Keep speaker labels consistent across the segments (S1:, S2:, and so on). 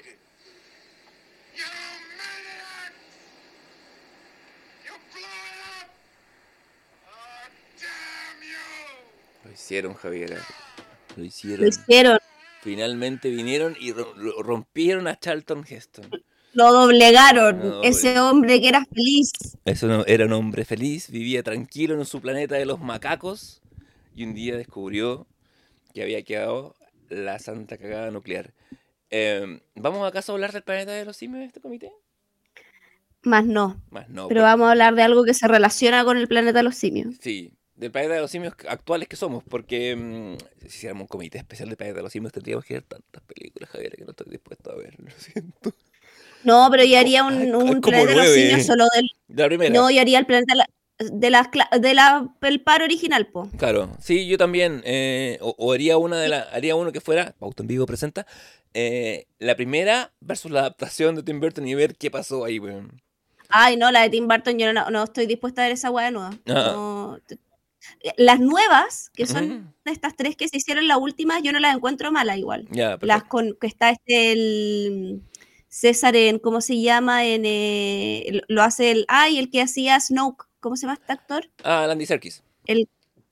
S1: annihilated. You maniacs! You blew it up! Oh, damn you!
S2: Lo hicieron, Javier. Lo
S3: Lo
S2: hicieron.
S3: hicieron,
S2: Finalmente vinieron y ro- lo- rompieron a Charlton Heston.
S3: lo doblegaron.
S2: Lo
S3: Ese hombre que era feliz.
S2: Eso no- era un hombre feliz, vivía tranquilo en su planeta de los macacos y un día descubrió que había quedado la santa cagada nuclear. Eh, ¿Vamos acaso a hablar del planeta de los simios en este comité?
S3: Más no.
S2: Más no.
S3: Pero
S2: por-
S3: vamos a hablar de algo que se relaciona con el planeta de los simios.
S2: Sí, del planeta de los simios actuales que somos, porque mm, si hiciéramos un comité especial del planeta de los simios tendríamos que ver tantas películas, Javier, que no estoy dispuesto a ver, lo siento.
S3: No, pero yo haría un,
S2: como
S3: planeta de los simios solo del.
S2: De la primera.
S3: No, yo haría el planeta de la- de la, cla- de la el paro original, po.
S2: Claro, sí, yo también. eh, o, o haría una de la, haría uno que fuera, Pauta en Vivo presenta, eh, la primera versus la adaptación de Tim Burton y ver qué pasó ahí, weón.
S3: Ay, no, la de Tim Burton, yo no, no estoy dispuesta a ver esa hueá nueva.
S2: Ah.
S3: No, Las nuevas, que son estas tres que se hicieron las últimas, yo no las encuentro malas igual. Las con que está este el César en, ¿cómo se llama? En eh, lo hace el, ay, el que hacía Snoke, ¿cómo se llama este actor?
S2: Ah, Landy Serkis.
S3: El,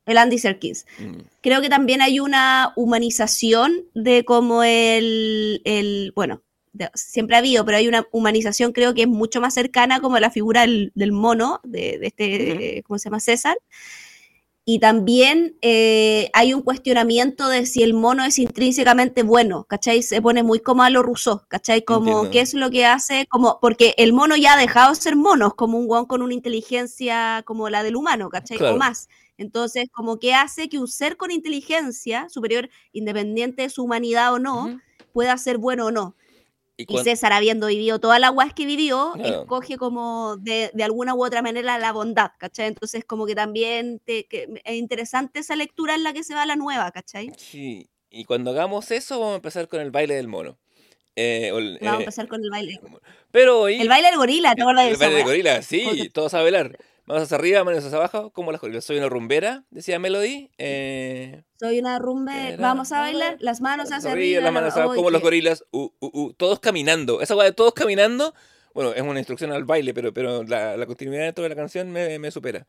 S3: el Andy Serkis.
S2: Mm,
S3: Creo que también hay una humanización de como el, el bueno, de- siempre ha habido, pero hay una humanización creo que es mucho más cercana como a la figura del, del mono, de, de este, ¿cómo se llama? César. Y también eh, hay un cuestionamiento de si el mono es intrínsecamente bueno, ¿cachai? Se pone muy como a lo Rousseau, ¿cachai? Como
S2: Entiendo.
S3: qué es lo que hace, como, porque el mono ya ha dejado de ser mono, como un guan con una inteligencia como la del humano, ¿cachai?
S2: Claro.
S3: O más. Entonces, como que hace que un ser con inteligencia superior, independiente de su humanidad o no, pueda ser bueno o no.
S2: Y
S3: César, habiendo vivido todas las guas que vivió,
S2: Claro.
S3: escoge como de, de alguna u otra manera la bondad, ¿cachai? Entonces, como que también te- que es interesante esa lectura en la que se va la nueva, ¿cachai?
S2: Sí, y cuando hagamos eso vamos a empezar con el baile del mono. Eh, el-
S3: Vamos a
S2: eh,
S3: empezar con el baile.
S2: pero hoy...
S3: El baile del gorila, ¿te acuerdas de
S2: El
S3: esa
S2: baile de
S3: wea?
S2: gorila, sí, todos a bailar. Manos hacia arriba, manos hacia abajo, como las gorilas. Soy una rumbera, decía Melody. Eh,
S3: Soy una rumbe,
S2: Era-
S3: vamos a bailar, las manos hacia arriba.
S2: las manos
S3: la-
S2: abajo, como los gorilas. Uh, uh, uh, todos caminando. Esa weá de todos caminando, bueno, es una instrucción al baile, pero, pero la, la continuidad de toda la canción me, me supera.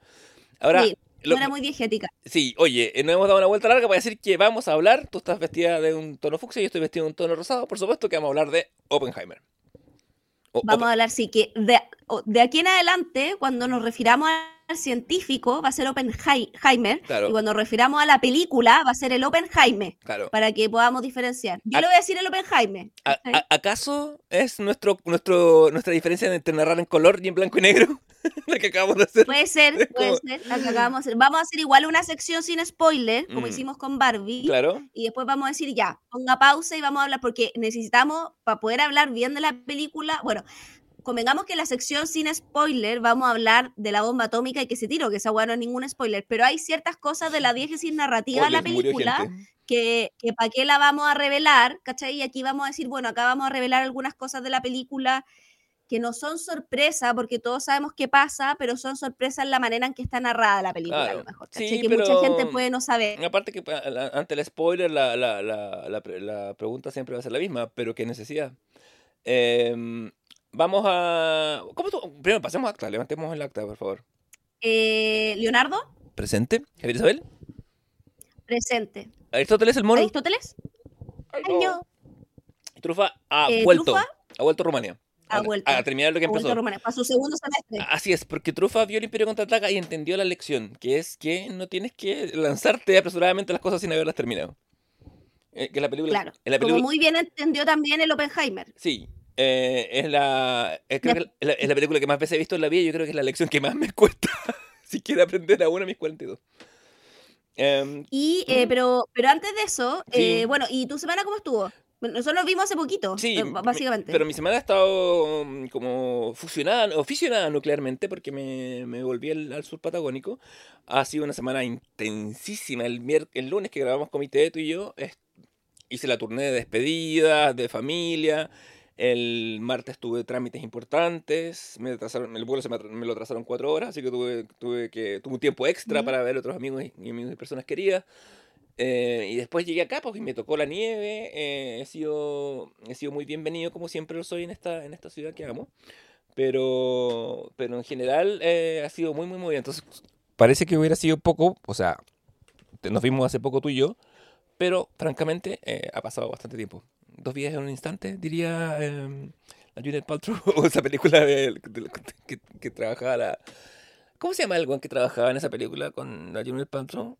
S2: Ahora,
S3: Sí,
S2: lo-
S3: era muy diegética.
S2: sí, oye, eh, nos hemos dado una vuelta larga para decir que vamos a hablar. Tú estás vestida de un tono fucsia y yo estoy vestido de un tono rosado. Por supuesto que vamos a hablar de Oppenheimer. O-
S3: Vamos a hablar, sí, que de, de aquí en adelante, cuando nos refiramos al científico, va a ser Oppenheimer,
S2: Claro.
S3: y cuando nos refiramos a la película, va a ser el Oppenheimer,
S2: Claro.
S3: para que podamos diferenciar. Yo
S2: A-
S3: le voy a decir el Oppenheimer.
S2: ¿A-
S3: ¿cachai?
S2: a- ¿Acaso es nuestro, nuestro, nuestra diferencia entre narrar en color y en blanco y negro? la que acabamos de hacer.
S3: Puede ser, puede ser. la que acabamos de hacer. Vamos a hacer igual una sección sin spoiler, como
S2: Mm.
S3: hicimos con Barbie.
S2: Claro.
S3: Y después vamos a decir ya, ponga pausa y vamos a hablar, porque necesitamos, para poder hablar bien de la película, bueno, convengamos que en la sección sin spoiler vamos a hablar de la bomba atómica y que se tiró, que esa weá no es ningún spoiler, pero hay ciertas cosas de la diégesis narrativa de la película que, que para qué la vamos a revelar, ¿cachai? Y aquí vamos a decir, bueno, acá vamos a revelar algunas cosas de la película que no son sorpresa, porque todos sabemos qué pasa, pero son sorpresa en la manera en que está narrada la película, a
S2: Claro.
S3: lo mejor,
S2: Sí,
S3: que mucha gente
S2: pero-
S3: puede no saber.
S2: Aparte que ante el spoiler la, la, la, la pre- la pregunta siempre va a ser la misma, pero qué necesidad. Em, vamos a... ¿Cómo tú? Primero pasemos a acta, levantemos el acta, por favor.
S3: Eh, Leonardo,
S2: Presente, Javier Isabel.
S3: presente.
S2: Aristóteles el mono.
S3: Aristóteles,
S2: Ay,
S3: Ay,
S2: no. Trufa ha
S3: Eh,
S2: vuelto.
S3: Trufa
S2: Ha vuelto a Rumania.
S3: Ha
S2: A-
S3: vuelto.
S2: A, terminar lo que empezó.
S3: para su segundo semestre.
S2: Así es, porque Trufa vio el Imperio contraataca y entendió la lección, que es que no tienes que lanzarte apresuradamente las cosas sin haberlas terminado. Eh, que la película,
S3: claro.
S2: en la
S3: Como muy bien entendió también el Oppenheimer.
S2: sí, eh, es la, eh, creo
S3: Ya.
S2: que es la, es la película que más veces he visto en la vida y yo creo que es la lección que más me cuesta si quiero aprender a uno a mis 42. Em,
S3: Y, eh,
S2: Ujú.
S3: pero, pero antes de eso,
S2: Sí.
S3: eh, bueno, ¿y tu semana cómo estuvo? Nosotros nos vimos hace poquito,
S2: Sí,
S3: eh, básicamente.
S2: Pero mi semana ha estado mm, como fusionada, o fisionada nuclearmente porque me, me volví al, al sur patagónico. Ha sido una semana intensísima. El, mier- el lunes que grabamos comité, tú y yo, hice la turné de despedidas, de familia. El martes tuve trámites importantes. Me atrasaron- el vuelo se me, me lo atrasaron cuatro horas, así que tuve, tuve, que, tuve un tiempo extra para ver otros amigos y, y amigos y personas queridas. Eh, y después llegué acá, y me tocó la nieve. eh, he, sido, he sido muy bienvenido, como siempre lo soy en esta, en esta ciudad que amo. Pero, pero en general eh, ha sido muy, muy, muy bien. Entonces, parece que hubiera sido poco, o sea, nos vimos hace poco tú y yo, pero francamente eh, ha pasado bastante tiempo. Dos días en un instante, diría eh, la Judith Paltrow, o esa película de, de- que, que trabajaba la... ¿Cómo se llama el que trabajaba en esa película con la Judith Paltrow?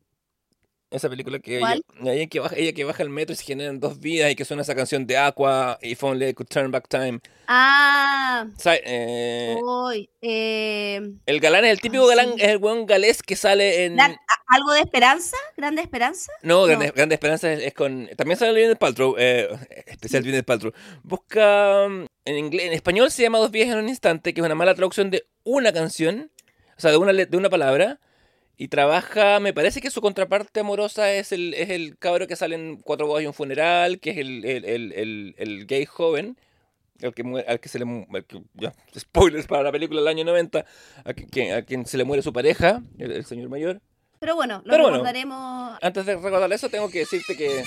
S2: Esa película que ella,
S3: ¿Cuál?
S2: ella que baja, ella que baja el metro y se generan dos vidas y que suena esa canción de Aqua, If Only I Could Turn Back Time.
S3: Ah,
S2: eh,
S3: eh,
S2: el galán es el típico
S3: Ah,
S2: galán, es el weón galés que sale en...
S3: ¿Algo de esperanza? ¿Grande esperanza?
S2: No, Grande,
S3: No.
S2: Grande Esperanza es, es con. También sale Gwyneth Paltrow, eh, especial Gwyneth Paltrow. Busca. um, En, inglés, en español se llama Dos Vías en un Instante, que es una mala traducción de una canción, o sea, de una, de una palabra. Y trabaja, me parece que su contraparte amorosa es el, es el cabro que sale en Cuatro bodas y un funeral, que es el, el, el, el- gay joven, al que, al que se le. al que- ya, spoilers para la película del año 90, a, que- a quien se le muere su pareja, el, señor mayor.
S3: Pero bueno, lo
S2: Pero bueno.
S3: recordaremos.
S2: Antes de recordar eso, tengo que decirte que.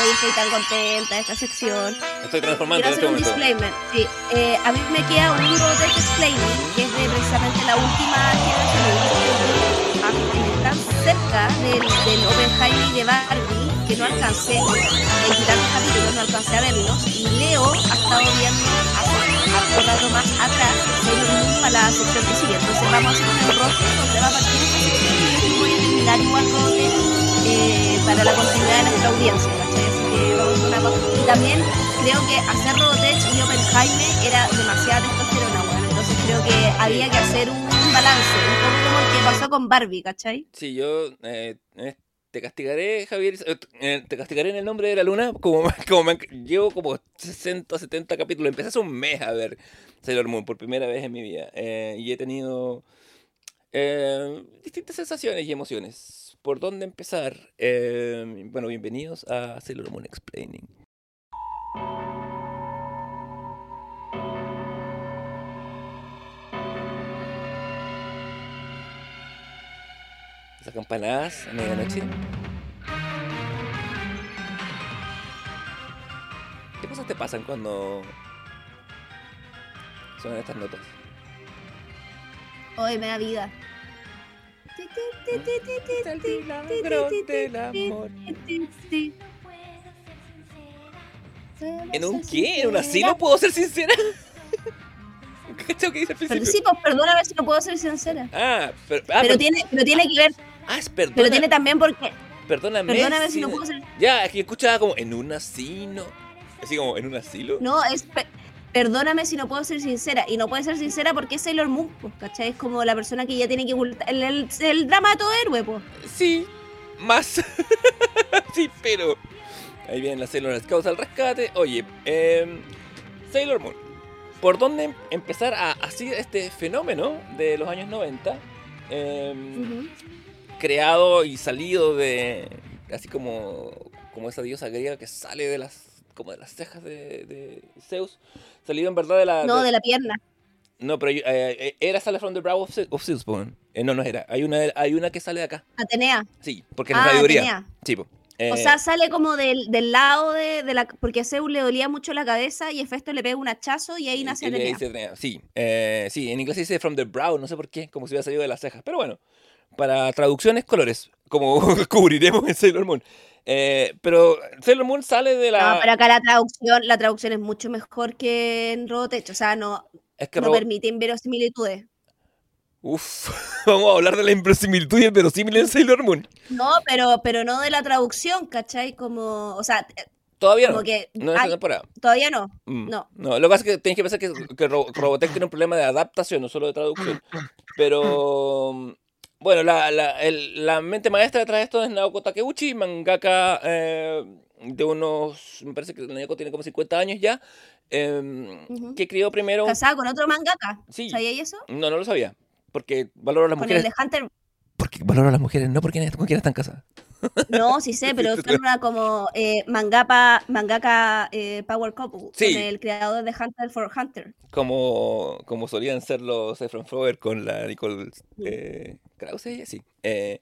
S3: Hoy estoy tan contenta de esta sección.
S2: Estoy transformando
S3: Quiero
S2: en este
S3: hacer un
S2: momento.
S3: disclaimer. Sí, eh, a mí me queda un Robotech Explaining, que es de precisamente la última generación de tan cerca del, del Oppenheimer y de Barbie que no alcancé, hay tantos capítulos, no alcancé a verlos. Y Leo ha estado viendo hace rato más atrás Moon para la sección que sigue. Entonces vamos a hacer un enroque donde va a partir esta sección y voy a terminar igual Robotech eh, para la continuidad de nuestra audiencia, ¿cachai? Una pausa. Y también creo que hacer Robotech y Oppenheimer era demasiada testosterona, bueno. Entonces creo que había que hacer un balance, un poco como el que pasó con Barbie, ¿cachai?
S2: Sí, yo eh, eh, te castigaré, Javier. eh, eh, te castigaré en el nombre de la luna. Como, como me llevo como 60, 70 capítulos. Empecé hace un mes a ver Sailor Moon por primera vez en mi vida. eh, y he tenido distintas sensaciones y emociones. ¿Por dónde empezar? Eh, bueno, bienvenidos a Sailor Moon Explaining. Esas campanadas a medianoche. ¿Qué cosas te pasan cuando suenan estas notas?
S3: Hoy me da vida.
S2: ¿En un qué? ¿En un asilo puedo ser sincera? ¿Cachai que dice al
S3: Pero
S2: principio?
S3: sí, pues perdóname si no puedo ser sincera.
S2: Ah, pero, ah,
S3: Pero
S2: pero-
S3: tiene, pero tiene que ver,
S2: ah, es perdona,
S3: pero tiene también porque,
S2: perdóname.
S3: perdóname si no
S2: sí.
S3: puedo ser,
S2: Ya, es que escuchaba como en un asilo. Así como en un asilo.
S3: no, es, pe- perdóname si no puedo ser sincera. Y no puede ser sincera porque es Sailor Moon, pues, ¿cachai? Es como la persona que ya tiene que ocultar, el, el, el drama de todo héroe, pues.
S2: Sí, más. sí, pero. Ahí vienen las Sailor Scouts al rescate. Oye, em, Sailor Moon. ¿Por dónde em- empezar a así este fenómeno de los años 90? Em, creado y salido de. Así como. Como esa diosa griega que sale de las. Como de las cejas de, de Zeus. Salido en verdad de la.
S3: No,
S2: de-
S3: de la pierna.
S2: no, pero eh, eh, era sale from the brow of, of Zeus. Eh, no, no era. Hay una, hay una que sale de acá.
S3: Atenea.
S2: Sí, porque es la
S3: Ah,
S2: sabiduría.
S3: Atenea.
S2: Sí, po.
S3: O
S2: Eh,
S3: sea, sale como del, del lado de, de la... Porque a Zeus le dolía mucho la cabeza y Hefesto le pega un hachazo y ahí nace
S2: y
S3: Atenea.
S2: Sí, eh, sí, en inglés se dice from the brow, no sé por qué, como si hubiera salido de las cejas. Pero bueno, para traducciones, colores, como cubriremos en Sailor Moon. Eh, pero Sailor Moon sale de la.
S3: No, pero acá la traducción, la traducción es mucho mejor que en Robotech. O sea, no,
S2: es que
S3: no
S2: Robo-
S3: permite inverosimilitudes.
S2: Uf, vamos a hablar de la inverosimilitud y el verosímil en Sailor Moon.
S3: No, pero, pero no de la traducción, ¿cachai? Como, o sea, eh,
S2: Todavía
S3: como
S2: no.
S3: que
S2: No
S3: ay,
S2: temporada.
S3: todavía no.
S2: Mm,
S3: No.
S2: No, lo que pasa es que tienes que pensar que, que Ro- Robotech tiene un problema de adaptación, no solo de traducción. Pero bueno, la, la, el- la mente maestra detrás de esto es Naoko Takeuchi, mangaka eh, de unos. Me parece que Naoko tiene como 50 años ya. eh,
S3: Ujú.
S2: Que crió primero.
S3: Casada con otro mangaka.
S2: Sí.
S3: ¿Sabías eso?
S2: No, no lo sabía. Porque valoro a las
S3: Con el
S2: mujeres.
S3: de Hunter.
S2: Porque valoro a las mujeres, no porque con quién están casadas.
S3: No, sí sé, pero son una como eh, mangapa, mangaka eh, Power Couple.
S2: Sí.
S3: Con el creador de Hunter for Hunter.
S2: Como, como solían ser los Efron Flower con la Nicole eh, Krause, ella, sí. Eh,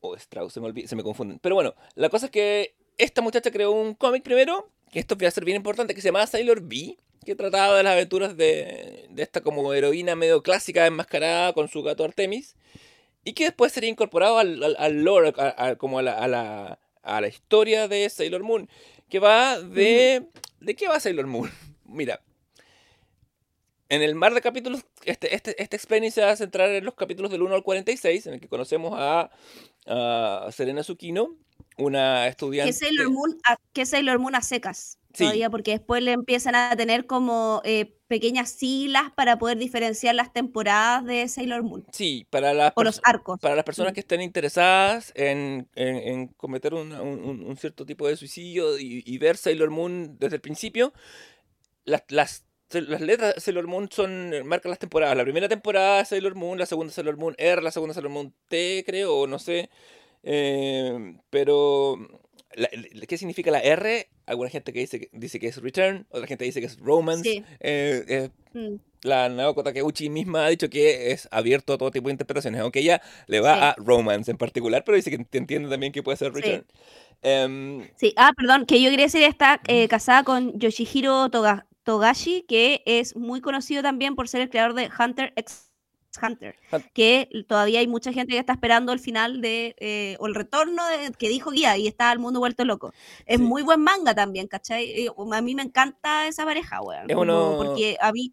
S2: o Strauss, se me, olvi- se me confunden. Pero bueno, la cosa es que esta muchacha creó un cómic primero, que esto va a ser bien importante, que se llamaba Sailor V, que trataba de las aventuras de, de esta como heroína medio clásica enmascarada con su gato Artemis, y que después sería incorporado al, al, al lore, a- a- como a la, a, la, a la historia de Sailor Moon, que va de... ¿De qué va Sailor Moon? Mira, en el mar de capítulos, este, este, este explaining se va a centrar en los capítulos del 1 al 46, en el que conocemos a, a Serena Tsukino, una estudiante...
S3: Que Sailor Moon, a, que Sailor Moon a secas.
S2: Sí.
S3: Todavía, porque después le empiezan a tener como eh, pequeñas siglas para poder diferenciar las temporadas de Sailor Moon.
S2: Sí, para las,
S3: O los
S2: perso-
S3: arcos.
S2: para las personas
S3: Mm.
S2: que estén interesadas en, en- en cometer un- un cierto tipo de suicidio y, y ver Sailor Moon desde el principio, las, las, las letras de Sailor Moon son marcan las temporadas. La primera temporada Sailor Moon, la segunda Sailor Moon R, la segunda Sailor Moon T, creo, o no sé. Eh, pero, la- ¿qué significa la R? Alguna gente que dice, que dice que es Return, otra gente dice que es Romance.
S3: Sí.
S2: Eh, eh,
S3: Mm.
S2: la Naoko Takeuchi misma ha dicho que es abierto a todo tipo de interpretaciones, aunque ella le va
S3: Sí.
S2: a romance en particular, pero dice que entiende también que puede ser
S3: Sí.
S2: return. Em,
S3: Sí, ah, perdón, que yo quería decir está eh, casada con Yoshihiro Toga- Togashi, que es muy conocido también por ser el creador de Hunter x Hunter,
S2: Hunt-
S3: que todavía hay mucha gente que está esperando el final de, eh, o el retorno de, que dijo Guía y está el mundo vuelto loco. Es
S2: Sí.
S3: muy buen manga también, ¿cachai? Eh, a mí me encanta esa pareja, weón.
S2: Uno-
S3: Porque a mí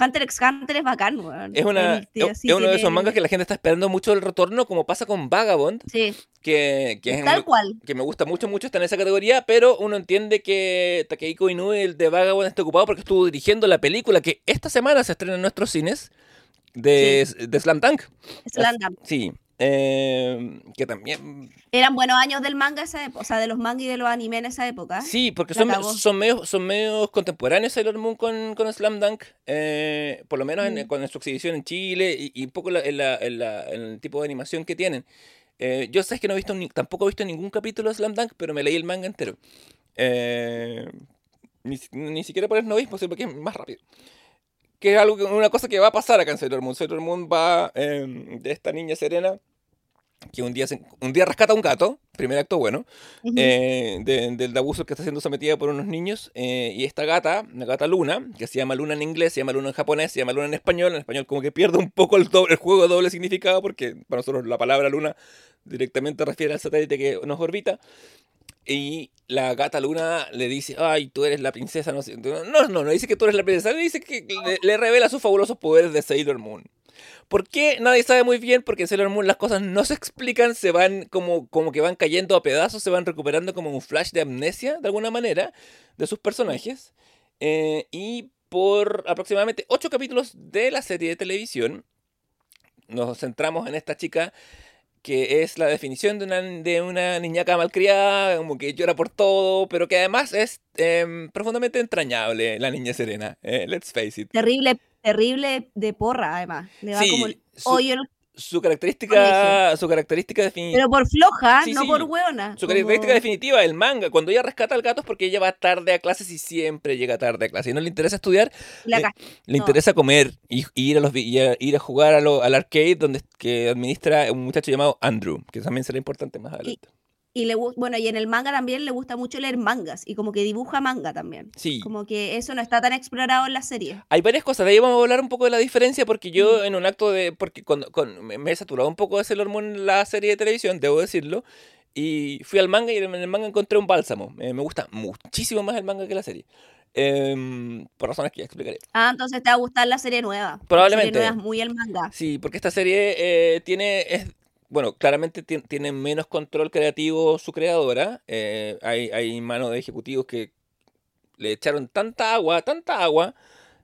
S3: Hunter x Hunter es bacán, weón.
S2: es una,
S3: El tío
S2: es
S3: así
S2: es uno de esos mangas que la gente está esperando mucho el retorno, como pasa con Vagabond,
S3: Sí,
S2: que, que es
S3: tal cual.
S2: que me gusta mucho, mucho, está en esa categoría, pero uno entiende que Takehiko Inoue, el de Vagabond, está ocupado porque estuvo dirigiendo la película que esta semana se estrena en nuestros cines de, de Slam Dunk.
S3: Slam Dunk.
S2: Sí, eh, que también
S3: Eran buenos años del manga esa época, o sea, de los mangas y de los animes en esa época.
S2: Sí, porque son, son medios son medios contemporáneos Sailor Moon con, con Slam Dunk, eh, por lo menos en,
S3: Mm.
S2: con su exhibición en Chile y, y un poco la- en, la- en la- en el tipo de animación que tienen. Eh, yo sé que no he visto ni- tampoco he visto ningún capítulo de Slam Dunk, pero me leí el manga entero. Eh, ni, ni siquiera por el novismo, sino porque es más rápido. Que es algo una cosa que va a pasar acá en Sailor Moon. Sailor Moon va eh, de esta niña serena que un día, se- un día rescata a un gato, primer acto bueno, eh, de- del abuso que está siendo sometida por unos niños. eh, y esta gata, la gata Luna, que se llama Luna en inglés, se llama Luna en japonés, se llama Luna en español. En español como que pierde un poco el, doble- el juego de doble significado porque para nosotros la palabra Luna directamente refiere al satélite que nos orbita. Y la gata Luna le dice, ay, tú eres la princesa. No, sé". no, no, no, no dice que tú eres la princesa, le dice que le, le revela sus fabulosos poderes de Sailor Moon. ¿Por qué? Nadie sabe muy bien, porque en Sailor Moon las cosas no se explican, se van como, como que van cayendo a pedazos, se van recuperando como un flash de amnesia, de alguna manera, de sus personajes. Eh, y por aproximadamente ocho capítulos de la serie de televisión, nos centramos en esta chica que es la definición de una, de una niñaca malcriada, como que llora por todo, pero que además es em, profundamente entrañable, la niña serena. eh, let's face it.
S3: Terrible, terrible de porra, además. Le va
S2: Sí,
S3: como el
S2: su-
S3: hoyo en el-
S2: Su característica, su característica definitiva.
S3: Pero por floja,
S2: Sí,
S3: no
S2: sí.
S3: por hueona.
S2: Su
S3: como-
S2: característica definitiva del manga, cuando ella rescata al gato es porque ella va tarde a clases y siempre llega tarde a clases. Y no le interesa estudiar,
S3: la
S2: le-
S3: ca-
S2: le
S3: No.
S2: interesa comer y, y ir, a los, y a, ir a jugar a lo- al arcade donde que administra un muchacho llamado Andrew, que también será importante más adelante.
S3: Y le gu- bueno, y en el manga también le gusta mucho leer mangas y como que dibuja manga también.
S2: Sí.
S3: Como que eso no está tan explorado en la serie.
S2: Hay varias cosas, de ahí vamos a hablar un poco de la diferencia porque
S3: Mm.
S2: yo en un acto de... porque cuando, con- me, he saturado un poco de Sailor Moon la serie de televisión, debo decirlo, y fui al manga y en el manga encontré un bálsamo. Eh, me gusta muchísimo más el manga que la serie. Em, por razones que ya explicaré.
S3: Ah, entonces te va a gustar la serie nueva. La
S2: Probablemente.
S3: serie nueva es muy el manga.
S2: Sí, porque esta serie eh, tiene, es, bueno, claramente ti- tiene menos control creativo su creadora. eh, hay, hay manos de ejecutivos que le echaron tanta agua, tanta agua,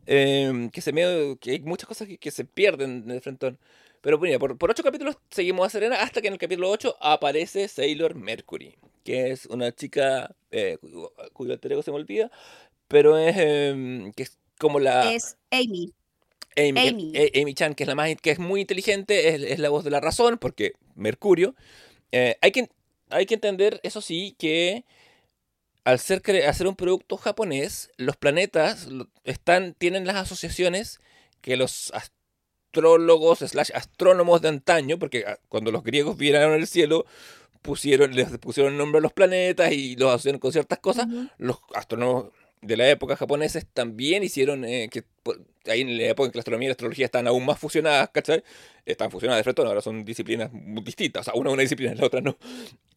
S2: em, que se me, que hay muchas cosas que, que se pierden en el frentón. Pero mira, por, ocho capítulos seguimos a Serena hasta que en el capítulo 8 aparece Sailor Mercury, que es una chica eh, cuyo, cuyo alter ego se me olvida, pero es em, que es como la...
S3: Es Amy.
S2: Amy, que-
S3: Amy.
S2: eh, Amy Chan, que es la más que es muy inteligente, es, es la voz de la razón, porque Mercurio. eh, hay, que, hay que entender, eso sí, que al ser hacer un producto japonés, los planetas están, tienen las asociaciones que los astrólogos slash astrónomos de antaño, porque ah, cuando los griegos vieron el cielo, pusieron, les pusieron nombre a los planetas y los asociaron con ciertas cosas. Los astrónomos de la época japoneses también hicieron eh, que pues, ahí en la época en que la astronomía y la astrología están aún más fusionadas, ¿cachai? Están fusionadas de frente, ahora son disciplinas muy distintas, o sea, una es una disciplina y la otra no.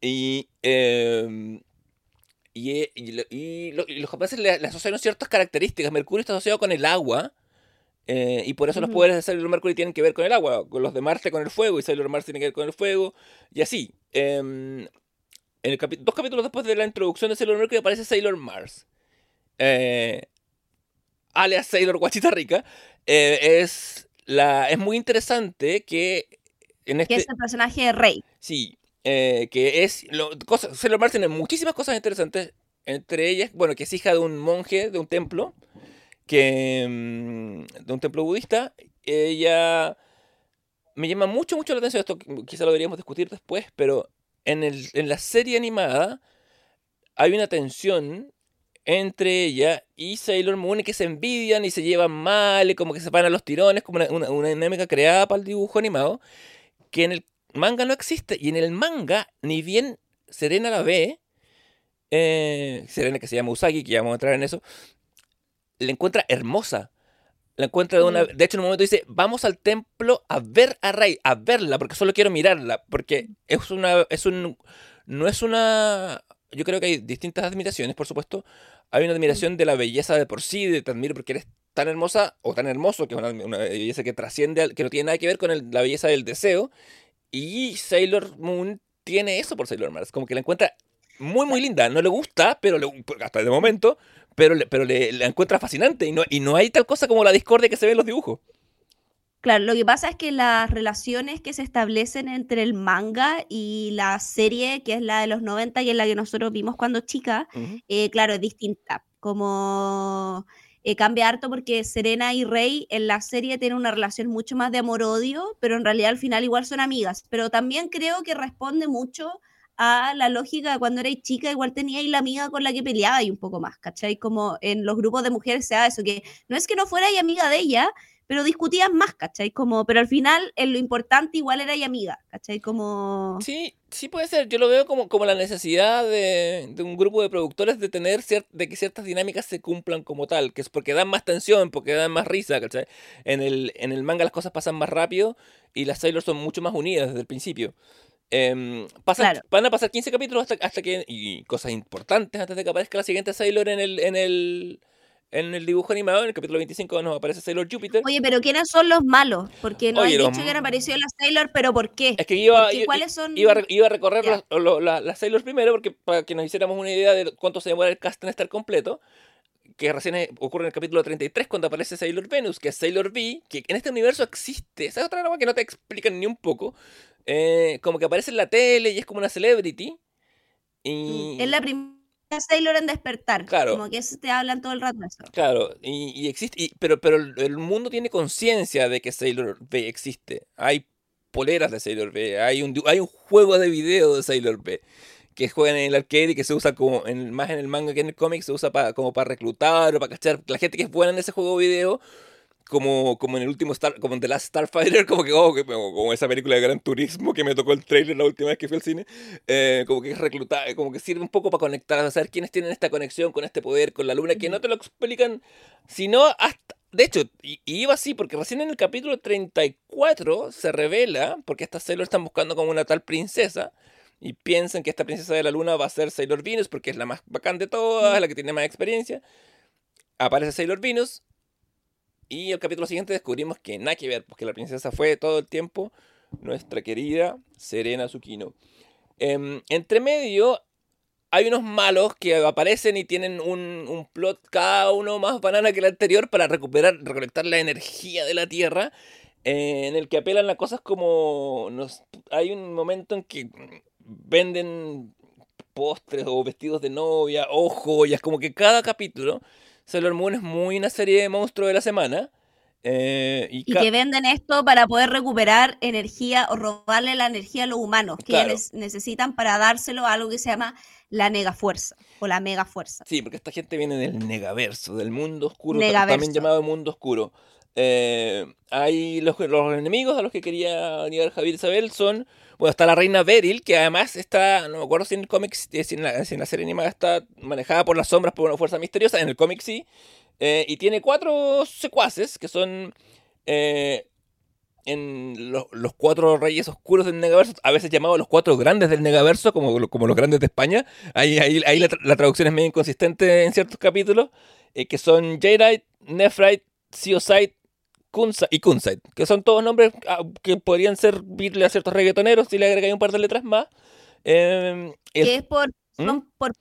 S2: Y, eh, y, eh, y lo- y lo- y los japoneses le, le asociaron ciertas características. Mercurio está asociado con el agua. eh, y por eso los poderes de Sailor Mercury tienen que ver con el agua. Con los de Marte con el fuego. Y Sailor Mars tiene que ver con el fuego. Y así. Em, en el dos capítulos después de la introducción de Sailor Mercury aparece Sailor Mars. Eh, alias Sailor Guachita Rica. eh, es, la, es muy interesante que en
S3: Que
S2: este...
S3: es el personaje de Rey.
S2: Sí, eh, que es. Lo, cosas, Sailor Mars tiene muchísimas cosas interesantes. Entre ellas, bueno, que es hija de un monje de un templo. Que. mm, de un templo budista. Ella. Me llama mucho, mucho la atención. Esto qu- quizá lo deberíamos discutir después. Pero en, el, en la serie animada. Hay una tensión entre ella y Sailor Moon y que se envidian y se llevan mal y como que se van a los tirones, como una, una, una dinámica creada para el dibujo animado, que en el manga no existe. Y en el manga, ni bien Serena la ve, eh, Serena que se llama Usagi, que ya vamos a entrar en eso, la encuentra hermosa. La encuentra de una...
S3: Mm.
S2: De hecho, en un momento dice, vamos al templo a ver a Rey, a verla, porque solo quiero mirarla, porque es una... Es un, no es una... Yo creo que hay distintas admiraciones, por supuesto. Hay una admiración de la belleza de por sí, de te admiro porque eres tan hermosa o tan hermoso, que es una, belleza que trasciende, que no tiene nada que ver con la belleza del deseo. Y Sailor Moon tiene eso por Sailor Mars, como que la encuentra muy, muy linda. No le gusta, pero le, hasta de momento, pero, le, pero le, la encuentra fascinante. Y no, y no hay tal cosa como la discordia que se ve en los dibujos.
S3: Claro, lo que pasa es que las relaciones que se establecen entre el manga y la serie, que es la de los 90, que es la que nosotros vimos cuando chica, eh, claro, es distinta. Como eh, cambia harto porque Serena y Rey en la serie tienen una relación mucho más de amor-odio, pero en realidad al final igual son amigas. Pero también creo que responde mucho a la lógica de cuando erais chica, igual tenía ahí la amiga con la que peleaba y un poco más, ¿cachai? Como en los grupos de mujeres se da eso, que no es que no fuera amiga de ella, pero discutían más, ¿cachai? Como, pero al final en lo importante igual era y amiga, ¿cachai? Como...
S2: Sí, sí puede ser. Yo lo veo como, como la necesidad de, de un grupo de productores de tener cier- de que ciertas dinámicas se cumplan como tal, que es porque dan más tensión, porque dan más risa, ¿cachai? En el, en el manga las cosas pasan más rápido y las Sailor son mucho más unidas desde el principio. Pasan-
S3: Claro.
S2: Van a pasar 15 capítulos hasta, hasta que. Y cosas importantes antes de que aparezca la siguiente Sailor en el, en el, en el dibujo animado. En el capítulo 25 nos aparece Sailor Júpiter.
S3: Oye, pero ¿quiénes son los malos? Porque no
S2: Oye, los
S3: dicho que han aparecido las Sailor, pero ¿por qué?
S2: Es que iba, iba-
S3: ¿Cuáles son?
S2: iba, a re- iba a recorrer las, lo- la- las Sailors primero, porque para que nos hiciéramos una idea de cuánto se demora el cast en estar completo, que recién ocurre en el capítulo 33 cuando aparece Sailor Venus, que es Sailor V, que en este universo existe. Esa es otra cosa que no te explican ni un poco. Eh, como que aparece en la tele y es como una celebrity. Y,
S3: Es la primera Sailor en despertar.
S2: Claro.
S3: Como que eso te hablan todo el rato eso.
S2: Claro, y, y existe, y- pero, pero el mundo tiene conciencia de que Sailor V existe. Hay poleras de Sailor V, hay un, hay un juego de video de Sailor V que juegan en el arcade y que se usa como en, más en el manga que en el cómic, se usa para, como para reclutar o para cachar la gente que es buena en ese juego de video. Como, como en el último Star, como en The Last Starfighter, como que, oh, como, como esa película de Gran Turismo que me tocó el trailer la última vez que fui al cine, eh, como que es reclutar, como que sirve un poco para conectar, a saber quiénes tienen esta conexión con este poder, con la luna, que no te lo explican, sino hasta, de hecho, y, y iba así, porque recién en el capítulo 34 se revela, porque estas Sailor están buscando como una tal princesa, y piensan que esta princesa de la luna va a ser Sailor Venus, porque es la más bacán de todas, la que tiene más experiencia. Aparece Sailor Venus, y el capítulo siguiente descubrimos que nada que ver, porque la princesa fue todo el tiempo nuestra querida Serena Tsukino. Em, entre medio hay unos malos que aparecen y tienen un, un plot cada uno más banana que el anterior para recuperar, recolectar la energía de la Tierra, eh, en el que apelan a cosas como... nos- hay un momento en que venden postres o vestidos de novia o joyas, como que cada capítulo Sailor Moon es muy una serie de monstruos de la semana. eh, y
S3: que venden esto para poder recuperar energía o robarle la energía a los humanos que
S2: Claro.
S3: necesitan para dárselo a algo que se llama la negafuerza o la megafuerza.
S2: Sí, porque esta gente viene del negaverso, del mundo oscuro,
S3: Negaverso.
S2: también llamado mundo oscuro. eh, hay los, los enemigos a los que quería llegar Javier Isabel son. Bueno, está la reina Beryl, que además está, no me acuerdo si en el cómic, si la, si la serie animada está manejada por las sombras por una fuerza misteriosa, en el cómic sí, eh, y tiene cuatro secuaces que son eh, en lo- los cuatro reyes oscuros del Negaverso, a veces llamados los cuatro grandes del Negaverso, como, como los grandes de España. Ahí, ahí, ahí la, tra- la traducción es medio inconsistente en ciertos capítulos, eh, que son Jadeite, Nephrite, Seosite Kunsa- y Kunzite, que son todos nombres ah, que podrían servirle a ciertos reggaetoneros si le agregáis un par de letras más. Eh, el-
S3: Que es por,
S2: ¿Mm?
S3: son por,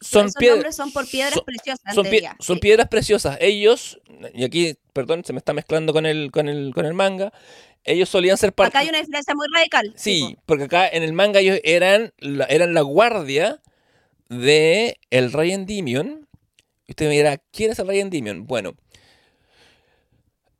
S2: son
S3: por piedras
S2: son-
S3: preciosas.
S2: son, pie-
S3: teoría,
S2: son
S3: sí.
S2: piedras preciosas. Ellos, y aquí, perdón, se me está mezclando con el, con el, con el manga. Ellos solían ser parte.
S3: Acá hay una diferencia muy radical.
S2: Sí,
S3: tipo,
S2: porque acá en el manga ellos eran la, eran la guardia de el rey Endymion. Y usted me dirá, ¿quién es el rey Endymion? Bueno,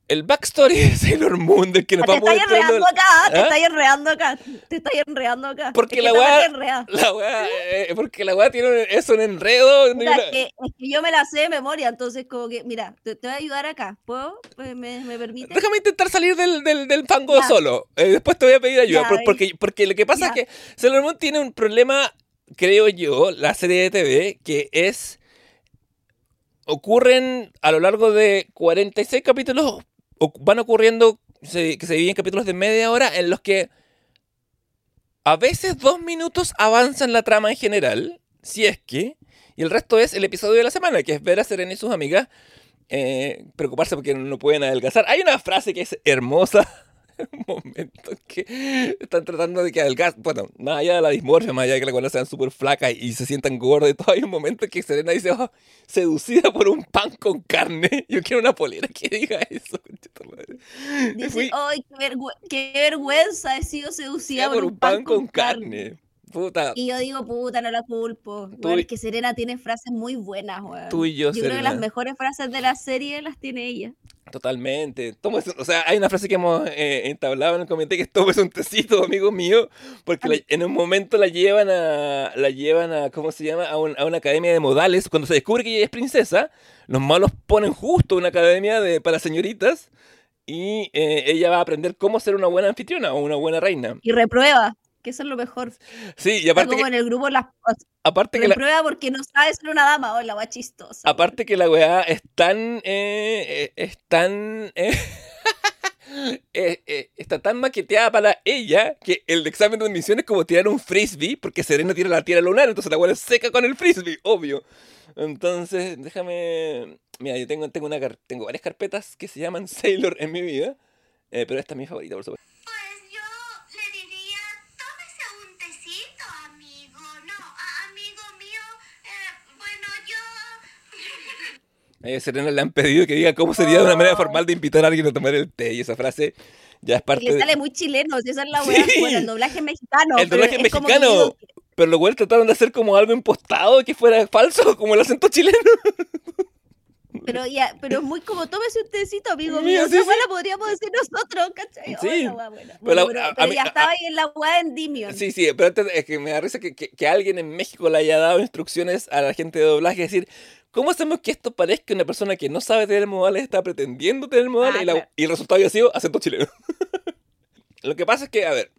S2: el backstory de Sailor Moon, del que nos
S3: Te
S2: vamos
S3: estáis
S2: entrando-
S3: enredando acá, te
S2: ¿Ah?
S3: estáis enredando acá, te estáis enredando acá.
S2: Porque
S3: Es
S2: la weá-. La weá, eh, porque la weá tiene un, es un enredo.
S3: Puta, es, que, es que yo me la sé de memoria, entonces como que, mira, te, te voy a ayudar acá. ¿Puedo? ¿Me, me, me permite?
S2: Déjame intentar salir del, del, del fango
S3: Ya.
S2: solo. Eh, después te voy a pedir ayuda.
S3: Ya,
S2: por-
S3: ven.
S2: porque, porque lo que pasa
S3: Ya.
S2: es que Sailor Moon tiene un problema, creo yo, la serie de TV, que es. Ocurren a lo largo de 46 capítulos, van ocurriendo, que se dividen en capítulos de media hora, en los que a veces dos minutos avanzan la trama en general, si es que, y el resto es el episodio de la semana, que es ver a Serena y sus amigas eh, preocuparse porque no pueden adelgazar. Hay una frase que es hermosa. Un momento en que están tratando de que adelgazar. Bueno, más allá de la dismorfia, más allá de que las cuales sean súper flacas y se sientan gordas y todo, hay un momento en que Serena dice, "Oh, seducida por un pan con carne. Yo quiero una polera que diga eso. concha tu madre".
S3: Dice,
S2: Fui-
S3: ¡ay, qué vergüenza! He sido seducida
S2: por un pan con carne. Puta,
S3: Y yo digo, puta, no la culpo.
S2: Tú
S3: Bueno,
S2: y-
S3: es que Serena tiene frases muy buenas, weón.
S2: tú y yo,
S3: Yo creo que las mejores frases de la serie las tiene ella.
S2: Totalmente. Tómese- o sea, hay una frase que hemos eh, entablado en el comentario que es tómese un tecito, amigo mío, porque la- en un momento la llevan a, la llevan a, ¿cómo se llama? A, un- a una academia de modales. Cuando se descubre que ella es princesa, los malos ponen justo una academia de, para señoritas y eh, ella va a aprender cómo ser una buena anfitriona o una buena reina.
S3: Y reprueba, que eso es lo mejor.
S2: Sí, y
S3: Está
S2: aparte
S3: como
S2: que,
S3: en el grupo las
S2: aparte que la,
S3: reprueba porque no sabe ser una dama. Oh, la va chistosa.
S2: Aparte que la weá es tan. eh, eh, es tan. eh, eh, está tan maqueteada para ella que el examen de admisión es como tirar un frisbee, porque Serena tira la tierra lunar, entonces la weá es seca con el frisbee, obvio. Entonces, déjame. Mira, yo tengo, tengo, una, tengo varias carpetas que se llaman Sailor en mi vida, eh, pero esta es mi favorita, por supuesto.
S4: A
S2: Serena le han pedido que diga cómo sería una manera formal de invitar a alguien a tomar el té, y esa frase ya es parte
S3: Y le
S2: de.
S3: sale muy chileno, si esa es la.
S2: Sí.
S3: Bueno, el doblaje mexicano.
S2: El doblaje
S3: como
S2: mexicano. Pero los güeyes trataron de hacer como algo impostado que fuera falso, como el acento chileno.
S3: Pero ya, pero es muy como, tómese un tecito, amigo mío.
S2: sí,
S3: Esa
S2: sí.
S3: weá la podríamos decir nosotros, ¿cachai?
S2: Sí.
S3: Oh, la weá buena.
S2: Pero
S3: Bueno,
S2: la-
S3: pero,
S2: a- a
S3: pero
S2: mí-
S3: ya
S2: a-
S3: estaba ahí en la weá en Dimion.
S2: Sí, sí, pero antes es que me da risa que, que- que alguien en México le haya dado instrucciones a la gente de doblaje, decir, ¿cómo hacemos que esto parezca una persona que no sabe tener modales está pretendiendo tener modales?
S3: Ah,
S2: y, la-
S3: claro.
S2: y el resultado había sido acento chileno. Lo que pasa es que, a ver,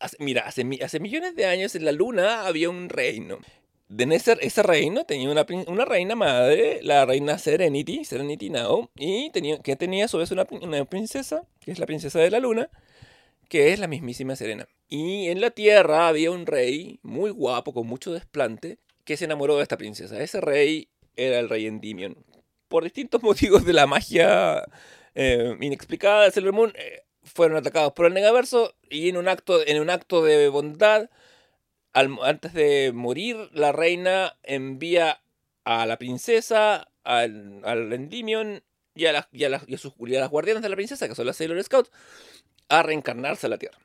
S2: hace- mira, hace, hace millones de años en la luna había un reino. De ese, ese reino tenía una, una reina madre, la reina Serenity, Serenity Now, y tenía, que tenía a su vez una, una princesa, que es la princesa de la luna, que es la mismísima Serena. Y en la tierra había un rey muy guapo, con mucho desplante, que se enamoró de esta princesa. Ese rey era el rey Endymion. Por distintos motivos de la magia eh, inexplicada de Sailor Moon, eh, fueron atacados por el Negaverso y en un acto, en un acto de bondad, al- antes de morir, la reina envía a la princesa, al, al Endymion y a, las- y a las- y a sus, y a las guardianas de la princesa, que son las Sailor Scouts, a reencarnarse a la Tierra.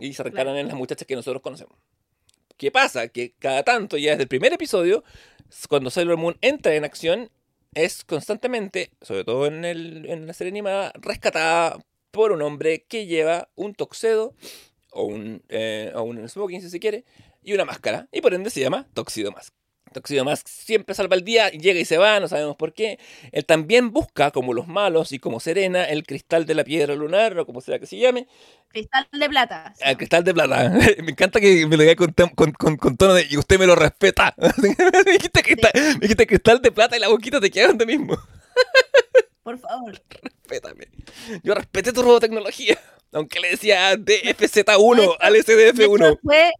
S2: Y se reencarnan en las muchachas que nosotros conocemos. ¿Qué pasa? Que cada tanto, ya desde el primer episodio, cuando Sailor Moon entra en acción, es constantemente, sobre todo en, el, en la serie animada, rescatada por un hombre que lleva un toxedo o un, eh, o un smoking, si se quiere, y una máscara. Y por ende se llama Toxido Mask. Tuxedo Mask siempre salva el día, llega y se va, no sabemos por qué. Él también busca, como los malos y como Serena, el cristal de la piedra lunar, o como sea que se llame.
S3: Cristal de plata.
S2: El cristal de plata. me encanta que me lo diga con, con, con- con tono de y usted me lo respeta. me, dijiste cristal, me dijiste cristal de plata y la boquita te queda donde mismo.
S3: Por favor.
S2: Respétame. Yo respeté tu robotecnología. Aunque le decía DFZ1
S3: De hecho-
S2: al
S3: De hecho,
S2: SDF1.
S3: después,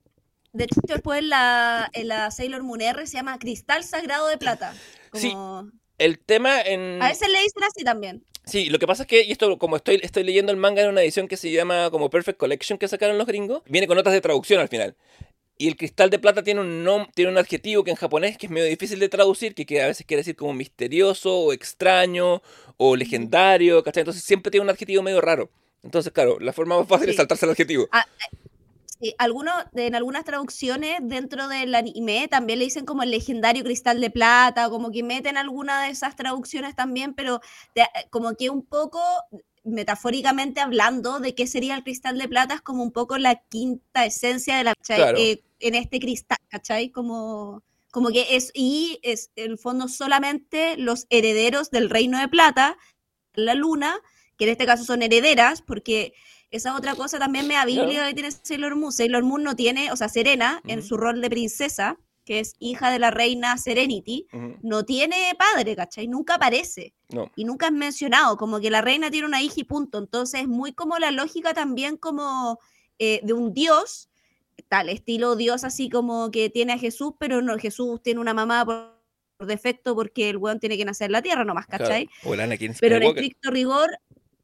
S3: de hecho, después en la, en la Sailor Moon R se llama Cristal Sagrado de Plata.
S2: Sí.
S3: Como-
S2: El tema en.
S3: A veces le dicen así también.
S2: Sí, lo que pasa es que, y esto como estoy, estoy leyendo el manga en una edición que se llama como Perfect Collection que sacaron los gringos, viene con notas de traducción al final. Y el cristal de plata tiene un nom- tiene un adjetivo que en japonés que es medio difícil de traducir, que, que a veces quiere decir como misterioso, o extraño, o legendario, ¿cachai? Entonces siempre tiene un adjetivo medio raro. Entonces, claro, la forma más fácil es
S3: Sí.
S2: saltarse el adjetivo.
S3: Sí, algunos, en algunas traducciones dentro del anime también le dicen como el legendario cristal de plata, como que meten alguna de esas traducciones también, pero de- como que un poco metafóricamente hablando de qué sería el cristal de plata es como un poco la quinta esencia de la.
S2: Claro.
S3: Eh, en este cristal, ¿cachai? Como, como que es, y es en el fondo solamente los herederos del reino de plata, la luna, que en este caso son herederas, porque esa otra cosa también me da biblia que tiene Sailor Moon. Sailor Moon no tiene, o sea, Serena, en su rol de princesa, que es hija de la reina Serenity, no tiene padre, ¿cachai? Nunca aparece
S2: No.
S3: y nunca es mencionado, como que la reina tiene una hija y punto. Entonces es muy como la lógica también como eh, de un dios, tal estilo dios así como que tiene a Jesús, pero no, Jesús tiene una mamá por, por defecto porque el weón tiene que nacer en la tierra nomás,
S2: Claro.
S3: ¿cachai?
S2: O el Anakin
S3: Pero en estricto rigor,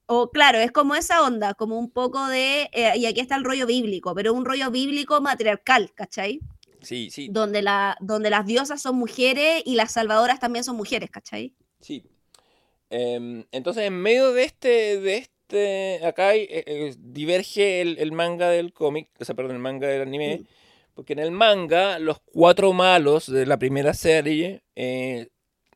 S3: o claro, es como esa onda, como un poco de, eh, y aquí está el rollo bíblico, pero un rollo bíblico matriarcal, ¿cachai?
S2: Sí, sí,
S3: Donde, la, donde las diosas son mujeres y las salvadoras también son mujeres, ¿cachai?
S2: Sí. Em, entonces, en medio de este, de este, acá hay, eh, eh, diverge el, el manga del cómic, o sea, perdón, el manga del anime,
S3: Mm.
S2: porque en el manga los cuatro malos de la primera serie eh,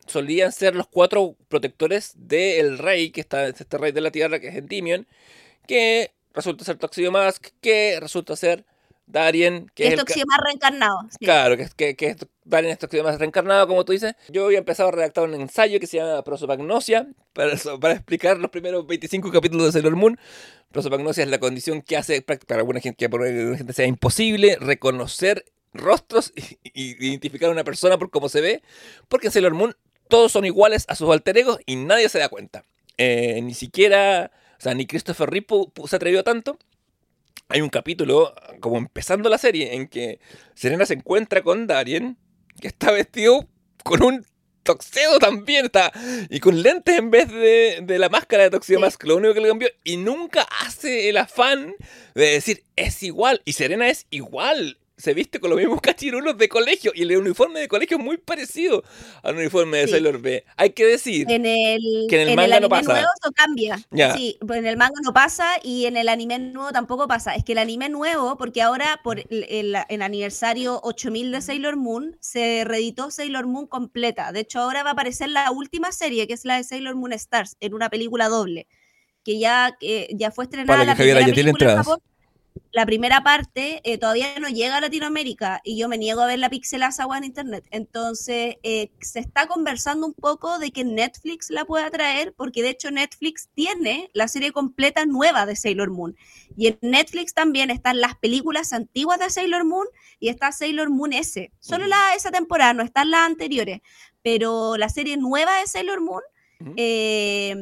S2: solían ser los cuatro protectores del rey, que está este rey de la tierra, que es Endymion, que resulta ser Tuxedo Mask, que resulta ser Darien, que es
S3: llama reencarnado. sí.
S2: Claro, que, que, que Darien es reencarnado, como tú dices. Yo había empezado a redactar un ensayo que se llama Prosopagnosia, para, para explicar los primeros 25 capítulos de Sailor Moon. Prosopagnosia es la condición que hace, para alguna gente, que para alguna gente sea imposible, reconocer rostros y, y identificar a una persona por cómo se ve, porque en Sailor Moon todos son iguales a sus alter egos y nadie se da cuenta. Eh, ni siquiera, o sea, ni Christopher Reeve se atrevió tanto. Hay un capítulo, como empezando la serie, en que Serena se encuentra con Darien, que está vestido con un toxedo también, está, y con lentes en vez de, la máscara de Toxedo
S3: Sí.
S2: Mask, lo único que le cambió, y nunca hace el afán de decir, es igual, y Serena es igual, se viste con los mismos cachirulos de colegio, y el uniforme de colegio es muy parecido al uniforme de
S3: Sí.
S2: Sailor B. Hay que decir,
S3: En el,
S2: Que en el
S3: en
S2: manga
S3: el
S2: no
S3: anime
S2: pasa.
S3: nuevo eso cambia. Sí, pues en el manga no pasa y en el anime nuevo tampoco pasa. Es que el anime nuevo, porque ahora por el, el- el aniversario 8000 de Sailor Moon, se reeditó Sailor Moon completa. De hecho, ahora va a aparecer la última serie, que es la de Sailor Moon Stars, en una película doble. Que ya, que ya fue estrenada
S2: Para que
S3: la
S2: Javiera
S3: primera película en
S2: entradas.
S3: Japón. La primera parte eh, todavía no llega a Latinoamérica y yo me niego a ver la pixelaza en internet. Entonces, eh, se está conversando un poco de que Netflix la pueda traer, porque de hecho Netflix tiene la serie completa nueva de Sailor Moon. Y en Netflix también están las películas antiguas de Sailor Moon y está Sailor Moon S. Solo la esa temporada, no están las anteriores. Pero la serie nueva de Sailor Moon eh,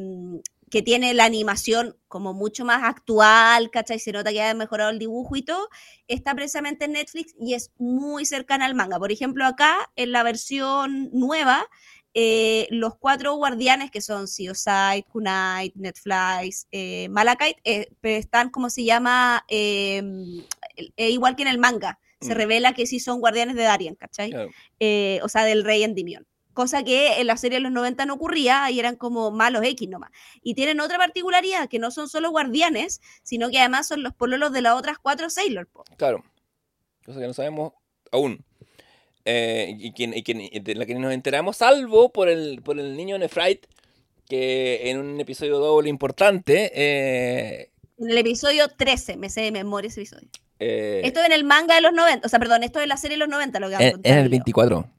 S3: que tiene la animación como mucho más actual, ¿cachai? Se nota que ha mejorado el dibujo y todo, está precisamente en Netflix y es muy cercana al manga. Por ejemplo, acá en la versión nueva, eh, los cuatro guardianes que son Seoside, Kunite, Netflix, eh, Malachite, eh, están como se llama, eh, eh, igual que en el manga. Se
S2: Mm.
S3: revela que sí son guardianes de Darien, ¿cachai?
S2: Claro.
S3: o sea, del rey Endymion. Cosa que en la serie de los 90 no ocurría y eran como malos X nomás. Y tienen otra particularidad, que no son solo guardianes, sino que además son los pololos de las otras cuatro Sailor. po.
S2: Claro. Cosa que no sabemos aún. Eh, y, quien, y quien- y de la que nos enteramos, salvo por el, por el niño Nefrite, que en un episodio doble importante. eh,
S3: En el episodio 13, me sé de memoria ese episodio.
S2: eh,
S3: Esto en el manga de los 90, o sea, perdón, esto es la serie de los 90, lo que
S2: en, en el 24.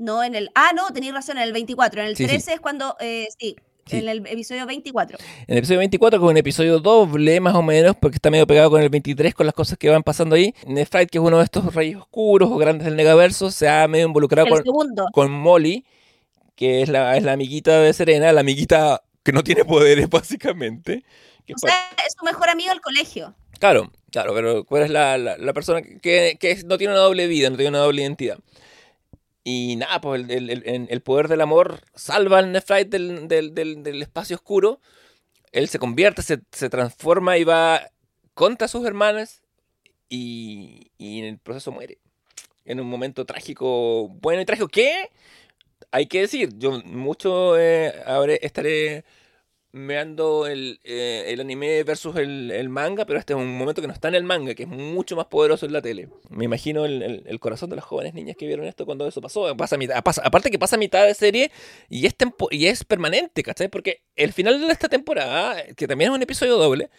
S3: No, en el. Ah, no, tenéis razón, en el 24. En el
S2: Sí, sí.
S3: 13 es cuando. eh, sí,
S2: Sí.
S3: en el episodio 24.
S2: En el episodio 24, que es un episodio doble, más o menos, porque está medio pegado con el 23, con las cosas que van pasando ahí. Nefrite, que es uno de estos reyes oscuros o grandes del negaverso, se ha medio involucrado con, con Molly, que es la, es la amiguita de Serena, la amiguita que no tiene poderes, básicamente. Que
S3: O sea, es su mejor amigo del colegio.
S2: Claro, claro, pero ¿cuál es la, la- la persona que, que no tiene una doble vida, no tiene una doble identidad? Y nada, pues el, el- el- poder del amor salva al Nephrite del, del- del- del espacio oscuro. Él se convierte, se, se transforma y va contra sus hermanas y, y en el proceso muere. En un momento trágico, bueno y trágico. ¿Qué? Hay que decir, yo mucho eh, estaré meando el, eh, el anime versus el, el manga, pero este es un momento que no está en el manga, que es mucho más poderoso en la tele. Me imagino el, el- corazón de las jóvenes niñas que vieron esto cuando eso pasó. Pasa pasa- aparte que pasa a mitad de serie y es, tempo- y es permanente, ¿cachai? Porque el final de esta temporada, que también es un episodio doble,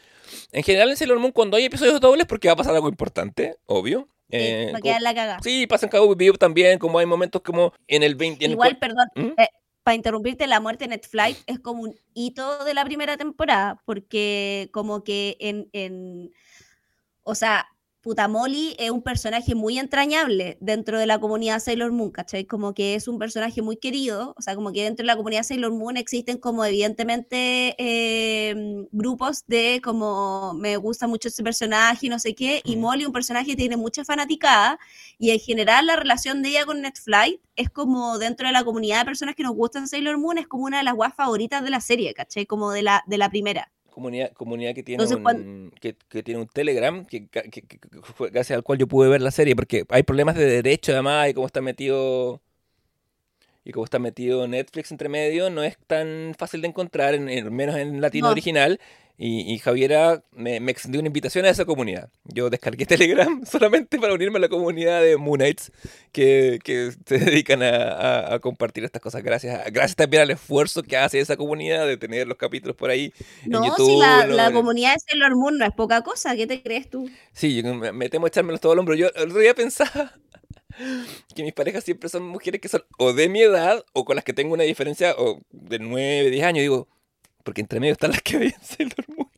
S2: en general en Sailor Moon cuando hay episodios dobles porque va a pasar algo importante, obvio.
S3: Sí,
S2: Eh,
S3: va a
S2: como-
S3: quedar la cagada.
S2: Sí, pasa en Cowboy Bebop también, como hay momentos como en el 20... en el
S3: Igual, perdón,
S2: ¿Mm?
S3: eh, para interrumpirte, la muerte de Netflix es como un hito de la primera temporada, porque como que en, en o sea, puta Molly es un personaje muy entrañable dentro de la comunidad Sailor Moon, ¿cachai? Como que es un personaje muy querido, o sea, como que dentro de la comunidad Sailor Moon existen como evidentemente eh, grupos de como me gusta mucho ese personaje y no sé qué, y
S2: Mm.
S3: Molly un personaje que tiene mucha fanaticada, y en general la relación de ella con Netflix es como dentro de la comunidad de personas que nos gustan Sailor Moon, es como una de las guas favoritas de la serie, ¿cachai? Como de la, de la primera.
S2: Comunidad, comunidad que tiene
S3: Entonces,
S2: un, que, que tiene un Telegram que, gracias al cual yo pude ver la serie porque hay problemas de derecho además y cómo está metido y como está metido Netflix entre medio no es tan fácil de encontrar en, en- menos en latino
S3: No.
S2: original y, y Javiera me, me extendió una invitación a esa comunidad yo descargué Telegram solamente para unirme a la comunidad de Moonites que, que se dedican a, a- a compartir estas cosas gracias gracias también al esfuerzo que hace esa comunidad de tener los capítulos por ahí en
S3: No,
S2: YouTube,
S3: si la,
S2: ¿no?
S3: la
S2: En-
S3: comunidad de Sailor Moon no es poca cosa, ¿qué te crees tú?
S2: Sí, yo me, me temo echármelos todo al hombro. Yo el otro día pensaba que mis parejas siempre son mujeres que son o de mi edad o con las que tengo una diferencia o de 9, 10 años. Digo, porque entre medio están las que veían Sailor Moon.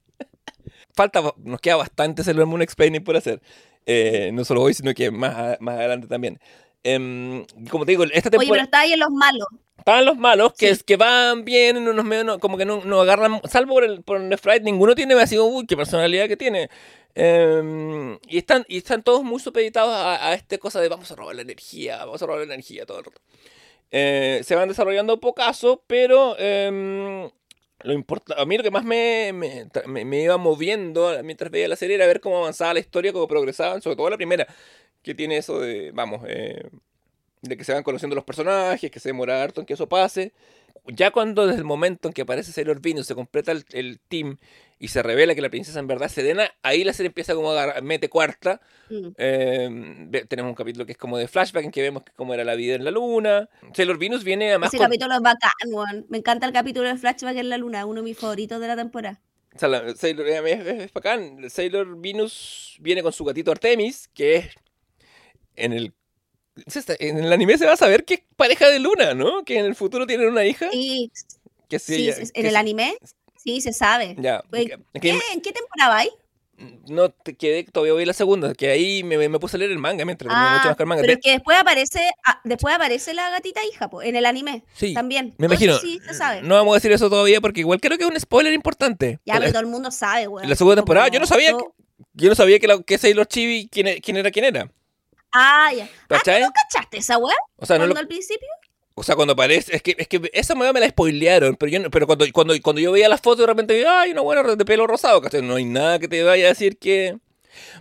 S2: Falta, nos queda bastante Sailor Moon Explaining por hacer. Eh, no solo hoy, sino que más, más adelante también. Em, como te digo, esta
S3: Oye, pero
S2: temporada
S3: está ahí en los malos.
S2: estaban los malos que,
S3: Sí.
S2: es, que van bien, en unos medios, no- como que no, no agarran, salvo por el, por el Sprite, ninguno tiene así, uy, qué personalidad que tiene. Em, y, están, y están todos muy supeditados a, a esta cosa de vamos a robar la energía, vamos a robar la energía todo el rato. Eh, se van desarrollando pocaso, pero em, lo importa, a mí lo que más me, me, me- me iba moviendo mientras veía la serie era ver cómo avanzaba la historia, cómo progresaban, sobre todo la primera, que tiene eso de, vamos, eh, de que se van conociendo los personajes, que se demora harto en que eso pase. Ya cuando desde el momento en que aparece Sailor Venus se completa el, el team y se revela que la princesa en verdad es Sedena, ahí la serie empieza como a agarrar- mete cuarta.
S3: Mm.
S2: Eh, tenemos un capítulo que es como de flashback en que vemos cómo era la vida en la luna. Sailor Venus viene además
S3: Ese
S2: con-
S3: capítulo es bacán. Me encanta el capítulo de Flashback en la luna, uno de mis favoritos de la temporada.
S2: O sea, la- Sailor, eh, es, es- bacán. Sailor Venus viene con su gatito Artemis, que es en el en el anime se va a saber que es pareja de Luna, ¿no? Que en el futuro tienen una hija.
S3: Sí,
S2: Que sí,
S3: sí,
S2: ella-
S3: en
S2: que
S3: el
S2: sí-
S3: anime, sí, se sabe.
S2: Ya. Que- que.
S3: ¿En qué temporada vais?
S2: no te quedé, todavía voy a la segunda, que ahí me, me puse a leer el manga, me entretenía mucho más que el manga.
S3: Ah, pero que después aparece, ah, después aparece la gatita hija, po, en el anime.
S2: sí,
S3: También.
S2: me imagino.
S3: Sí, se sabe.
S2: No vamos a decir eso todavía porque igual creo que es un spoiler importante.
S3: ya, pero todo el mundo sabe,
S2: en la segunda temporada, yo no sabía
S3: todo-
S2: yo no sabía que, la, que Sailor Chibi quién, e- quién era quién era.
S3: Ah, ya. Ah, ¿tú
S2: ¿Cachai?
S3: no cachaste esa weá?
S2: O sea, no
S3: ¿Cuando
S2: lo-
S3: al principio?
S2: o sea, cuando aparece, es que, es que esa moda me la spoilearon, pero yo pero cuando, cuando, cuando yo veía las fotos de repente, vi, ay, una buena de pelo rosado, ¿cachai? No hay nada que te vaya a decir que...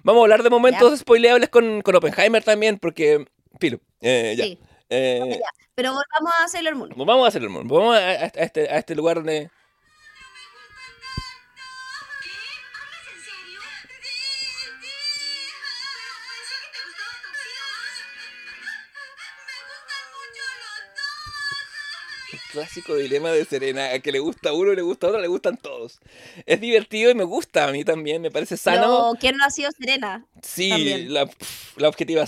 S2: Vamos a hablar de momentos spoileables con, con Oppenheimer también, porque... Pilo, eh, ya.
S3: Sí.
S2: Eh,
S3: Ya. Pero volvamos a Sailor Moon.
S2: Pues vamos a hacer el mundo. Vamos a, a- a este, a este lugar de. Clásico dilema de Serena. A que le gusta a uno y le gusta a otro, le gustan todos. Es divertido y me gusta a mí también, me parece sano.
S3: ¿quién no ha sido Serena?
S2: Sí, la, objetiva,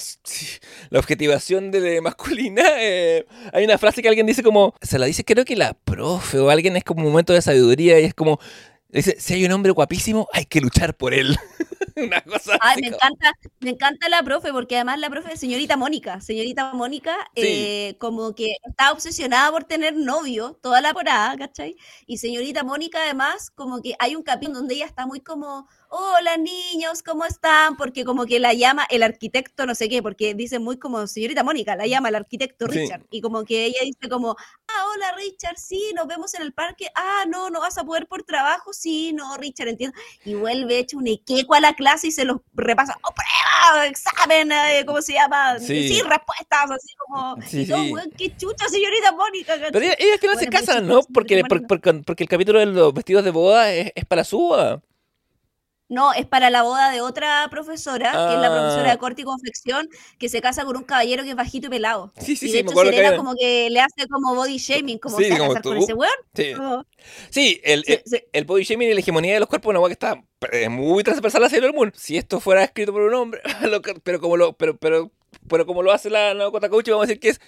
S2: la objetivación de, de masculina. eh, hay una frase que alguien dice como, se la dice creo que la profe o alguien es como un momento de sabiduría y es como, dice, si hay un hombre guapísimo, hay que luchar por él. una cosa
S3: Ay,
S2: así
S3: me
S2: como-
S3: encanta, me encanta la profe, porque además la profe es señorita Mónica. Señorita Mónica,
S2: Sí.
S3: eh, como que está obsesionada por tener novio toda la temporada, ¿cachai? Y señorita Mónica, además, como que hay un capítulo donde ella está muy como, hola niños, ¿cómo están? Porque como que la llama el arquitecto, no sé qué, porque dice muy como, señorita Mónica, la llama el arquitecto
S2: Sí.
S3: Richard. Y como que ella dice como, ah, hola Richard, sí, nos vemos en el parque. Ah, no, no vas a poder por trabajo. Sí, no, Richard, entiendo y vuelve hecho un equeco a la clase y se los repasa, ¡oh, prueba! ¡examen! eh, ¿Cómo se llama?
S2: Sí.
S3: Respuestas, así como,
S2: Sí,
S3: y todo,
S2: sí.
S3: weón, qué chucha, señorita Mónica.
S2: Pero ella, ella al final se casan, ¿no?
S3: chistoso,
S2: Porque, porque, porque el capítulo de los vestidos de boda es, es para su boda.
S3: No, es para la boda de otra profesora, que es la profesora
S2: Ah.
S3: de corte y confección, que se casa con un caballero que es bajito y pelado.
S2: Sí, sí,
S3: y
S2: sí,
S3: de
S2: me
S3: hecho
S2: que
S3: Serena
S2: era-
S3: como que le hace como body shaming, como
S2: Sí,
S3: se
S2: como
S3: casar con
S2: tú.
S3: ese weón.
S2: Sí, sí el, el, el body shaming y la hegemonía de los cuerpos es una hueá que está muy transversal a Sailor Moon. Si esto fuera escrito por un hombre, que- pero como lo, pero, pero, pero como lo hace la Naoko Takeuchi, vamos a decir que es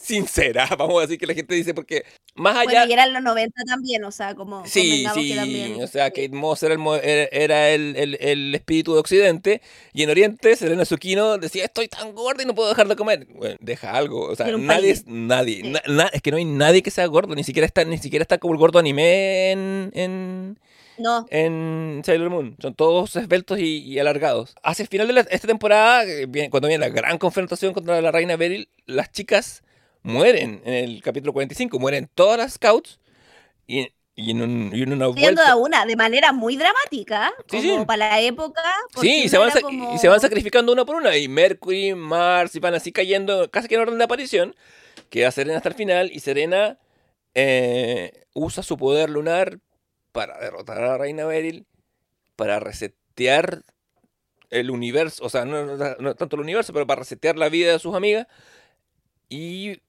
S2: sincera. Vamos a decir que la gente dice porque más allá.
S3: Bueno, y era en los 90 también, o sea, como
S2: Sí, sí,
S3: que también.
S2: o sea, Kate Moss era el, mo- era el, el- el espíritu de Occidente y en Oriente Serena Tsukino decía, estoy tan gorda y no puedo dejar de comer. Bueno, deja algo, o sea, nadie es, nadie,
S3: Sí.
S2: na- na- es que no hay nadie que sea gordo, ni siquiera está, ni siquiera está como el gordo anime en, en,
S3: No,
S2: en Sailor Moon. Son todos esbeltos y, y alargados. Hacia el final de la- esta temporada, eh, cuando viene la gran confrontación contra la reina Beryl, las chicas mueren en el capítulo 45. Mueren todas las scouts y, y en, un- y en una
S3: Siendo
S2: vuelta...
S3: una de manera muy dramática,
S2: Sí,
S3: como
S2: sí.
S3: para la época.
S2: Sí, y se, van,
S3: como-
S2: y se van sacrificando una por una. Y Mercury, Mars, y van así cayendo casi que en orden de aparición. Queda Serena hasta el final. Y Serena eh, usa su poder lunar para derrotar a la reina Beryl. Para resetear el universo. O sea, no, no- no tanto el universo, pero para resetear la vida de sus amigas. Y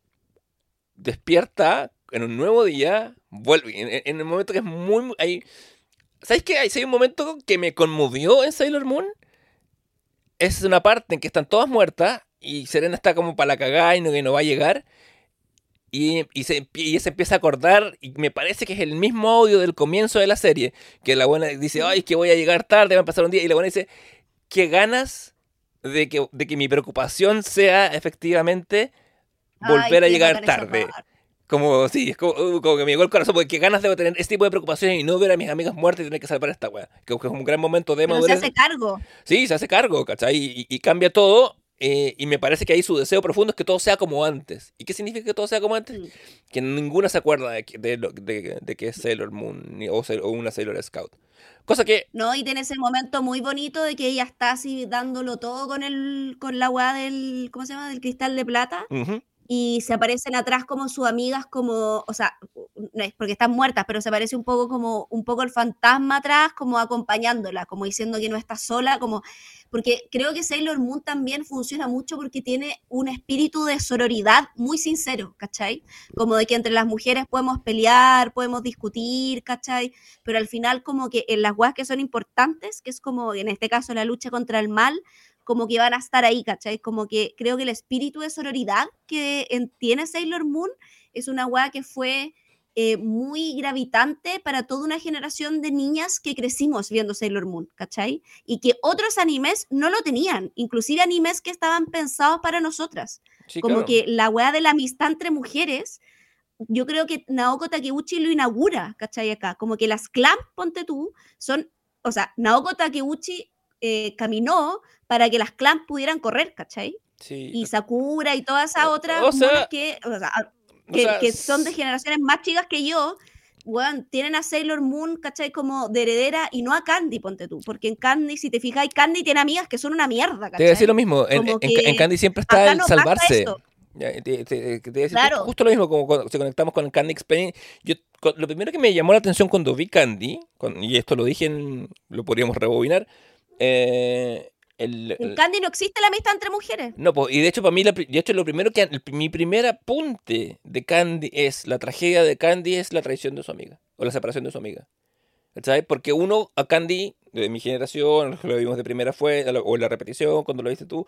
S2: despierta en un nuevo día. Vuelve. En, en el momento que es muy. hay, ¿Sabes qué? Hay, un momento que me conmovió en Sailor Moon. Es una parte en que están todas muertas y Serena está como para la cagada y no, no va a llegar. Y, y, se, y se empieza a acordar y me parece que es el mismo audio del comienzo de la serie. Que la buena dice, ay, que voy a llegar tarde, va a pasar un día. Y la buena dice, qué ganas de que, de que mi preocupación sea efectivamente
S3: Ay,
S2: volver a llegar tarde. Como, sí, es como, uh, como que me llegó el corazón, porque qué ganas debo tener este tipo de preocupaciones y no ver a mis amigas muertas y tener que salvar a esta weá. Que que es un gran momento de
S3: Pero se
S2: madurez.
S3: hace cargo.
S2: Sí, se hace cargo, ¿cachai? Y, y cambia todo. eh, y me parece que ahí su deseo profundo es que todo sea como antes. ¿Y qué significa que todo sea como antes?
S3: Mm.
S2: Que ninguna se acuerda de que, de, de- de que es Sailor Moon ni- o, o una Sailor Scout. Cosa que,
S3: ¿no? Y tiene ese momento muy bonito de que ella está así dándolo todo con el, con la weá del, ¿cómo se llama? Del cristal de plata.
S2: ujú,
S3: Y se aparecen atrás como sus amigas, como, o sea, no es porque están muertas, pero se aparece un poco como, un poco el fantasma atrás, como acompañándola, como diciendo que no está sola, como, porque creo que Sailor Moon también funciona mucho porque tiene un espíritu de sororidad muy sincero, ¿cachai? Como de que entre las mujeres podemos pelear, podemos discutir, ¿cachai? Pero al final como que en las weas que son importantes, que es como en este caso la lucha contra el mal, como que van a estar ahí, ¿cachai? Como que creo que el espíritu de sororidad que en- tiene Sailor Moon es una wea que fue eh, muy gravitante para toda una generación de niñas que crecimos viendo Sailor Moon, ¿cachai? Y que otros animes no lo tenían, inclusive animes que estaban pensados para nosotras.
S2: sí,
S3: Como
S2: claro.
S3: que la weá de la amistad entre mujeres, yo creo que Naoko Takeuchi lo inaugura, ¿cachai? Acá, como que las clan, ponte tú, son, o sea, Naoko Takeuchi eh, caminó para que las clan pudieran correr, ¿cachai?
S2: Sí,
S3: Y Sakura y todas esas
S2: O-
S3: otras
S2: o sea,
S3: que, o sea,
S2: o
S3: que,
S2: sea,
S3: que son de generaciones más chicas que yo, weón, tienen a Sailor Moon, ¿cachai? Como de heredera y no a Candy, ponte tú. Porque en Candy, si te fijas, Candy tiene amigas que son una mierda,
S2: Te voy a
S3: ¿cachai?
S2: decir lo mismo. En, en- en Candy siempre está el
S3: no
S2: salvarse. Ya, te, te- te- te decir
S3: Claro.
S2: justo lo mismo como cuando se conectamos con Candy Explain. Yo, lo primero que me llamó la atención cuando vi Candy, y esto lo dije, en, lo podríamos rebobinar, eh, el,
S3: En Candy no existe la amistad entre mujeres.
S2: no, pues, y de hecho para mí, la de hecho lo primero que, el- mi primer apunte de Candy es, la tragedia de Candy es la traición de su amiga, o la separación de su amiga. ¿Cachai? Porque uno, a Candy, de mi generación, lo vimos de primera fue, o en la repetición, cuando lo viste tú,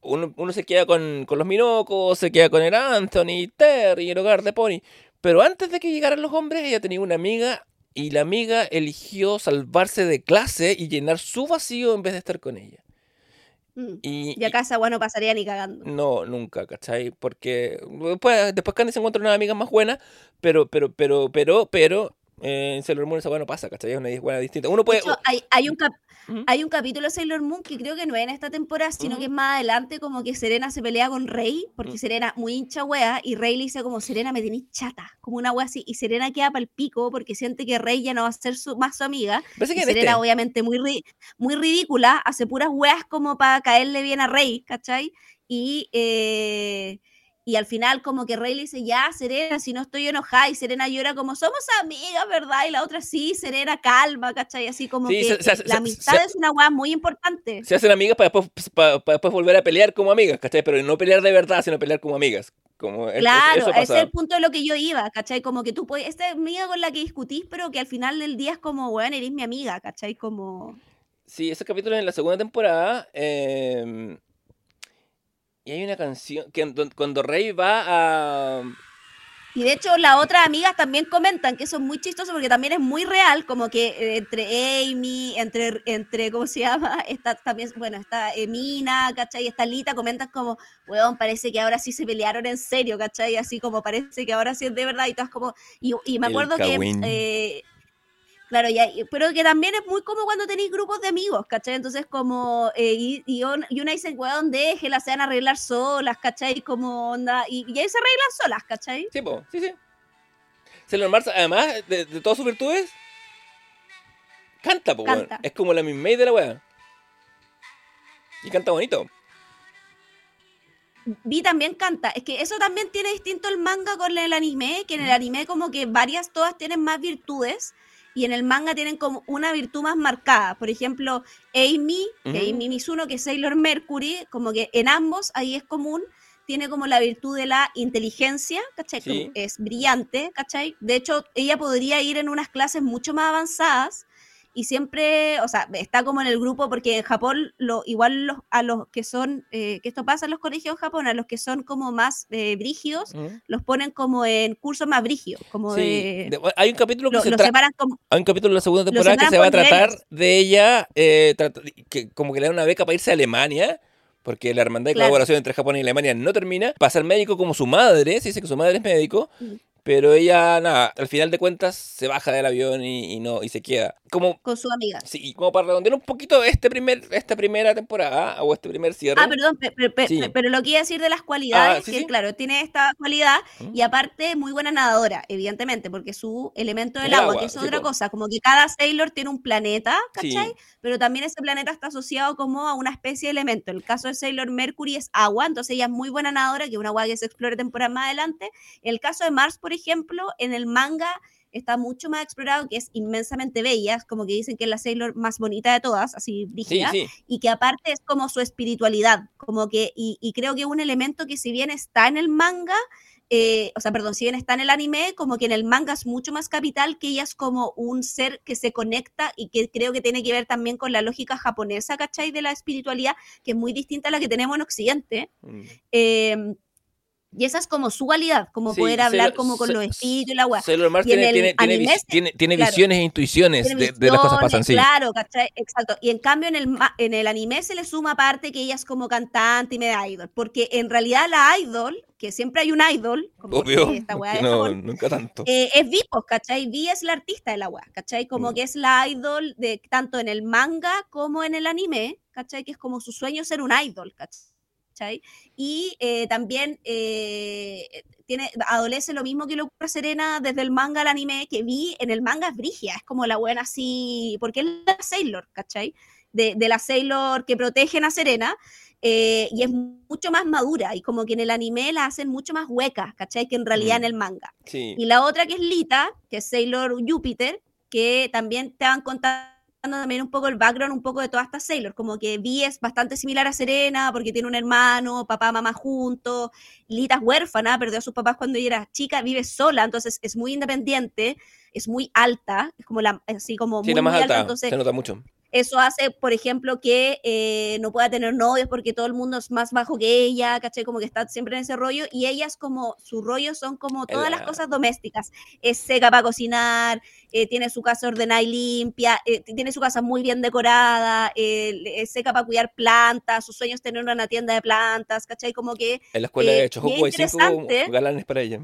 S2: uno, uno se queda con, con los Minocos, se queda con el Anthony, Terry, el hogar de Pony. Pero antes de que llegaran los hombres, ella tenía una amiga y la amiga eligió salvarse de clase y llenar su vacío en vez de estar con ella.
S3: Mm.
S2: Y,
S3: Y acá esa no pasaría ni cagando.
S2: no, nunca, ¿cachai? Porque después, después Candy se encuentra una amiga más buena, pero, pero, pero, pero, pero, eh, en Sailor Moon esa weá no pasa, ¿cachai? Es una buena distinta. Uno
S3: De
S2: puede...
S3: hecho, hay, hay un cap- hay un capítulo de Sailor Moon que creo que no es en esta temporada, sino que es más adelante, como que Serena se pelea con Rey, porque
S2: Mm.
S3: Serena muy hincha wea, y Rey le dice como, Serena, me tenés chata, como una wea así, y Serena queda pa'l pico porque siente que Rey ya no va a ser su, más su amiga, y Serena
S2: este-
S3: obviamente muy, ri- muy ridícula, hace puras weas como para caerle bien a Rey, ¿cachai? Y... eh, y al final como que Rey le dice, ya, Serena, si no estoy enojada, y Serena llora como, somos amigas, ¿verdad? Y la otra, sí, Serena, calma, ¿cachai? Así como
S2: Sí,
S3: que
S2: se- se- se-
S3: la amistad
S2: se-
S3: es una weá muy importante.
S2: se hacen amigas para después, para, para después volver a pelear como amigas, ¿cachai? Pero no pelear de verdad, sino pelear como amigas. Como es- es-
S3: Claro,
S2: eso
S3: ese es el punto de lo que yo iba, ¿cachai? Como que tú puedes, esta es amiga con la que discutís, pero que al final del día es como, weón, eres mi amiga, ¿cachai? Como...
S2: Sí, ese capítulo es en la segunda temporada. eh, y hay una canción que cuando Rey va a...
S3: Y de hecho, las otras amigas también comentan que eso es muy chistoso porque también es muy real, como que eh, entre Amy, entre, entre ¿cómo se llama? Está también, bueno, está Emina, ¿cachai? Está Lita, comentan como, weón, parece que ahora sí se pelearon en serio, ¿cachai? Así como parece que ahora sí es de verdad y todas como, y, y me acuerdo que, eh, claro, y- pero que también es muy como cuando tenéis grupos de amigos, ¿cachai? Entonces como, eh, y, y, on- y una dice, weón, déjela, se van a arreglar solas, ¿cachai? Como onda, y, y ahí se arreglan solas, ¿cachai?
S2: Sí, po, sí, sí. Sailor Mars, además de, de todas sus virtudes, canta, po.
S3: Canta.
S2: Es como la misma de la weá. Y canta bonito.
S3: Vi también canta. Es que eso también tiene distinto el manga con el anime, que en el anime como que varias, todas tienen más virtudes y en el manga tienen como una virtud más marcada. Por ejemplo, Amy, que
S2: Ujú.
S3: Amy Mizuno, que es Sailor Mercury, como que en ambos ahí es común, tiene como la virtud de la inteligencia, ¿cachai?
S2: Sí.
S3: Es brillante, ¿cachai? De hecho, ella podría ir en unas clases mucho más avanzadas y siempre, o sea, está como en el grupo porque en Japón, lo, igual los, a los que son, eh, que esto pasa en los colegios en Japón, a los que son como más eh, brígidos,
S2: Ujú.
S3: los ponen como en cursos más brígidos, como
S2: Sí,
S3: de...
S2: hay un capítulo que
S3: Lo,
S2: se
S3: lo separan como...
S2: Hay un capítulo de la segunda temporada que se va a tratar
S3: niveles.
S2: de ella, eh, que como que le da una beca para irse a Alemania, porque la hermandad de
S3: Claro.
S2: colaboración entre Japón y Alemania no termina, para ser médico como su madre, se dice que su madre es médico,
S3: Mm.
S2: pero ella, nada, al final de cuentas se baja del avión y, y no y se queda. Como,
S3: con su amiga.
S2: sí, como para redondear un poquito este primer, esta primera temporada, o este primer cierre.
S3: Ah, perdón, pe- pe- pe-
S2: Sí.
S3: pero lo que iba a decir de las cualidades,
S2: Ah, sí,
S3: que
S2: sí.
S3: claro, tiene esta cualidad
S2: ¿Mm?
S3: y aparte muy buena nadadora, evidentemente, porque su elemento del
S2: El
S3: agua,
S2: agua,
S3: que es otra cosa, como que cada Sailor tiene un planeta. ¿cachai? Pero también ese planeta está asociado como a una especie de elemento. El caso de Sailor Mercury es agua, entonces ella es muy buena nadadora, que es una agua que se explora temporada más adelante. En el caso de Mars, por ejemplo, en el manga está mucho más explorado, que es inmensamente bella, es como que dicen que es la Sailor más bonita de todas, así
S2: Sí,
S3: brígida
S2: sí.
S3: y que aparte es como su espiritualidad, como que, y, y creo que un elemento que si bien está en el manga, eh, o sea, perdón, si bien está en el anime, como que en el manga es mucho más capital, que ella es como un ser que se conecta y que creo que tiene que ver también con la lógica japonesa, ¿cachai? De la espiritualidad, que es muy distinta a la que tenemos en Occidente.
S2: Mm.
S3: Eh, y esa es como su cualidad, como
S2: Sí,
S3: poder hablar
S2: Sailor-
S3: como con los espíritus y la weá.
S2: Sailor Mars tiene, tiene, tiene,
S3: anime
S2: vis-
S3: se-
S2: tiene- tiene
S3: claro.
S2: visiones e intuiciones de, de las cosas
S3: visiones,
S2: pasan, sí.
S3: Claro, ¿cachai? Exacto. Y en cambio en el, en el anime se le suma aparte que ella es como cantante y media idol. Porque en realidad la idol, que siempre hay un idol, como
S2: Obvio.
S3: esta weá
S2: no,
S3: Japón,
S2: nunca tanto.
S3: eh, es Vi, pues, ¿cachai? Vi es la artista de la weá, ¿cachai? Como
S2: Mm.
S3: que es la idol de tanto en el manga como en el anime, ¿cachai? Que es como su sueño ser un idol, ¿cachai? Y eh, también eh, tiene, adolece lo mismo que lo ocurre a Serena desde el manga al anime, que vi en el manga es Brigia, es como la buena así, porque es la Sailor, ¿cachai? De, de la Sailor que protegen a Serena, eh, y es mucho más madura, y como que en el anime la hacen mucho más huecas, ¿cachai? Que en realidad en
S2: Mm.
S3: el manga.
S2: Sí.
S3: Y la otra que es Lita, que es Sailor Júpiter, que también te van contando también un poco el background, un poco de todas estas Sailor, como que Vi es bastante similar a Serena porque tiene un hermano, papá, mamá juntos, Lita es huérfana, perdió a sus papás cuando ella era chica, vive sola, entonces es muy independiente, es muy alta, es como la, así como
S2: Sí,
S3: muy,
S2: la más
S3: muy
S2: alta,
S3: entonces
S2: se nota mucho.
S3: Eso hace, por ejemplo, que eh, no pueda tener novios porque todo el mundo es más bajo que ella, ¿cachai? Como que está siempre en ese rollo y ella es como, su rollo son como todas las
S2: La-
S3: cosas domésticas. Es seca para cocinar, eh, tiene su casa ordenada y limpia, eh, tiene su casa muy bien decorada, es seca para cuidar plantas, su sueño es tener una tienda de plantas, ¿cachai? Como que
S2: En la escuela
S3: Eh,
S2: de hay
S3: es interesante.
S2: galanes para ella.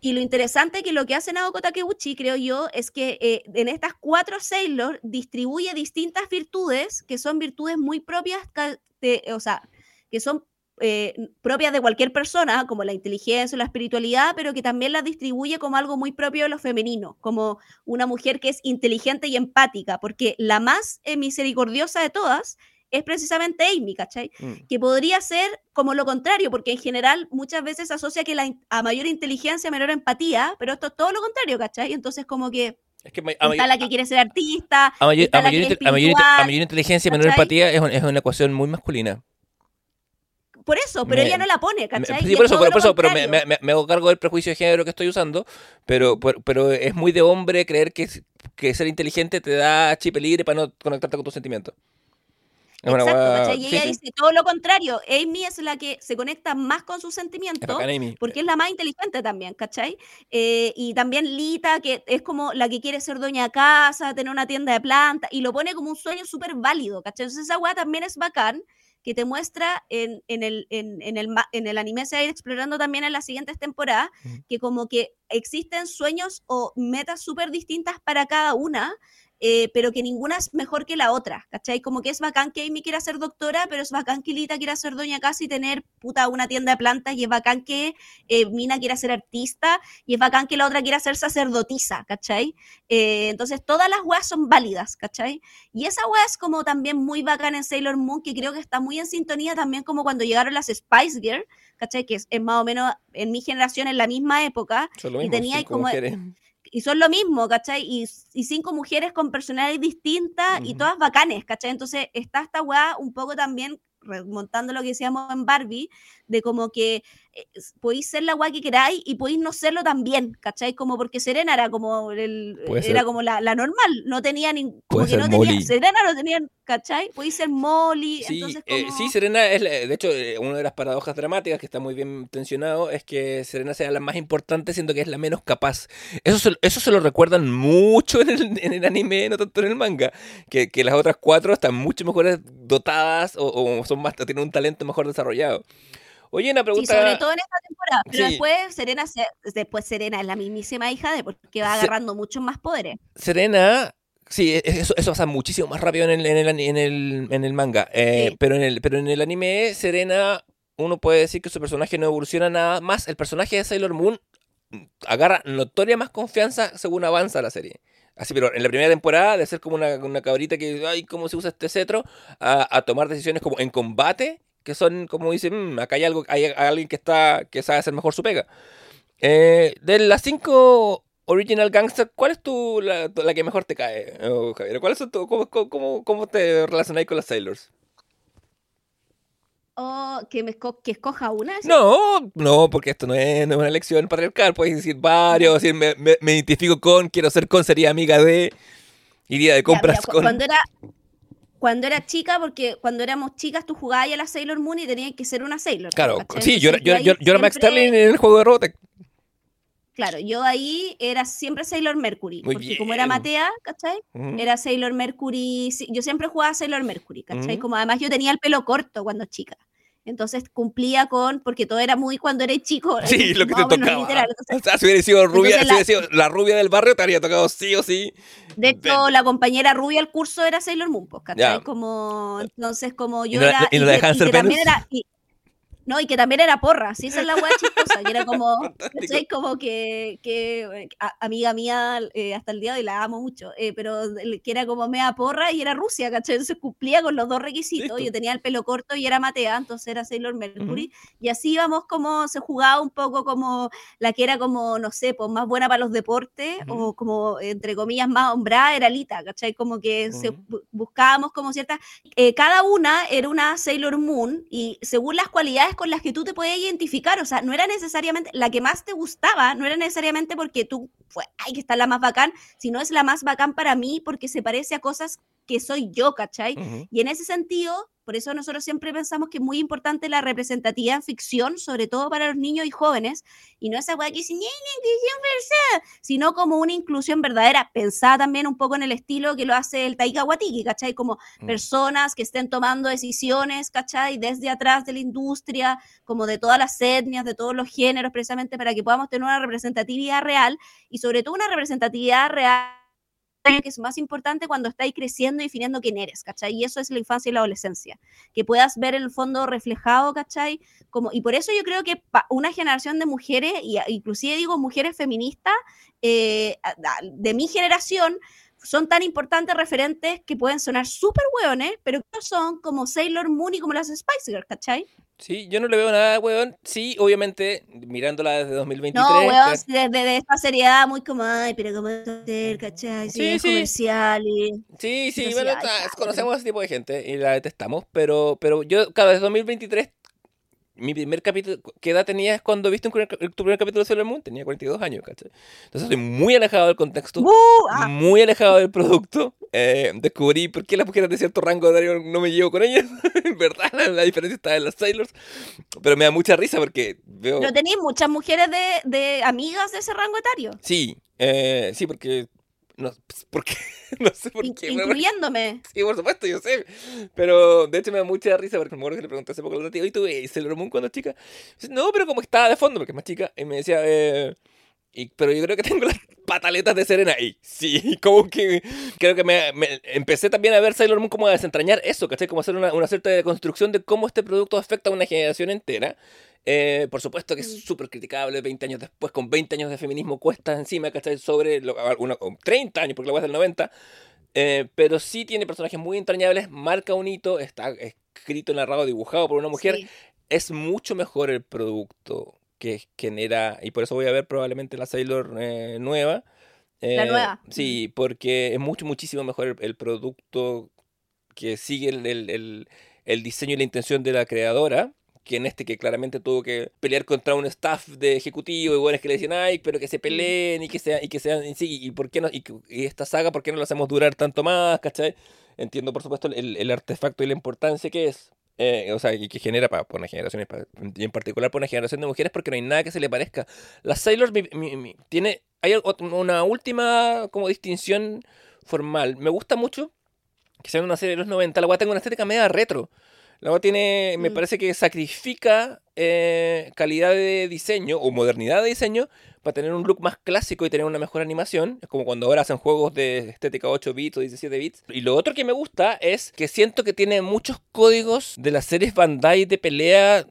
S3: Y lo interesante que lo que hace Naoko Takeuchi, creo yo, es que eh, en estas cuatro Sailor distribuye distintas virtudes que son virtudes muy propias, de- o sea, que son eh, propias de cualquier persona, como la inteligencia o la espiritualidad, pero que también las distribuye como algo muy propio de lo femenino, como una mujer que es inteligente y empática, porque la más eh, misericordiosa de todas es precisamente Amy, ¿cachai?
S2: Mm.
S3: que podría ser como lo contrario, porque en general muchas veces se asocia que la, a mayor inteligencia, menor empatía, pero esto es todo lo contrario, ¿cachai? Entonces como que
S2: Es que
S3: está
S2: mayor,
S3: la que quiere ser artista,
S2: a mayor- a a a inteligencia y menor empatía es, un- es una ecuación muy masculina.
S3: por eso, pero
S2: Me-
S3: ella no la pone,
S2: Me-
S3: ¿cachai?
S2: sí, por
S3: es
S2: eso, por, eso, pero me, hago cargo del prejuicio de género que estoy usando, pero, pero es muy de hombre creer que, que ser inteligente te da chip libre para no conectarte con tus sentimientos.
S3: Exacto. Y ella dice todo lo contrario. Amy es la que se conecta más con sus sentimientos porque es la más inteligente también, ¿cachai? Eh, y también Lita, que es como la que quiere ser doña de casa, tener una tienda de plantas, y lo pone como un sueño súper válido, ¿cachai? Entonces esa weá también es bacán, que te muestra en, en el, en, en el, en el anime, se va a ir explorando también en las siguientes temporadas, que como que existen sueños o metas súper distintas para cada una, eh, pero que ninguna es mejor que la otra, ¿cachai? Como que es bacán que Amy quiera ser doctora, pero es bacán que Lita quiera ser doña casa y tener puta una tienda de plantas, y es bacán que eh, Mina quiera ser artista, y es bacán que la otra quiera ser sacerdotisa, ¿cachai? Eh, entonces todas las weas son válidas, ¿cachai? Y esa wea es como también muy bacán en Sailor Moon, que creo que está muy en sintonía también como cuando llegaron las Spice Girl, ¿cachai? Que es, es más o menos en mi generación, en la misma época, y tenía
S2: cinco
S3: como-. Y son lo mismo, ¿cachai? Y, y cinco mujeres con personalidades distintas y todas bacanes, ¿cachai? Entonces está esta weá un poco también remontando lo que decíamos en Barbie, de como que podéis ser la weá que queráis y podéis no serlo también, ¿cachai? Como porque Serena era como el, era
S2: ser-
S3: como la, la normal, no tenía ni, como
S2: Puede
S3: que
S2: ser
S3: no tenía. Serena no tenía, ¿cachai? Podéis ser Molly,
S2: Sí,
S3: entonces
S2: eh,
S3: como...
S2: sí, Serena es, la- de hecho, eh, una de las paradojas dramáticas que está muy bien tensionado es que Serena sea la más importante siendo que es la menos capaz. Eso se, eso se lo recuerdan mucho en el, en el anime, no tanto en el manga, que, que las otras cuatro están mucho mejores dotadas o, o son más, tienen un talento mejor desarrollado. Oye, una
S3: Sí,
S2: pregunta...
S3: sobre todo en esta temporada, pero
S2: Sí.
S3: después Serena se- después Serena es la mismísima hija de porque va
S2: Se-
S3: agarrando muchos más poderes.
S2: Serena, sí, e- eso, eso pasa muchísimo más rápido en el, en el, ani- en el, en el manga. eh,
S3: Sí.
S2: pero, en el, pero en el anime, Serena, uno puede decir que su personaje no evoluciona nada más. El personaje de Sailor Moon mm, agarra notoria más confianza según avanza la serie. Así, pero en la primera temporada, de ser como una, una cabrita que, ay, ¿cómo se usa este cetro? A, a tomar decisiones como en combate, que son como dicen, "Mm, acá hay, algo, hay alguien que, está, que sabe hacer mejor su pega. Eh, de las cinco Original Gangster, ¿cuál es tu, la, la que mejor te cae, oh, Javier? ¿Cuál es tu, cómo, cómo- cómo, te relacionáis con las Sailors?
S3: O que, me esco- que escoja una. ¿sí?
S2: No, no, porque esto no es, no es una elección patriarcal. Puedes decir varios, decir me, me- me identifico con, quiero ser con, sería amiga de, iría de
S3: Ya,
S2: compras
S3: mira, cu-
S2: con.
S3: Cuando era, cuando era chica, porque cuando éramos chicas tú jugabas a la Sailor Moon y tenías que ser una Sailor.
S2: Claro,
S3: ¿cachai?
S2: sí, yo, era- yo, yo, yo era Max
S3: siempre-
S2: Sterling en el juego de Robotech.
S3: Claro, yo ahí era siempre Sailor Mercury.
S2: Muy
S3: porque como era. Matea, ¿cachai? Era Sailor Mercury. Yo siempre jugaba a Sailor Mercury, ¿cachai? Como además yo tenía el pelo corto cuando chica. Entonces cumplía con, porque todo era muy cuando eres chico.
S2: Sí, lo que te tocaba.
S3: literal. Entonces,
S2: O sea, si hubiera sido rubia, si hubiera sido la rubia del barrio, te habría tocado sí o sí.
S3: De hecho,
S2: Ven.
S3: la compañera rubia al curso era Sailor Moon, pues, ¿cachai? Como, entonces, como yo
S2: no
S3: era.
S2: y no dejaban
S3: y también era. y- No, y que también era porra, sí, esa es la weá chistosa, que era como. ¿cachai? Como que, que a- amiga mía eh, hasta el día de hoy la amo mucho, eh, pero que era como mea porra y era Rusia, ¿cachai? Entonces cumplía con los dos requisitos,
S2: Listo.
S3: yo tenía el pelo corto y era Matea, entonces era Sailor Mercury, y así íbamos como, se jugaba un poco como la que era como, no sé, pues más buena para los deportes,
S2: Ujú.
S3: o como, entre comillas, más hombrada, era Lita, ¿cachai? Como que bu- buscábamos como ciertas eh, cada una era una Sailor Moon y según las cualidades con las que tú te podías identificar, o sea, no era necesariamente la que más te gustaba, no era necesariamente porque tú fue, ay, que está la más bacán, sino es la más bacán para mí porque se parece a cosas que soy yo, ¿cachai? Y en ese sentido, por eso nosotros siempre pensamos que es muy importante la representatividad en ficción, sobre todo para los niños y jóvenes, y no esa weá que dice, sino como una inclusión verdadera, pensada también un poco en el estilo que lo hace el Taika Waititi, ¿cachai? Como
S2: Mm.
S3: personas que estén tomando decisiones, ¿cachai? Desde atrás de la industria, como de todas las etnias, de todos los géneros, precisamente para que podamos tener una representatividad real y sobre todo una representatividad real que es más importante cuando estáis creciendo y definiendo quién eres, ¿cachai? Y eso es la infancia y la adolescencia, que puedas ver el fondo reflejado, ¿cachai? Como, y por eso yo creo que una generación de mujeres, y inclusive digo mujeres feministas, eh, de mi generación, son tan importantes referentes que pueden sonar súper hueones, pero que no son como Sailor Moon y como las Spice Girls, ¿cachai?
S2: Sí, yo no le veo nada, weón. Sí, obviamente, mirándola desde 2023.
S3: No, weón,
S2: claro.
S3: sí, desde de esta seriedad muy como, ay, pero a ser, ¿cachai? Sí,
S2: Sí,
S3: es
S2: sí.
S3: comercial y...
S2: Sí, sí, bueno,
S3: ay, claro.
S2: conocemos a ese tipo de gente y la detestamos, pero, pero yo, claro, desde 2023, mi primer capítulo, ¿qué edad tenías cuando viste un tu primer capítulo de Sailor Moon? Tenía 42 años, ¿cachai? Entonces estoy muy alejado del contexto.
S3: Ah,
S2: muy alejado del producto. Eh, descubrí por qué las mujeres de cierto rango de horario no me llevo con ellas, en verdad, la, la diferencia está en las Sailors, pero me da mucha risa porque veo...
S3: Pero tenéis muchas mujeres de, de amigas de ese rango etario,
S2: Sí, eh, sí, porque... No, porque, no sé por qué.
S3: incluyéndome.
S2: Sí, por supuesto, yo sé. Pero de hecho me da mucha risa porque me acuerdo que le pregunté hace poco a la tía, oye, ¿tú ves Sailor Moon cuando chica? Dice, no, pero como estaba de fondo porque es más chica. Y me decía, eh, y- pero yo creo que tengo las pataletas de Serena. Y sí, como que creo que me, me- empecé también a ver Sailor Moon como a desentrañar eso, ¿cachai? Como hacer una, una cierta deconstrucción de cómo este producto afecta a una generación entera. Eh, por supuesto que es
S3: Mm.
S2: súper criticable 20 años después, con 20 años de feminismo cuesta encima, ¿cachai? Sobre lo, alguna- o 30 años, porque la web es del 90. Eh, pero sí tiene personajes muy entrañables, marca un hito, está escrito, narrado, dibujado por una mujer.
S3: Sí.
S2: Es mucho mejor el producto que genera, y por eso voy a ver probablemente la Sailor eh, nueva.
S3: La nueva.
S2: Sí, porque es mucho, muchísimo mejor el, el producto que sigue el- el- el diseño y la intención de la creadora, que en este que claramente tuvo que pelear contra un staff de ejecutivo y buenos que le decían, ay, pero que se peleen y que sean, y que sean, y sí, y por qué no, y, esta saga, ¿por qué no la hacemos durar tanto más? ¿Cachai? Entiendo, por supuesto, el, el artefacto y la importancia que es. eh, o sea, y que genera para una generación, y en particular para una generación de mujeres, porque no hay nada que se le parezca. La Sailor mi- mi- mi- tiene, hay una última como distinción formal. Me gusta mucho que sea una serie de los 90. La weá tiene una estética media retro. La tiene, me
S3: Mm.
S2: parece que sacrifica eh, calidad de diseño o modernidad de diseño para tener un look más clásico y tener una mejor animación. Es como cuando ahora hacen juegos de estética 8 bits o 17 bits. Y lo otro que me gusta es que siento que tiene muchos códigos de las series Bandai de pelea.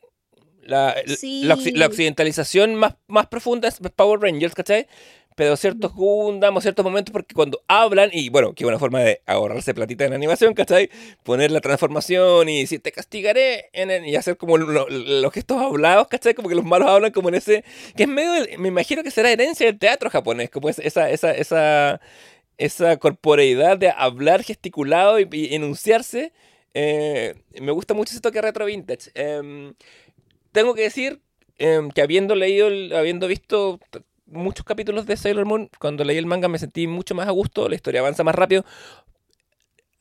S2: La,
S3: Sí.
S2: la, la occidentalización más, más profunda es Power Rangers, ¿cachai? Pero ciertos Gundam o ciertos momentos, porque cuando hablan, y bueno, que una forma de ahorrarse platita en animación, ¿cachai? Poner la transformación y decir, te castigaré, en el- y hacer como lo- los gestos hablados, ¿cachai? Como que los malos hablan como en ese. que es medio. del- me imagino que será herencia del teatro japonés, como es- esa. esa, esa esa corporeidad de hablar gesticulado y, y enunciarse, eh, me gusta mucho ese toque retro vintage. Em, tengo que decir em, que habiendo leído, habiendo visto muchos capítulos de Sailor Moon, cuando leí el manga me sentí mucho más a gusto, la historia avanza más rápido.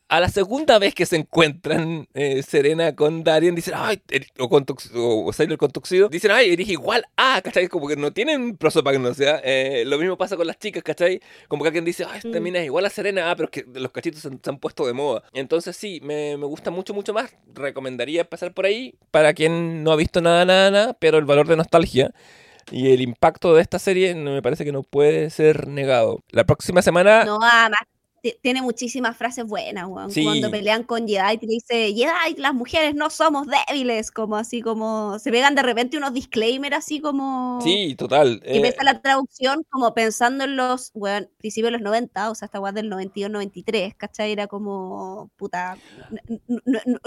S2: A la segunda vez que se encuentran eh, Serena con Darien, dicen, ay, o, con o Sailor con Tuxedo, dicen, ay, eres igual a, ¿cachai? Como que no tienen prosopagnosia. Eh, lo mismo pasa con las chicas, ¿cachai? Como que alguien dice, ay, esta
S3: Mm.
S2: mina es igual a Serena, ah, pero es que los cachitos se, han- se han puesto de moda. Entonces sí, me, me gusta mucho, mucho más. Recomendaría pasar por ahí para quien no ha visto nada, nada, nada, pero el valor de nostalgia. Y el impacto de esta serie me parece que no puede ser negado. La próxima semana
S3: No, además, tiene muchísimas frases buenas, weón.
S2: Sí.
S3: Cuando pelean con Jedi, te dice, Jedi, las mujeres no somos débiles, como así como, se pegan de repente unos disclaimers así como...
S2: Sí, total.
S3: Y
S2: eh,
S3: ves a la traducción como pensando en los, bueno, principios de los 90, o sea, esta weá del 92, 93, ¿cachai? Era como, puta,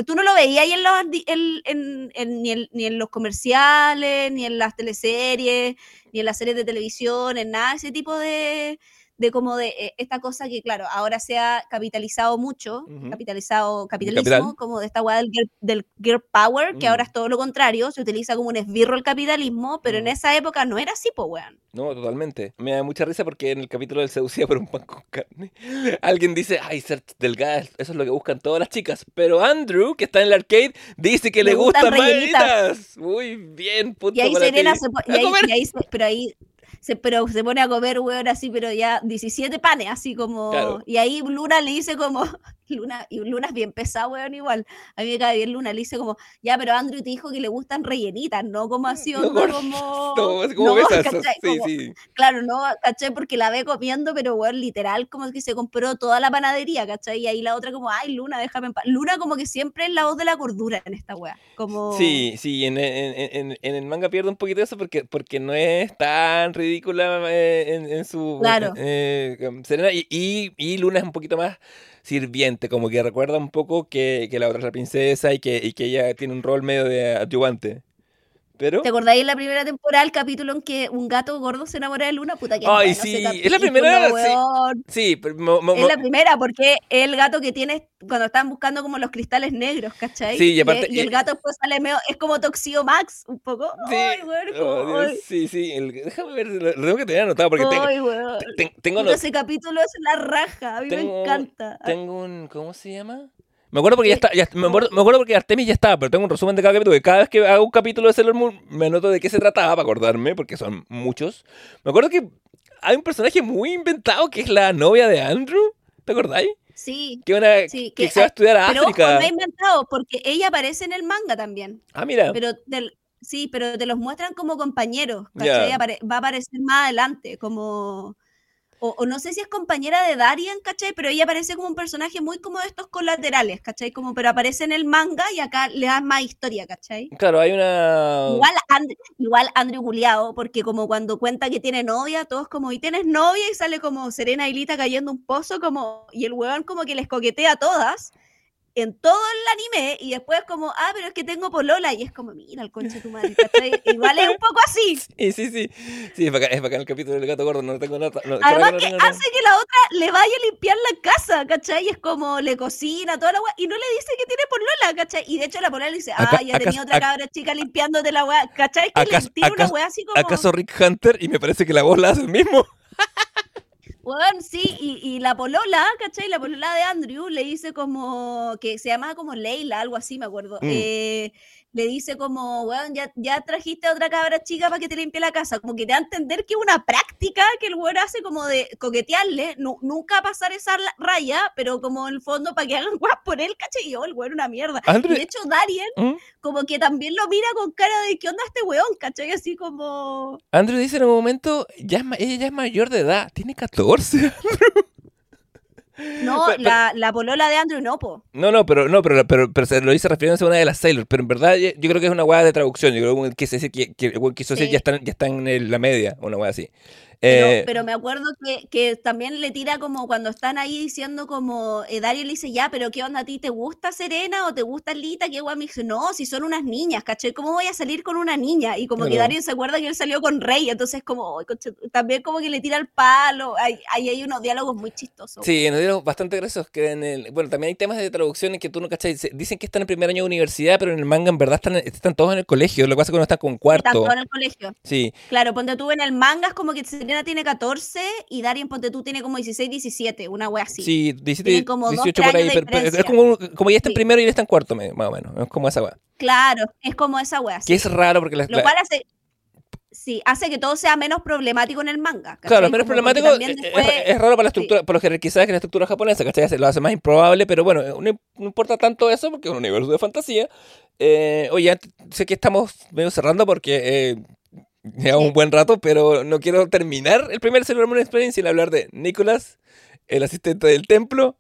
S3: tú no lo veías ahí en los, en- en- en- ni, en, ni en los comerciales, ni en las teleseries, ni en las series de televisión, en nada, ese tipo de, de como de eh, esta cosa que, claro, ahora se ha capitalizado mucho, capitalizado, capitalismo,
S2: capital.
S3: como de esta weá del, girl- del girl power, que
S2: Mm.
S3: ahora es todo lo contrario, se utiliza como un esbirro el capitalismo, pero en
S2: Mm.
S3: esa época no era así, pues, weón.
S2: No, totalmente. Me da mucha risa porque en el capítulo del seducida por un pan con carne, alguien dice, ay, ser delgada, eso es lo que buscan todas las chicas. Pero Andrew, que está en el arcade, dice que le,
S3: Le
S2: gustan
S3: gustan.
S2: Muy bien, punto
S3: Y ahí Serena se, po- y ahí- y ahí pero ahí se, pero se pone a comer, weón, así, pero ya 17 panes, así como.
S2: Claro.
S3: Y ahí Luna le dice como. Luna, y Luna es bien pesada, weón, igual. A mí me cae bien Luna, le dice como, ya, pero Andrew te dijo que le gustan rellenitas, no como así,
S2: No,
S3: como.
S2: No, como
S3: no.
S2: Sí,
S3: Como-
S2: sí.
S3: Claro, no, ¿cachai? Porque la ve comiendo, pero weón, literal, como que se compró toda la panadería, ¿cachai? Y ahí la otra como, ay, Luna, déjame en paz. Luna como que siempre es la voz de la cordura en esta weá. Como...
S2: Sí, sí, en- en- en- en el manga pierde un poquito eso porque, porque no es tan ridícula eh, en, en su...
S3: Claro.
S2: eh, um, Serena y, y, y Luna es un poquito más sirviente, como que recuerda un poco que, que la otra es la princesa y que, y que ella tiene un rol medio de adyuvante. Pero...
S3: ¿Te acordáis en la primera temporada el capítulo en que un gato gordo se enamora de Luna? Puta que
S2: Ay, sí, es la primera, sí.
S3: weón.
S2: Sí, pero mo- mo-
S3: Es la primera, porque es el gato que tiene cuando están buscando como los cristales negros, ¿cachai?
S2: Sí, y aparte-
S3: y, el
S2: y-
S3: gato después sale medio, es como Toxio Max, un poco.
S2: Sí,
S3: Ay,
S2: oh, Dios, sí, sí, el- déjame ver, lo, tengo que tener anotado porque tengo,
S3: ay,
S2: ten- tengo,
S3: ese capítulo es la raja, a mí me encanta.
S2: tengo un, ¿cómo se llama? Me acuerdo porque ya está, ya- me, acuerdo, me acuerdo porque Artemis ya estaba, pero tengo un resumen de cada capítulo. Que cada vez que hago un capítulo de Sailor Moon, me anoto de qué se trataba para acordarme, porque son muchos. Me acuerdo que hay un personaje muy inventado que es la novia de Andrew. ¿Te acordáis?
S3: Sí,
S2: Que, una,
S3: Sí,
S2: que,
S3: que
S2: se va a estudiar a
S3: pero
S2: África.
S3: no he inventado, porque ella aparece en el manga también.
S2: Ah, mira.
S3: Pero te- sí, pero te los muestran como compañeros. Apare- va a aparecer más adelante, como... O, o no sé si es compañera de Darien, ¿cachai? Pero ella aparece como un personaje muy como de estos colaterales, ¿cachai? Como, pero aparece en el manga y acá le dan más historia, ¿cachai?
S2: Claro, hay una...
S3: Igual, And- igual Andrew Culeado, porque como cuando cuenta que tiene novia, todos como, ¿y tienes novia? Y sale como Serena y Lita cayendo un pozo, como, y el weón como que les coquetea a todas en todo el anime, y después como, ah, pero es que tengo polola, y es como, mira, el conche de tu madre. Igual es un poco así.
S2: Sí, sí, sí. Sí, es bacán, es bacán el capítulo del gato gordo, no tengo. No,
S3: Además que
S2: no
S3: hace que la otra le vaya a limpiar la casa, ¿cachai? Y es como, le cocina, toda la weá, y no le dice que tiene polola, ¿cachai? Y de hecho la polola le dice, ah, ya tenía otra cabra chica limpiándote la weá, ¿cachai? Que
S2: acaso-
S3: le tira una weá así como...
S2: ¿Acaso Rick Hunter? Y me parece que la voz la hace el mismo.
S3: Weón, sí, y, y la polola, ¿cachai? La polola de Andrew le dice como, que se llamaba como Leila, algo así, me acuerdo.
S2: Mm.
S3: eh, le dice como, weón, ya, ya trajiste a otra cabra chica para que te limpie la casa. Como que te da a entender que es una práctica que el weón hace como de coquetearle, nu- nunca pasar esa raya, pero como en el fondo para que hagan guap por él, ¿cachai? Y yo, el weón una mierda. Y de hecho, Darien
S2: ¿Mm?
S3: como que también lo mira con cara de, ¿qué onda este weón? ¿Cachai? Así como...
S2: Andrew dice en un momento, ya es ella ya es mayor de edad, tiene 14.
S3: No,
S2: Pero-
S3: la, la polola de Andrew no, po.
S2: No, no, pero no, pero, pero, pero se lo dice refiriéndose a una de las Sailors, pero en verdad yo yo creo que es una hueá de traducción, yo creo que quise decir que, quiso
S3: Sí.
S2: ya están, ya están en la media, una hueá así.
S3: Pero,
S2: Eh,
S3: pero me acuerdo que, que también le tira como cuando están ahí diciendo como, eh, Dario le dice, ya, pero ¿qué onda a ti? ¿Te gusta Serena o te gusta Lita? ¿Qué guay? Me dice, no, si son unas niñas, ¿caché? ¿Cómo voy a salir con una niña? Y como que. Dario se acuerda que él salió con Rey, entonces como, también como que le tira el palo, ahí hay, hay unos diálogos muy chistosos.
S2: Sí, nos dieron bastante graciosos que en el... Bueno, también hay temas de traducción en que tú no cachai. se- Dicen que están en primer año de universidad, pero en el manga en verdad están, están todos en el colegio. Lo que pasa es que uno está con cuarto.
S3: Tanto en el colegio.
S2: Sí,
S3: Claro, ponte tú en el manga es como que Serena tiene 14 y Darien ponte tú tiene como 16, 17, una wea así.
S2: sí, 17,
S3: Tienen como dos,
S2: 18
S3: tres
S2: por ahí. pero- pero es como, como ya está en
S3: Sí.
S2: primero y él está en cuarto, más o menos. Es como esa weá.
S3: Claro, es como esa wea.
S2: Que es raro porque la,
S3: Lo cual hace, sí, hace que todo sea menos problemático en el manga. ¿cachai?
S2: Claro, menos
S3: Como
S2: problemático. eh,
S3: después-
S2: es, es raro para la
S3: sí.
S2: estructura, por lo que quizás que la estructura japonesa, ¿cachai? Se Lo hace más improbable, pero bueno, no, no importa tanto eso porque es un universo de fantasía. Eh, oye, sé que estamos medio cerrando porque eh, llevamos
S3: Sí.
S2: un buen rato, pero no quiero terminar el primer Sailor Moon Experience sin hablar de Nicholas el asistente del templo,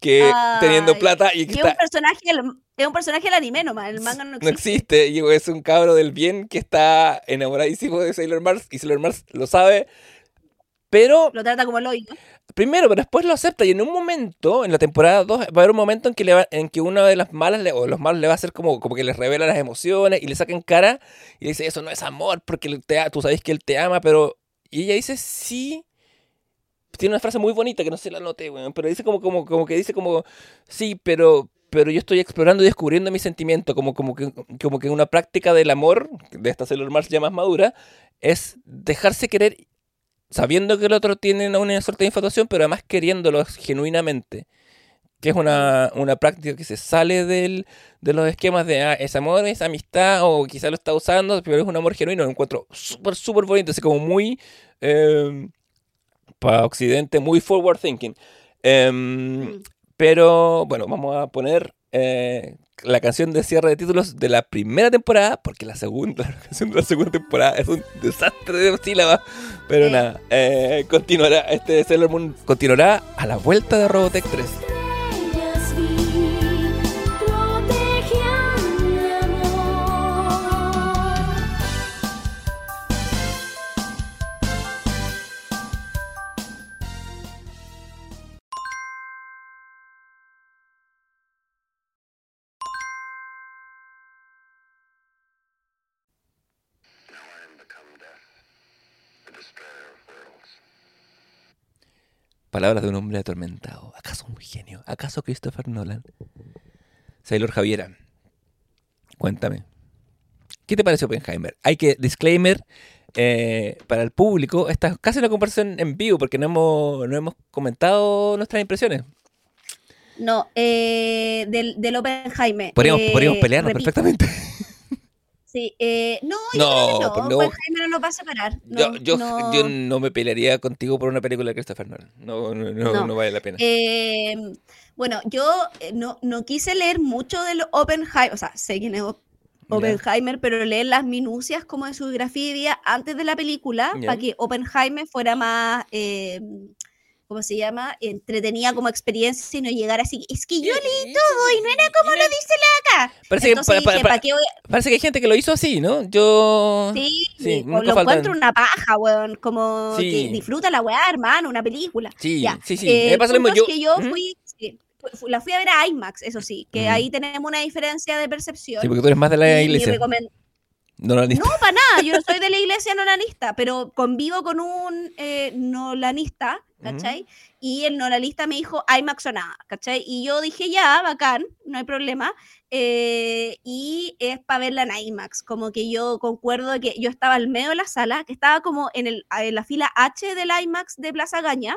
S2: que teniendo plata y que
S3: un personaje, es un personaje del anime nomás, el manga no
S2: no
S3: existe.
S2: existe, y es un cabro del bien que está enamoradísimo de Sailor Mars, y Sailor Mars lo sabe, pero
S3: Lo trata como el.
S2: Primero, pero después lo acepta y en un momento, en la temporada 2, va a haber un momento en que, le va- en que una de las malas, le- o los malos le va a hacer como, como que les revela las emociones y le saca en cara y le dice, eso no es amor porque te tú sabes que él te ama, pero... Y ella dice, sí. Tiene una frase muy bonita que no se la noté, weón, pero dice como, como, como que dice como, sí, pero, pero yo estoy explorando y descubriendo mi sentimiento, como, como, que, como que una práctica del amor, de esta Sailor Mars ya más madura, es dejarse querer sabiendo que el otro tiene una suerte de infatuación, pero además queriéndolo genuinamente. Que es una, una práctica que se sale del, de los esquemas de ah, es amor, es amistad, o quizá lo está usando, pero es un amor genuino. Lo encuentro súper, súper bonito, así como muy. para Occidente, muy forward thinking. Em,
S3: Mm.
S2: pero bueno, vamos a poner eh, la canción de cierre de títulos de la primera temporada, porque la segunda, la canción de la segunda temporada es un desastre de sílabas. Pero nada, eh, continuará, este Sailor Moon continuará a la vuelta de Robotech 3. Palabras de un hombre atormentado. ¿Acaso un genio? ¿Acaso Christopher Nolan? Sailor Javiera, cuéntame. ¿Qué te pareció Oppenheimer? Hay que, disclaimer, eh, para el público, esta es casi una conversación en vivo porque no hemos, no hemos comentado nuestras impresiones.
S3: No, eh, del, del Oppenheimer.
S2: Podríamos,
S3: eh,
S2: podríamos pelearnos
S3: repito,
S2: perfectamente.
S3: Sí, eh, no, yo
S2: No,
S3: creo que no,
S2: pues no.
S3: Oppenheimer no nos va a separar. No,
S2: yo, yo,
S3: no.
S2: yo no me pelearía contigo por una película de Christopher Nolan. No, no, no,
S3: No.
S2: no vale la pena.
S3: Eh, bueno, yo eh, no, no quise leer mucho del Oppenheimer, o sea, sé quién es. Oppenheimer, pero leer las minucias como de su biografía antes de la película, para que Oppenheimer fuera más, eh, ¿cómo se llama? Entretenida como experiencia y no llegara así, es que yo leí todo y no era como lo dice la acá.
S2: Parece que,
S3: Entonces
S2: pa- pa-
S3: dije,
S2: pa-
S3: ¿para qué voy a-
S2: parece que hay gente que lo hizo así, ¿no? Yo...
S3: Sí,
S2: Sí, nunca
S3: lo
S2: faltan.
S3: encuentro una paja, weón, como
S2: Sí.
S3: que disfruta la weá, hermano, una película.
S2: Sí,
S3: Ya,
S2: sí, sí.
S3: eh,
S2: me pasa lo
S3: punto
S2: mismo.
S3: es
S2: Yo,
S3: que yo
S2: ¿Mm?
S3: fui, sí, la fui a ver a IMAX, eso sí, que
S2: Mm.
S3: ahí tenemos una diferencia de percepción.
S2: Sí, porque tú eres más de la iglesia.
S3: No, para nada, yo no soy de la iglesia nolanista, pero convivo con un eh, nolanista, ¿cachai? Y el nolanista me dijo IMAX o nada, ¿cachai? Y yo dije, ya, bacán, no hay problema. eh, y es para verla en IMAX, como que yo concuerdo que yo estaba al medio de la sala, que estaba como en, el, en la fila H del IMAX de Plaza Gaña,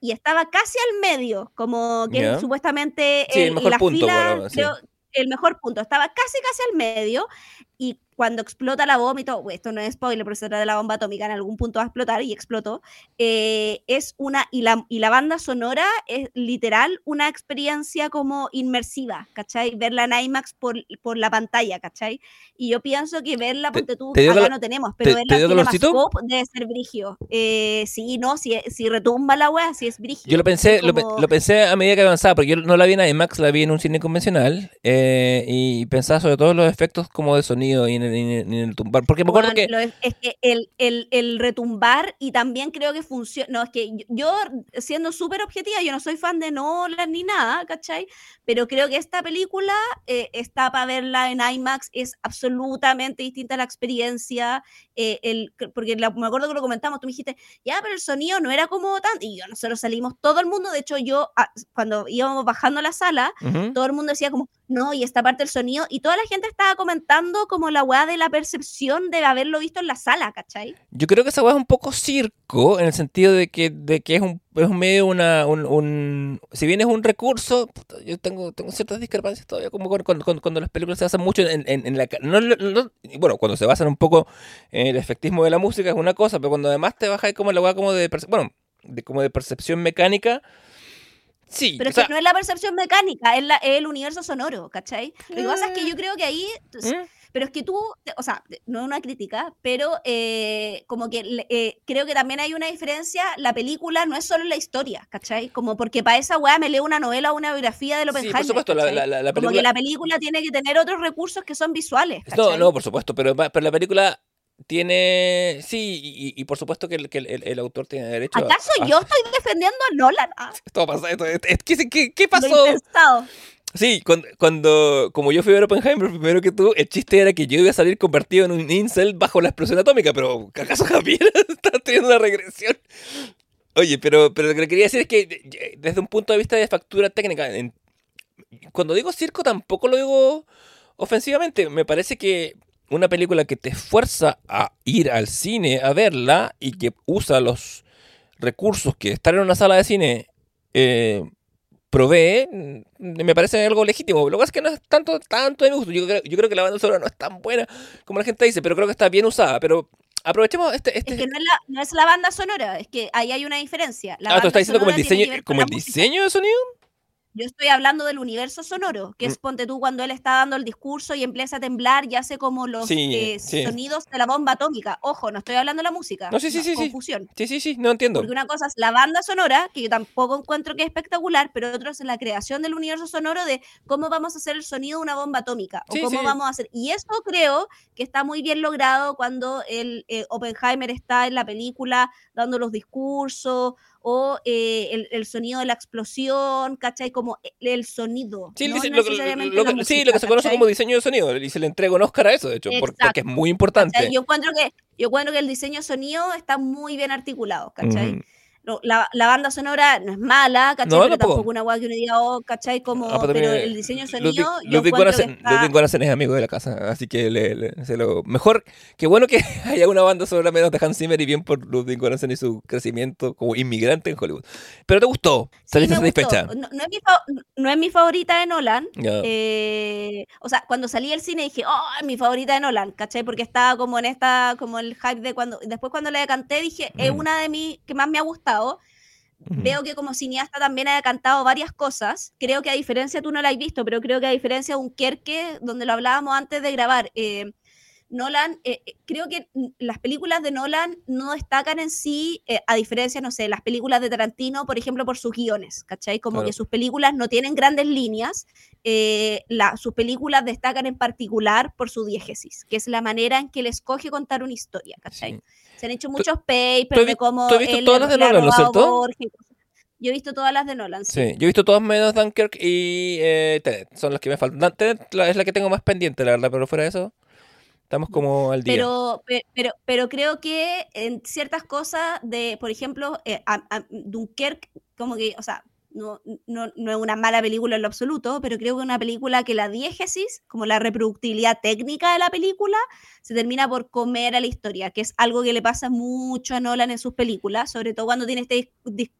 S3: y estaba casi al medio, como que
S2: Ya.
S3: supuestamente
S2: Sí, el
S3: el-
S2: mejor
S3: la
S2: punto,
S3: fila,
S2: bueno, sí.
S3: creo, el mejor punto, estaba casi casi al medio y cuando explota la uy, esto no es spoiler, pero se trata de la bomba atómica, en algún punto va a explotar y explotó, eh, es una, y la, y la banda sonora es literal una experiencia como inmersiva, ¿cachai? Verla en IMAX por, por la pantalla, ¿cachai? Y yo pienso que verla,
S2: ¿Te-
S3: ponte tú,
S2: te
S3: acá
S2: calo-
S3: no tenemos, pero
S2: te-
S3: verla en? Cinemascope debe ser brigio. Eh, sí, no, si, si retumba la wea, si es brigio.
S2: Yo lo pensé, lo, pe-
S3: como-
S2: lo pensé a medida que avanzaba, porque yo no la vi en IMAX, la vi en un cine convencional, eh, y pensaba sobre todo en los efectos como de sonido y en el, el- y en el tumbar. Porque me acuerdo
S3: Weón,
S2: que...
S3: lo es, es que el, el- el retumbar y también creo que funciona. No, es que yo, siendo súper objetiva, yo no soy fan de Nolan ni nada, ¿cachai? Pero creo que esta película eh, está para verla en IMAX, es absolutamente distinta a la experiencia. eh, el, porque la- me acuerdo que lo comentamos, tú me dijiste, ya, pero el sonido no era como tan. Y yo, nosotros salimos, todo el mundo, de hecho, yo, ah, cuando íbamos bajando la sala,
S2: Ujú.
S3: todo el mundo decía como, no, y esta parte del sonido, y toda la gente estaba comentando como la weá de la percepción de haberlo visto en la sala, ¿cachai?
S2: Yo creo que esa weá es un poco circo, en el sentido de que, de que es un, es medio, una, un, un- Si bien es un recurso, yo tengo, tengo ciertas discrepancias todavía, como con- con- con- cuando las películas se basan mucho en, en- en la... no- no- bueno, cuando se basan un poco en el efectismo de la música es una cosa, pero cuando además te bajas como la weá como de... Bueno, de, como de percepción mecánica, sí.
S3: Pero es
S2: sea,
S3: que no es la percepción mecánica, es, la- es el universo sonoro, ¿cachai? Lo que pasa es que yo creo que ahí,
S2: ¿Mm?
S3: pero es que tú, o sea, no es una crítica, pero eh, como que eh, creo que también hay una diferencia, la película no es solo la historia, ¿cachai? Como porque para esa weá me leo una novela o una biografía de
S2: Sí,
S3: Oppenheimer.
S2: por supuesto, la, la- la- la
S3: Como que
S2: película...
S3: la película tiene que tener otros recursos que son visuales.
S2: No,
S3: ¿cachai?
S2: no, por supuesto, pero, pero la película tiene... Sí, y, y por supuesto que el, que el- el- el autor tiene derecho a-
S3: ¿Acaso
S2: a-
S3: yo estoy defendiendo a Nolan? Ah,
S2: Esto pasa, esto, es- es- ¿qué, qué, qué
S3: lo
S2: pasó? Sí, cuando, cuando, como yo fui a ver Oppenheimer primero que tú, el chiste era que yo iba a salir convertido en un incel bajo la explosión atómica, pero ¿acaso Javier está teniendo una regresión? Oye, pero, pero lo que quería decir es que desde un punto de vista de factura técnica, en- cuando digo circo tampoco lo digo ofensivamente, me parece que una película que te esfuerza a ir al cine a verla y que usa los recursos que estar en una sala de cine eh, provee, mm, me parece algo legítimo. Lo que pasa es que no es tanto, tanto de mi gusto. Yo creo, yo creo que la banda sonora no es tan buena como la gente dice, pero creo que está bien usada. Pero aprovechemos este... este...
S3: Es que no es, la, no es la banda sonora, es que ahí hay una diferencia. La
S2: ah, ¿tú estás diciendo como el diseño, como el diseño de sonido?
S3: Yo estoy hablando del universo sonoro, que es
S2: Mm.
S3: ponte tú cuando él está dando el discurso y empieza a temblar y hace como los
S2: Sí,
S3: eh,
S2: sí.
S3: sonidos de la bomba atómica. Ojo, no estoy hablando de la música.
S2: No, sí, sí, sí, sí.
S3: Confusión.
S2: Sí, sí, sí, no entiendo.
S3: Porque una cosa es la banda sonora, que yo tampoco encuentro que es espectacular, pero otro es la creación del universo sonoro de cómo vamos a hacer el sonido de una bomba atómica.
S2: Sí,
S3: o cómo vamos a hacer. Y eso creo que está muy bien logrado cuando el eh, Oppenheimer está en la película dando los discursos o eh, el, el sonido de la explosión, ¿cachai? Como el, el sonido.
S2: Sí,
S3: no
S2: dice- lo, que- lo sí, lo se conoce como diseño de sonido. Y se le entrega un Oscar a eso, de hecho, por- porque es muy importante.
S3: ¿cachai? Yo encuentro que yo encuentro que el diseño de sonido está muy bien articulado, ¿cachai?
S2: Ujú.
S3: La, la banda sonora no es mala, ¿cachai?
S2: No,
S3: pero
S2: tampoco.
S3: tampoco una guay que uno diga, oh, ¿cachai? Como,
S2: Ah, pero
S3: el diseño de
S2: Ludwig,
S3: sonido, está-
S2: Ludwig Göransson es amigo de la casa, así que le, le- se lo mejor, qué bueno que haya una banda sonora menos de Hans Zimmer y bien por Ludwig Göransson y su crecimiento como inmigrante en Hollywood. Pero te gustó,
S3: Sí,
S2: saliste
S3: gustó.
S2: satisfecha.
S3: No, no es mi no es mi favorita de Nolan. Eh, o sea, cuando salí del cine dije, oh, es mi favorita de Nolan, ¿cachai? Porque estaba como en esta, como el hype de cuando. Después cuando la canté dije, es
S2: Mm.
S3: una de mis que más me ha gustado.
S2: Ujú.
S3: Veo que como cineasta también ha cantado varias cosas. Creo que a diferencia, tú no la has visto, pero creo que a diferencia de un Kerke, donde lo hablábamos antes de grabar, eh, Nolan, eh, eh, creo que las películas de Nolan no destacan en sí, eh, a diferencia, no sé, las películas de Tarantino, por ejemplo, por sus guiones, ¿cachai? Como
S2: Claro.
S3: que sus películas no tienen grandes líneas, eh, la- sus películas destacan en particular por su diégesis, que es la manera en que él escoge contar una historia, ¿cachai?
S2: Sí.
S3: Se han hecho
S2: ¿Tú-
S3: muchos papers de cómo
S2: tú has visto todas las de Nolan, ¿no es cierto?
S3: Yo he visto todas las de Nolan, sí.
S2: Yo he visto todas menos Dunkirk y eh, Tenet, son las que me faltan. Tenet es la que tengo más pendiente, la verdad, pero fuera de eso, estamos como al día.
S3: Pero, pe- pero, pero creo que en ciertas cosas de, por ejemplo, eh, a- a- Dunkerque, como que, o sea, no, no, no es una mala película en lo absoluto, pero creo que es una película que la diégesis, como la reproductibilidad técnica de la película, se termina por comer a la historia, que es algo que le pasa mucho a Nolan en sus películas, sobre todo cuando tiene este,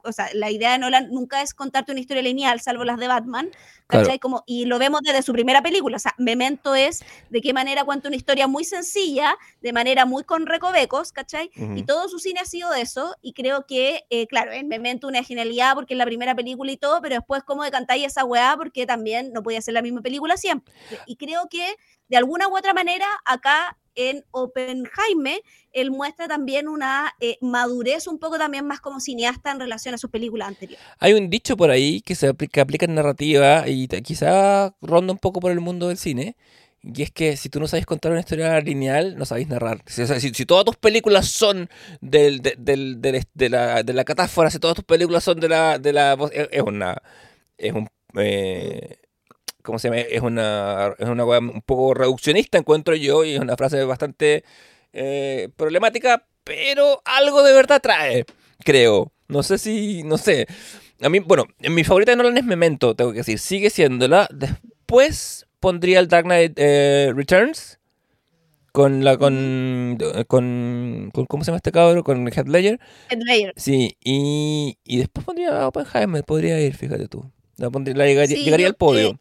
S3: o sea, la idea de Nolan nunca es contarte una historia lineal, salvo las de Batman,
S2: Claro.
S3: Como, y lo vemos desde su primera película, o sea, Memento es de qué manera cuenta una historia muy sencilla, de manera muy con recovecos, ¿cachai?
S2: Ujú.
S3: Y todo su cine ha sido eso, y creo que, eh, claro, en Memento una genialidad porque es la primera película y todo, pero después como de cantar esa weá porque también no podía ser la misma película siempre. Y creo que de alguna u otra manera acá en Oppenheimer él muestra también una eh, madurez un poco también más como cineasta en relación a sus películas anteriores.
S2: Hay un dicho por ahí que se apli- que aplica en narrativa y quizá ronda un poco por el mundo del cine. Y es que si tú no sabes contar una historia lineal, no sabéis narrar. Si, si- todas tus películas son del, de, del- del- de la, de la catáfora, si todas tus películas son de la, de la voz, es, una. Es un. eh, ¿Cómo se llama? Es una, es una un poco reduccionista, encuentro yo, y es una frase bastante eh, problemática, pero algo de verdad trae, creo. No sé si. No sé. A mí, bueno, mi favorita de Nolan es Memento, tengo que decir. Sigue siéndola. Después pondría el Dark Knight eh, Returns. Con la. Con, con, con- ¿Cómo se llama este cabrón? Con Heath Ledger. Sí, y, y después pondría a Oppenheimer. Podría ir, fíjate tú. La pondría- la llegaría,
S3: Sí,
S2: llegaría
S3: yo,
S2: al podio.
S3: eh,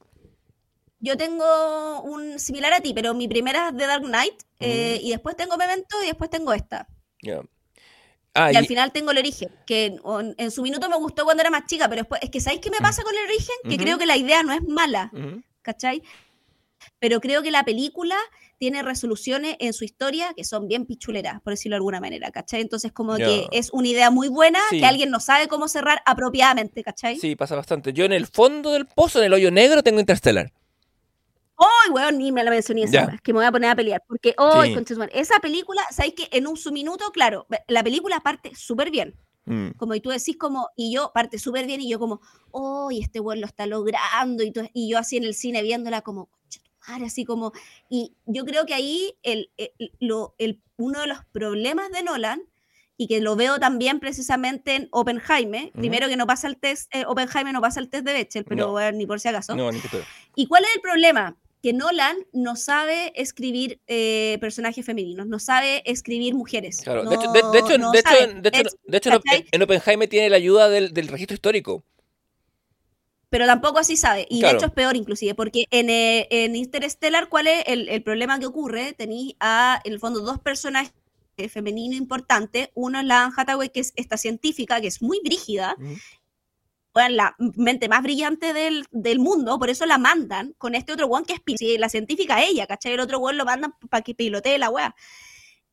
S3: Yo tengo un similar a ti, pero mi primera es The Dark Knight, eh, y después tengo Memento y después tengo esta.
S2: Ah,
S3: Y,
S2: y-
S3: al final tengo el origen, que en, en su minuto me gustó cuando era más chica, pero después, es que ¿sabéis qué me pasa con el origen? Que creo que la idea no es mala,
S2: Ujú.
S3: ¿cachai? Pero creo que la película tiene resoluciones en su historia que son bien pichuleras, por decirlo de alguna manera, ¿cachai? Entonces como que es una idea muy buena
S2: Sí.
S3: que alguien no sabe cómo cerrar apropiadamente, ¿cachai?
S2: Sí, pasa bastante. Yo en el fondo del pozo, en el hoyo negro, tengo Interstellar.
S3: ¡Ay, weón! Ni me la mencioné esa, weá, que me voy a poner a pelear. Porque, ¡ay,
S2: Sí.
S3: su madre! Esa película, ¿sabes que En un su minuto, claro, la película parte súper bien.
S2: Mm.
S3: Como y tú decís como, y yo parte súper bien y yo como, ¡oh, este weón lo está logrando! Y, tú- y yo así en el cine viéndola como, Así como, y yo creo que ahí el, el- lo, el- uno de los problemas de Nolan, y que lo veo también precisamente en Oppenheimer, primero que no pasa el test, eh, Oppenheimer no pasa el test de Bechdel, pero
S2: No.
S3: bueno, ni por si acaso.
S2: No, ni.
S3: ¿Y cuál es el problema? Que Nolan no sabe escribir eh, personajes femeninos, no sabe escribir mujeres.
S2: Claro.
S3: no,
S2: de hecho, de, de hecho,
S3: no
S2: de hecho, en Oppenheimer tiene la ayuda del, del registro histórico.
S3: Pero tampoco así sabe. Y
S2: Claro.
S3: de hecho es peor inclusive, porque en, eh, en Interstellar, ¿cuál es el, el problema que ocurre? Tenéis a, en el fondo, dos personajes eh, femeninos importantes. Uno es la Anne Hathaway, que es esta científica, que es muy brígida,
S2: Ujú.
S3: bueno, la mente más brillante del, del mundo, por eso la mandan con este otro one que es la científica ella, ¿cachai? El otro one lo mandan para que pilotee la weá.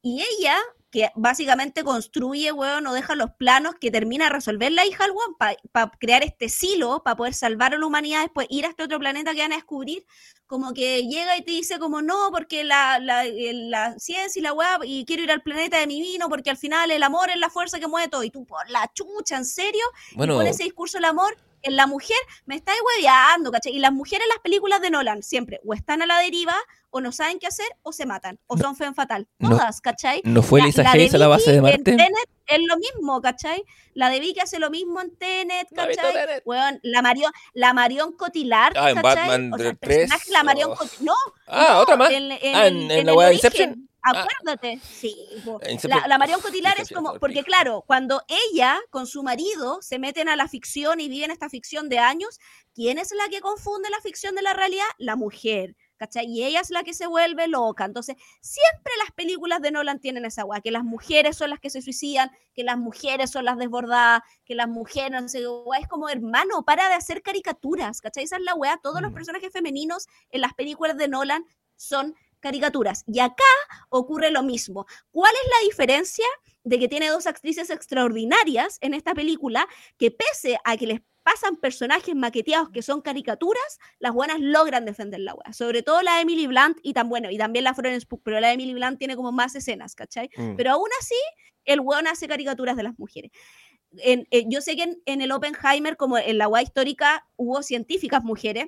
S3: Y ella, que básicamente construye, weón, o deja los planos que termina de resolver la hija al weón para crear este silo, para poder salvar a la humanidad, después ir a este otro planeta que van a descubrir, como que llega y te dice como no, porque la, la, la ciencia y la weá, y quiero ir al planeta de mi vino, porque al final el amor es la fuerza que mueve todo, y tú por la chucha, ¿en serio?
S2: Bueno,
S3: y con ese discurso del amor en la mujer, me estáis hueveando, ¿cachai? Y las mujeres en las películas de Nolan siempre o están a la deriva, o no saben qué hacer, o se matan, o son fen fatal.
S2: no-
S3: Todas, ¿cachai?
S2: ¿no fue
S3: La-
S2: Lisa
S3: la de
S2: Hayes a la base de Marte?
S3: Tenet es lo mismo, ¿cachai? La de Vicky hace lo mismo en Tenet,
S2: No
S3: ¿cachai?
S2: Tenet.
S3: Weón, la Marion, la Marion Cotillard,
S2: Ah, en
S3: ¿cachai?
S2: Batman
S3: o sea, el
S2: 3,
S3: personaje, la Marion
S2: oh.
S3: Cotillard, no,
S2: Ah,
S3: no,
S2: otra más.
S3: En, en
S2: Ah, en- la de. Inception. Ah.
S3: Acuérdate, sí. La, la Marion Cotillard es como, porque claro, cuando ella con su marido se meten a la ficción y viven esta ficción de años, ¿quién es la que confunde la ficción de la realidad? La mujer. ¿Cachai? Y ella es la que se vuelve loca. Entonces, siempre las películas de Nolan tienen esa weá, que las mujeres son las que se suicidan, que las mujeres son las desbordadas, que las mujeres, no sé, es como, hermano, para de hacer caricaturas, ¿cachai? Esa es la weá. Todos los
S2: Mm.
S3: personajes femeninos en las películas de Nolan son caricaturas. Y acá ocurre lo mismo. ¿Cuál es la diferencia de que tiene dos actrices extraordinarias en esta película que pese a que les pasan personajes maqueteados que son caricaturas, las buenas logran defender la wea. Sobre todo la Emily Blunt y tan bueno, y también la Florence Pugh, pero la Emily Blunt tiene como más escenas, ¿cachai?
S2: Mm.
S3: Pero aún así, el weón hace caricaturas de las mujeres. En- eh, yo sé que en, en el Oppenheimer, como en la wea histórica, hubo científicas mujeres,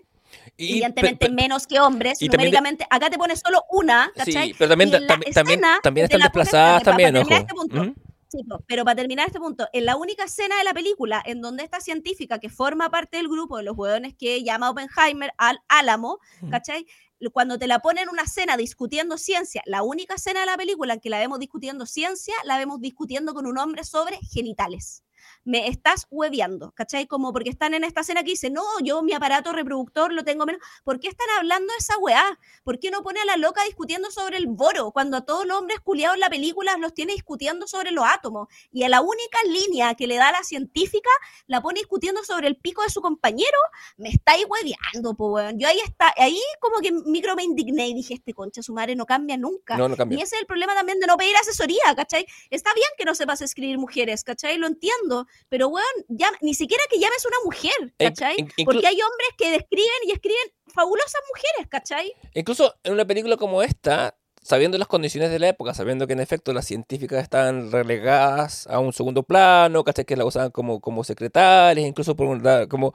S2: Y-
S3: evidentemente menos que hombres,
S2: y de-
S3: numéricamente. Acá te pones solo una, ¿cachai?
S2: Sí, pero también, también, también, están
S3: pones-
S2: desplazadas también, ojo.
S3: este punto.
S2: ¿Mm?
S3: Sí, po, pero para terminar este punto, en la única escena de la película en donde esta científica que forma parte del grupo de los hueones que llama Oppenheimer al Álamo. ¿cachai? Cuando te la ponen en una escena discutiendo ciencia, la única escena de la película en que la vemos discutiendo ciencia, la vemos discutiendo con un hombre sobre genitales. Me estás hueveando, ¿cachai? Como porque están en esta escena que dice, no, yo mi aparato reproductor lo tengo menos. ¿Por qué están hablando de esa weá? ¿Por qué no pone a la loca discutiendo sobre el boro cuando a todos los hombres culiados en la película los tiene discutiendo sobre los átomos? Y a la única línea que le da la científica la pone discutiendo sobre el pico de su compañero, me estáis hueveando, po, weón. Yo ahí está, ahí como que micro me indigné y dije, este concha, su madre no cambia nunca.
S2: No, no
S3: Y
S2: cambia.
S3: ese es el problema también de no pedir asesoría, ¿cachai? Está bien que no sepas escribir mujeres, ¿cachai? Lo entiendo, pero weón, ya, ni siquiera que llames una mujer, ¿cachai?
S2: in-
S3: Porque hay hombres que describen y escriben fabulosas mujeres, ¿cachai?
S2: Incluso en una película como esta, sabiendo las condiciones de la época, sabiendo que en efecto las científicas estaban relegadas a un segundo plano, ¿cachai? Que la usaban como, como secretarias, incluso por un como...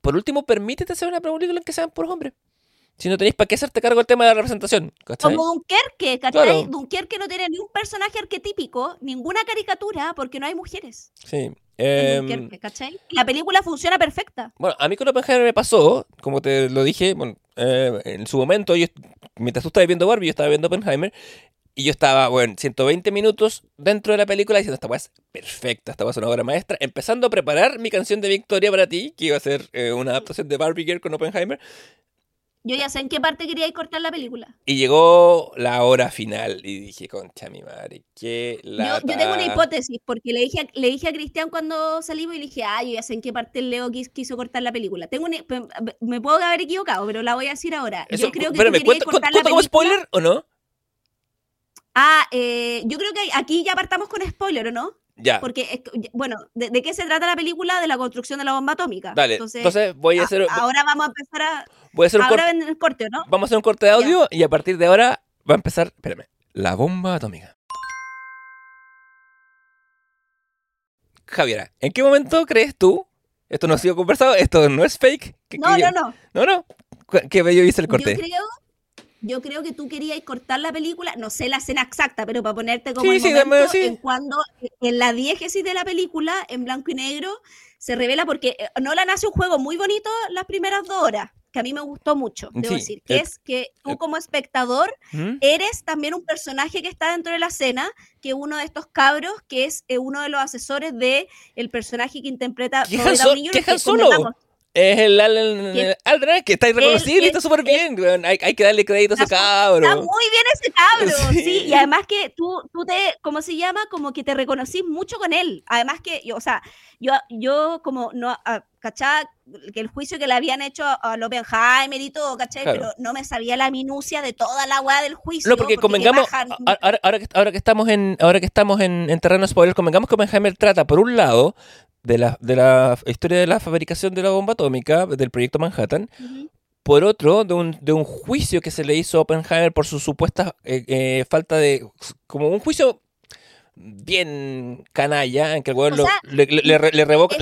S2: Por último, permítete hacer una película en que sean puros hombres. Si no tenéis para qué hacerte cargo del tema de la representación, ¿cachai?
S3: Como Dunkerque, ¿cachai?
S2: Claro.
S3: Dunkerque no tiene ni un personaje arquetípico, ninguna caricatura, porque no hay mujeres
S2: Sí.
S3: en
S2: Em,
S3: Dunkerque, ¿cachai? La película funciona perfecta.
S2: Bueno, a mí con Oppenheimer me pasó, como te lo dije, bueno, eh, en su momento, yo, mientras tú estabas viendo Barbie, yo estaba viendo Oppenheimer, y yo estaba, bueno, 120 minutos dentro de la película diciendo, esta weá es perfecta, esta weá es una obra maestra, empezando a preparar mi canción de victoria para ti, que iba a ser eh, una adaptación de Barbie Girl con Oppenheimer,
S3: Yo ya sé en qué parte quería cortar la película.
S2: Y llegó la hora final y dije, concha mi madre, qué
S3: Yo,
S2: lata.
S3: yo tengo una hipótesis, porque le dije, a, le dije a Cristian cuando salimos y le dije, ah, yo ya sé en qué parte el Leo quis- quiso cortar la película. Tengo una- me puedo haber equivocado, pero la voy a decir ahora.
S2: Eso,
S3: yo creo que
S2: espérame, ¿cuenta,
S3: cortar
S2: cuenta
S3: la
S2: como spoiler o no?
S3: Ah, eh, yo creo que aquí ya partamos con spoiler, ¿o no?
S2: Ya,
S3: Porque, bueno, ¿de, de qué se trata la película? De la construcción de la bomba atómica.
S2: dale.
S3: Entonces,
S2: Entonces, voy a
S3: a-
S2: hacer,
S3: ahora vamos a empezar a...
S2: voy a hacer un
S3: Ahora
S2: corte.
S3: el corte, ¿o ¿no?
S2: Vamos a hacer un corte de audio y a partir de ahora va a empezar, espérame, la bomba atómica. Javiera, ¿en qué momento crees tú? Esto no ha sido conversado, esto no es fake. que-
S3: No,
S2: que yo-
S3: no, no.
S2: No, no. Cu- Que bello hice el
S3: Yo
S2: corte.
S3: creo, yo creo que tú querías cortar la película, no sé la escena exacta, pero para ponerte como
S2: Sí,
S3: el
S2: sí,
S3: momento
S2: dame- sí.
S3: en cuando en la diégesis de la película, en blanco y negro, se revela porque eh, Nolan hace un juego muy bonito las primeras dos horas, que a mí me gustó mucho, debo decir, que
S2: el-
S3: es que tú
S2: el-
S3: como espectador
S2: ¿Mm?
S3: eres también un personaje que está dentro de la escena, que uno de estos cabros, que es eh, uno de los asesores de el personaje que interpreta
S2: ¿Qué Han Solo? Es el Alan que está irreconocible,
S3: él-
S2: está súper bien. Hay, hay que darle crédito a ese cabro.
S3: Está muy bien ese cabro, sí.
S2: Sí.
S3: Y además que tú, tú te, ¿cómo se llama? Como que te reconocís mucho con él. Además que, yo, o sea, yo, yo como no, a- ¿cachá? Que el juicio que le habían hecho a, Oppenheimer y todo, ¿cachai?
S2: Claro.
S3: Pero no me sabía la minucia de toda la weá del juicio.
S2: No, porque convengamos, ahora, ahora que, ahora que estamos en ahora que estamos en, en terreno spoiler, convengamos que Oppenheimer trata, por un lado, de la, de la historia de la fabricación de la bomba atómica, del proyecto Manhattan, por otro, de un, de un juicio que se le hizo a Oppenheimer por su supuesta eh, eh, falta de... como un juicio bien canalla, en que el weón
S3: sea,
S2: le, le, le- le revoca-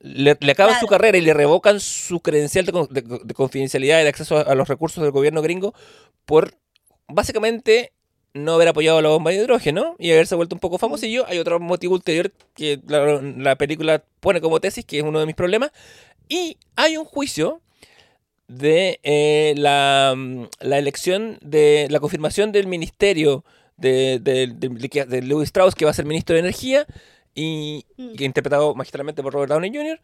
S2: le, acaban su carrera y le revocan su credencial de, con- de- de confidencialidad y de acceso a, los recursos del gobierno gringo por básicamente no haber apoyado la bomba de hidrógeno y haberse vuelto un poco famosillo. Hay otro motivo ulterior que la, la película pone como tesis, que es uno de mis problemas. Y hay un juicio de eh, la, la elección de la confirmación del ministerio de, de, de- de- Louis Strauss, que va a ser ministro de Energía, y
S3: Mm.
S2: que interpretado magistralmente por Robert Downey Jr.,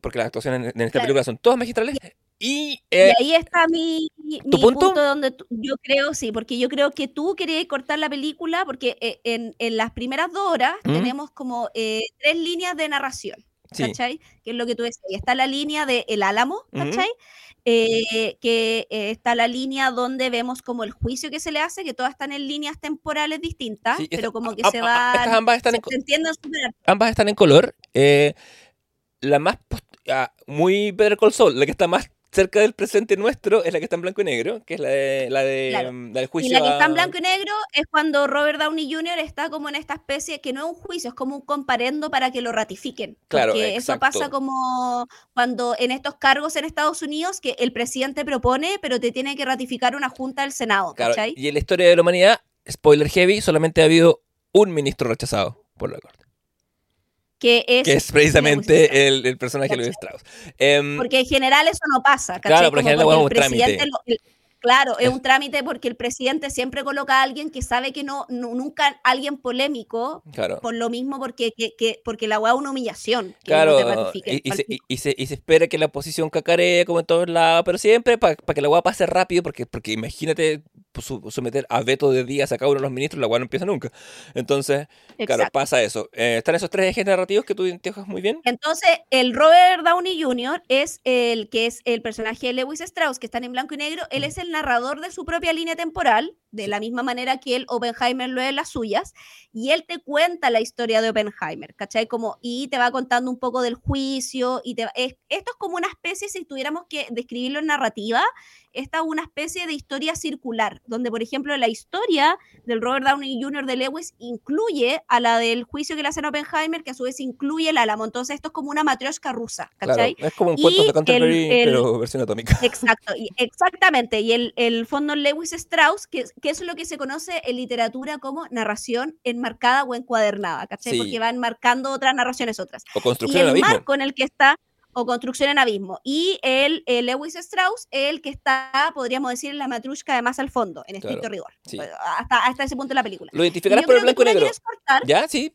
S2: porque las actuaciones en, en esta
S3: Claro.
S2: película son todas magistrales. Y,
S3: Y
S2: eh,
S3: ahí está mi, mi
S2: ¿Tu punto?
S3: donde tú- yo creo, sí, porque yo creo que tú querías cortar la película porque eh, en, en las primeras dos horas
S2: ¿Mm?
S3: tenemos como eh, tres líneas de narración,
S2: sí,
S3: ¿cachai? Que es lo que tú decías. Y está la línea de El Álamo. ¿cachai? Eh, que eh, está la línea donde vemos como el juicio que se le hace, que todas están en líneas temporales distintas,
S2: Sí,
S3: pero como que
S2: a-
S3: se va...
S2: estas ambas están en,
S3: se
S2: ambas están en color. Eh, la más ah, muy Better Call Saul, la que está más cerca del presente nuestro, es la que está en blanco y negro, que es la de la de
S3: Claro.
S2: mm, la del
S3: Y
S2: juicio.
S3: la que está en blanco y negro es cuando Robert Downey Jr. está como en esta especie, que no es un juicio, es como un comparendo para que lo ratifiquen.
S2: Claro,
S3: Porque eso
S2: exacto.
S3: pasa como cuando en estos cargos en Estados Unidos que el presidente propone, pero te tiene que ratificar una junta del Senado,
S2: Claro,
S3: ¿cachai?
S2: y en la historia de la humanidad, spoiler heavy, solamente ha habido un ministro rechazado por la corte,
S3: Que es,
S2: que es precisamente el, el personaje de Louis Strauss. Em,
S3: Porque en general eso no pasa, ¿cachai?
S2: Claro, pero en general
S3: el
S2: un trámite.
S3: presidente lo- el- Claro, es un trámite porque el presidente siempre coloca a alguien que sabe que no, nu- nunca alguien polémico,
S2: claro.
S3: por lo mismo porque, que, que- porque la weá es una humillación. Que
S2: Claro,
S3: no te
S2: y, y se, y- se, y se espera que la oposición cacarea como en todos lados, pero siempre para que la weá pase rápido, porque, porque imagínate someter a veto de días a cada uno de los ministros, la weá no empieza nunca. Entonces, claro, pasa eso. Eh, están esos tres ejes narrativos que tú identificas muy bien.
S3: Entonces, el Robert Downey Jr. es el que es el personaje de Lewis Strauss, que están en blanco y negro. Él es el narrador de su propia línea temporal, de la misma manera que él, Oppenheimer, lo es las suyas. Y él te cuenta la historia de Oppenheimer, ¿cachai? Como, y te va contando un poco del juicio. y te va- es- Esto es como una especie, si tuviéramos que describirlo en narrativa, esta es una especie de historia circular, donde, por ejemplo, la historia del Robert Downey Jr. de Lewis incluye a la del juicio que le hacen a Oppenheimer, que a su vez incluye el Álamo. Entonces, esto es como una matrioshka rusa,
S2: Claro,
S3: ¿cachai?
S2: es como un cuento de
S3: el-
S2: Canterbury,
S3: el-
S2: pero versión atómica.
S3: Exacto, y exactamente. Y el, el fondo Lewis Strauss, que, que es lo que se conoce en literatura como narración enmarcada o encuadernada, ¿cachai?
S2: Sí.
S3: Porque van marcando otras narraciones otras.
S2: O
S3: Y
S2: construcción en
S3: el
S2: abismo.
S3: marco en el que está, o construcción en abismo. Y el, el Lewis Strauss, el que está, podríamos decir, en la matrushka de más al fondo, en estricto
S2: Claro,
S3: rigor.
S2: sí.
S3: Hasta, hasta ese punto de la película.
S2: Lo identificarás por el blanco y negro. ¿Ya? Sí.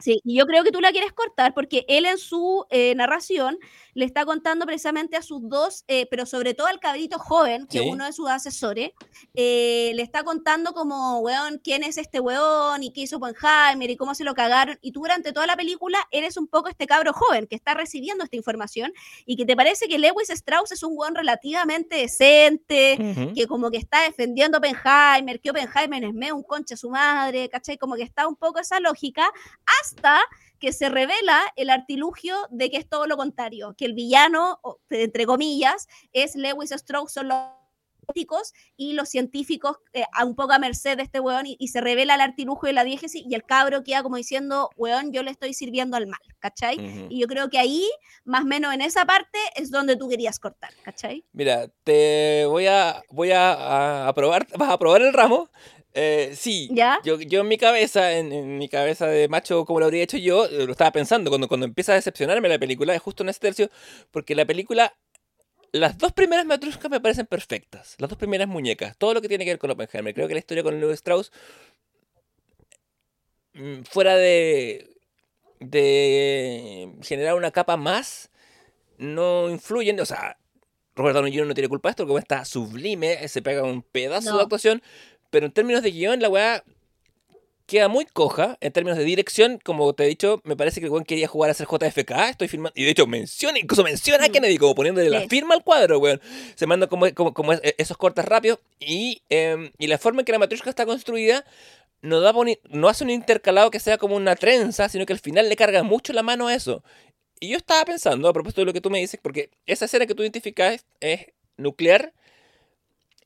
S3: Sí, y yo creo que tú la quieres cortar porque él en su eh, narración le está contando precisamente a sus dos, eh, pero sobre todo al cabrito joven, que es
S2: Sí.
S3: uno de sus asesores, eh, le está contando como, weón, quién es este weón y qué hizo Oppenheimer y cómo se lo cagaron. Y tú durante toda la película eres un poco este cabro joven que está recibiendo esta información y que te parece que Lewis Strauss es un weón relativamente decente, que como que está defendiendo a Oppenheimer, que Oppenheimer es medio un concha su madre, ¿cachai? Como que está un poco esa lógica, hasta que se revela el artilugio de que es todo lo contrario, que el villano, entre comillas, es Lewis Strauss, son los políticos y los científicos eh, a un poco a merced de este weón y, y se revela el artilugio de la diégesis y el cabro queda como diciendo, weón, yo le estoy sirviendo al mal, ¿cachai? Y yo creo que ahí, más o menos en esa parte, es donde tú querías cortar, ¿cachai?
S2: Mira, te voy a voy a, a- a probar, vas a probar el ramo. Eh, sí,
S3: ¿Ya?
S2: yo, yo en mi cabeza, en, en mi cabeza de macho como lo habría hecho yo, lo estaba pensando cuando, cuando empieza a decepcionarme la película, es justo en ese tercio, porque la película, las dos primeras matruscas me parecen perfectas, las dos primeras muñecas, todo lo que tiene que ver con Oppenheimer, creo que la historia con Louis Strauss, mm, fuera de, de generar una capa más, no influyen, o sea, Robert Downey Jr. no tiene culpa de esto, porque está sublime, se pega un pedazo
S3: No.
S2: de actuación, pero en términos de guion, la weá queda muy coja. En términos de dirección, como te he dicho, me parece que el weón quería jugar a ser JFK. Estoy filmando. Y de hecho, menciona, incluso menciona a
S3: Mm.
S2: Kennedy, como poniéndole la firma al cuadro, weón. Se manda como, como, como es- esos cortes rápidos. Y, em, y la forma en que la matrushka está construida. No, da no hace un intercalado que sea como una trenza, sino que al final le carga mucho la mano a eso. Y yo estaba pensando, a propósito de lo que tú me dices, porque esa escena que tú identificas es nuclear.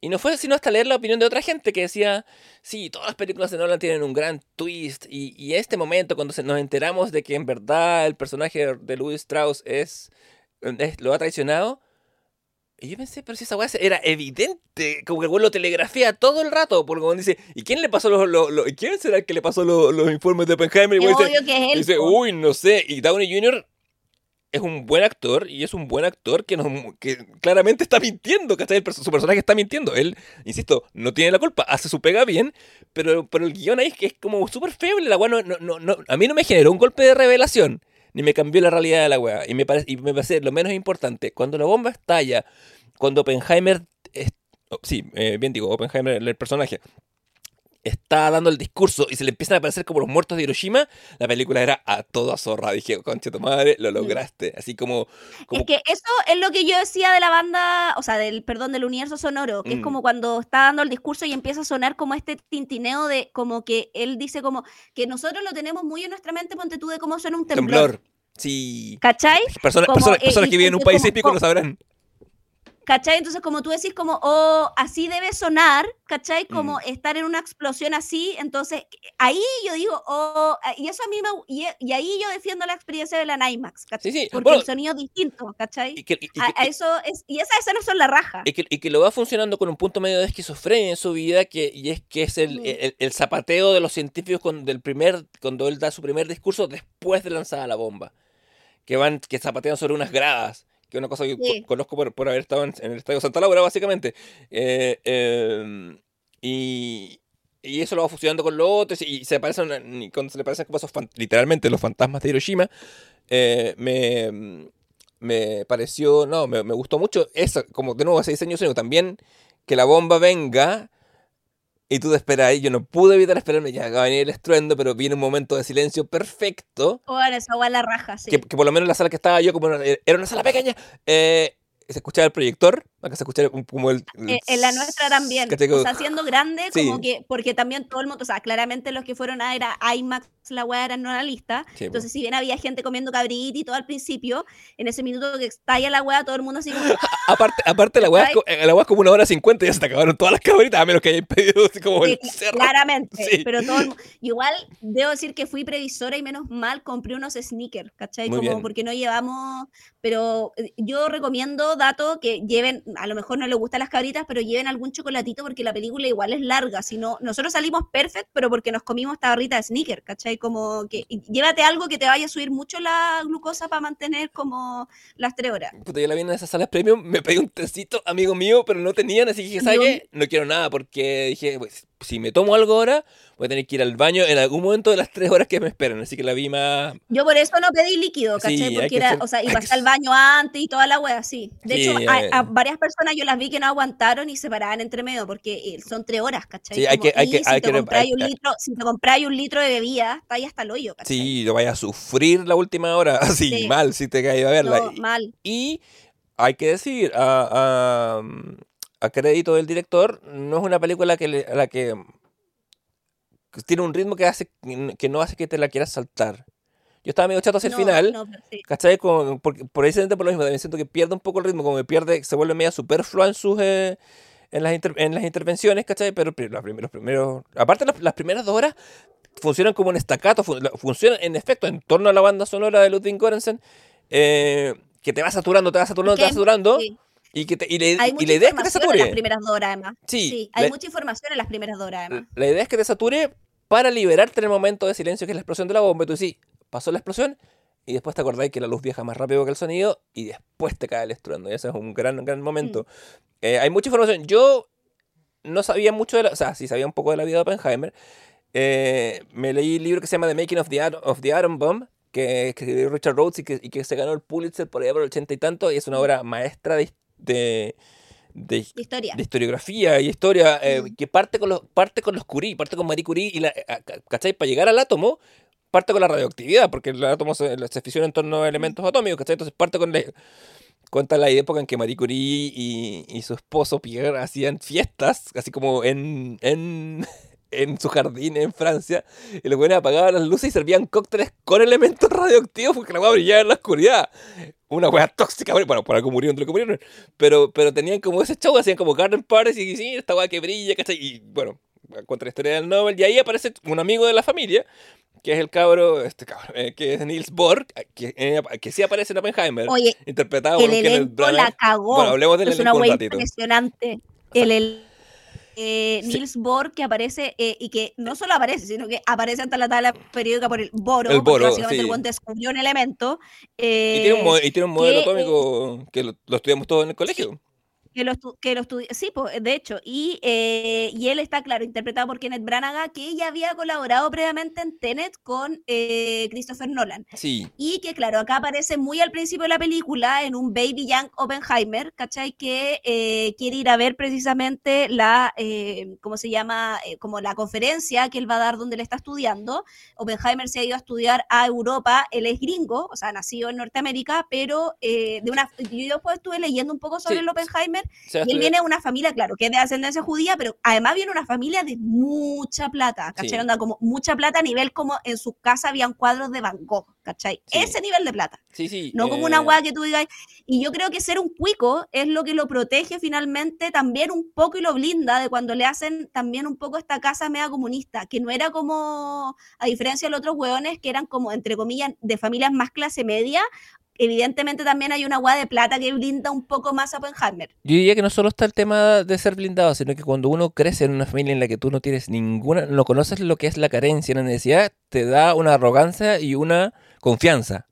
S2: Y no fue sino hasta leer la opinión de otra gente que decía, sí, todas las películas de Nolan tienen un gran twist. Y, y este momento, cuando se- nos enteramos de que en verdad el personaje de Louis Strauss es, es- lo ha traicionado. Y yo pensé, pero si esa weá era evidente, como que el güey lo telegrafía todo el rato, porque como dice, ¿y quién le pasó los, los- los- ¿y quién será el que le pasó los, los informes de Oppenheimer? Y el dice,
S3: que es él.
S2: Dice, uy, no sé. Y Downey Jr. es un buen actor y es un buen actor que, nos, que claramente está mintiendo, ¿cachai? El su personaje está mintiendo. Él, insisto, no tiene la culpa, hace su pega bien, pero, pero el guion ahí es que es como súper feble. La weá no, no, no, a mí no me generó un golpe de revelación, ni me cambió la realidad de la weá. Y me, parece, y me parece lo menos importante, cuando la bomba estalla, cuando Oppenheimer... oh, sí, eh, bien digo, Oppenheimer, el personaje está dando el discurso y se le empiezan a aparecer como los muertos de Hiroshima, la película era a toda zorra. Dije, concha tu madre, lo lograste. Así como. como
S3: Es que eso es lo que yo decía de la banda, o sea, del, perdón, del universo sonoro, que es
S2: Mm.
S3: como cuando está dando el discurso y empieza a sonar como este tintineo de, como que él dice como que nosotros lo tenemos muy en nuestra mente, ponte tú de cómo suena un temblor.
S2: temblor. Sí.
S3: ¿Cachai?
S2: Personas,
S3: Como,
S2: personas,
S3: eh,
S2: personas
S3: y-
S2: que viven en un país épico lo sabrán.
S3: ¿Cachai? Entonces, como tú decís, como, oh, así debe sonar, ¿cachai? Como
S2: Mm.
S3: estar en una explosión así, entonces, ahí yo digo, oh, y eso a mí me, y, y ahí yo defiendo la experiencia de la NIMAX, ¿cachai?
S2: Sí, sí.
S3: Porque
S2: Bueno,
S3: el sonido es distinto, ¿cachai?
S2: y que, y que-
S3: a, a eso es, y esas escenas son la raja.
S2: y que- y que lo va funcionando con un punto medio de esquizofrenia en su vida, que, y es que es el,
S3: Mm.
S2: el- el zapateo de los científicos con, del primer, cuando él da su primer discurso después de lanzada la bomba. Que van, que zapatean sobre unas gradas. Que es una cosa que
S3: Sí.
S2: conozco por, por haber estado en, en el Estadio Santa Laura, básicamente. Eh, eh, y, y eso lo va fusionando con lo otro. Y se parecen, y cuando se le parecen como esos literalmente los fantasmas de Hiroshima, eh, me, me pareció, no, me, me gustó mucho eso, como de nuevo ese diseño sino también que la bomba venga y tú te esperas ahí. Yo no pude evitar esperarme, ya va a venir el estruendo, pero viene un momento de silencio perfecto.
S3: Bueno, esa hueá la raja, sí.
S2: Que, que por lo menos en la sala que estaba yo, como era, una sala pequeña, eh, se escuchaba el proyector, acá se escuchaba como el... el
S3: Eh, en la nuestra también. O sea, siendo grande,
S2: Sí.
S3: como que, porque también todo el mundo, o sea, claramente los que fueron a era IMAX, la weá era no la lista.
S2: Sí.
S3: Entonces, si bien había gente comiendo cabrito y todo al principio, en ese minuto que estalla la weá, todo el mundo así como,
S2: Aparte, aparte la weá es,
S3: ¿Cachai?
S2: co- eh, la weá es como una hora cincuenta y ya se te acabaron todas las cabritas, a menos que hayan pedido así como el cerro.
S3: claramente,
S2: Sí.
S3: pero todo el igual debo decir que fui previsora y menos mal compré unos sneakers, ¿cachai?
S2: Muy
S3: Como
S2: bien.
S3: porque no llevamos, pero eh, yo recomiendo, dato, que lleven, a lo mejor no les gustan las cabritas, pero lleven algún chocolatito porque la película igual es larga, si no, nosotros salimos perfect, pero porque nos comimos esta barrita de sneaker, ¿cachai? Como que llévate algo que te vaya a subir mucho la glucosa para mantener como las tres horas.
S2: Puta, yo la vi en esas salas premium, me pedí un tecito, amigo mío, pero no tenían, así que dije, ¿sabes qué? No quiero nada, porque dije, pues, si me tomo algo ahora, voy a tener que ir al baño en algún momento de las tres horas que me esperan. Así que la vi más.
S3: Yo por eso no pedí líquido, ¿cachai? Porque
S2: que
S3: era,
S2: ser-
S3: o sea, iba hasta el baño antes y toda la wea, sí. De
S2: Sí,
S3: hecho, a,
S2: eh.
S3: a varias personas yo las vi que no aguantaron y se paraban entre medio porque eh, son tres horas, ¿cachai?
S2: Sí, hay
S3: Como-
S2: que- hay que-
S3: si
S2: hay
S3: te
S2: que- hay-
S3: un litro, si te compráis un litro de bebida, está ahí hasta el hoyo, ¿cachai?
S2: Sí, lo vaya a sufrir la última hora. Así,
S3: Sí.
S2: mal, si te caes a verla.
S3: No, mal.
S2: Y hay que decir, a, a- crédito del director, no es una película que le- a la que, tiene un ritmo que hace que no hace que te la quieras saltar. Yo estaba medio chato hacia el final,
S3: no, sí.
S2: ¿cachai? Como, porque, precisamente por lo mismo, también siento que pierde un poco el ritmo, como que pierde, se vuelve media superflua en sus eh, en, las inter- en las intervenciones, ¿cachai? Pero los primeros, primeros, aparte las, las primeras dos horas funcionan como un estacato, fun- funcionan en efecto en torno a la banda sonora de Ludwig Göransson, eh, que te va saturando, te va saturando, te va saturando,
S3: sí.
S2: Y, que te- y, le-
S3: Hay
S2: y
S3: mucha
S2: la idea es que te
S3: información en las
S2: sature.
S3: primeras dos horas, además.
S2: Sí,
S3: hay
S2: la-
S3: mucha información en las primeras dos horas, además.
S2: La idea es que te sature para liberarte en el momento de silencio que es la explosión de la bomba. Y tú sí, pasó la explosión y después te acordáis que la luz viaja más rápido que el sonido y después te cae el estruendo. Y ese es un gran, gran momento. Eh, hay mucha información. Yo no sabía mucho de la... O sea, sí sabía un poco de la vida de Oppenheimer. Eh, me leí el libro que se llama The Making of the, Atom, of the Atom Bomb, que que escribió Richard Rhodes y que, y que se ganó el Pulitzer por allá por el ochenta y tanto. Y es una obra maestra de, de, de
S3: De historia.
S2: de historiografía y historia eh,
S3: Mm.
S2: que parte con los parte con los Curie, parte con Marie Curie y la eh, ca- ¿cachai? Para llegar al átomo parte con la radioactividad, porque el átomo se, se fisiona en torno a elementos atómicos, ¿cachai? Entonces parte con la, cuenta la época en que Marie Curie y, y su esposo Pierre hacían fiestas, así como en, en, en su jardín en Francia, y los buenos apagaban las luces y servían cócteles con elementos radioactivos porque la hueá brillaba en la oscuridad. Una hueá tóxica, bueno, por algo murieron de lo que murieron, pero, pero tenían como ese show, hacían como garden parties y sí, esta hueá que brilla, ¿cachai? Y bueno, cuenta la historia del Nobel, y ahí aparece un amigo de la familia, que es el cabro, este cabro, eh, que es Niels Bohr, que, eh, que sí aparece en Oppenheimer,
S3: Oye,
S2: interpretado por
S3: el elenco
S2: Branagh.
S3: la cagó.
S2: Bueno, hablemos del
S3: es una
S2: elenco un ratito.
S3: impresionante. El, el eh,
S2: Sí.
S3: Niels Bohr que aparece eh, y que no solo aparece, sino que aparece hasta la tabla periódica por el boro,
S2: El boro,
S3: básicamente
S2: sí.
S3: el buen descubrió un elemento.
S2: Y tiene, un,
S3: eh,
S2: y tiene un modelo
S3: que,
S2: atómico que lo, lo estudiamos todos en el colegio.
S3: Que lo, que lo sí, po, de hecho, y, eh, y él está, claro, interpretado por Kenneth Branagh, que ya había colaborado previamente en Tenet con eh, Christopher Nolan.
S2: Sí,
S3: Y que, claro, acá aparece muy al principio de la película en un Baby Young Oppenheimer, ¿cachai? Que eh, quiere ir a ver precisamente la, eh, ¿cómo se llama? Eh, como la conferencia que él va a dar donde él está estudiando. Oppenheimer se ha ido a estudiar a Europa, él es gringo, o sea, nacido en Norteamérica, pero eh, de una, yo después estuve leyendo un poco sobre
S2: Sí,
S3: el Oppenheimer
S2: se
S3: y él viene de una familia, claro, que es de ascendencia judía, pero además viene una familia de mucha plata, ¿cachai?
S2: Sí.
S3: Onda como mucha plata a nivel como en su casa habían cuadros de Van Gogh, ¿cachai?
S2: Sí.
S3: Ese nivel de plata,
S2: sí, sí,
S3: no como
S2: eh,
S3: una guay que tú digas. Y yo creo que ser un cuico es lo que lo protege finalmente también un poco y lo blinda de cuando le hacen también un poco esta casa media comunista, que no era como, a diferencia de los otros hueones, que eran como, entre comillas, de familias más clase media. Evidentemente también hay una guay de plata que blinda un poco más a Oppenheimer.
S2: Yo diría que no solo está el tema de ser blindado, sino que cuando uno crece en una familia en la que tú no tienes ninguna, no conoces lo que es la carencia, la necesidad, te da una arrogancia y una confianza.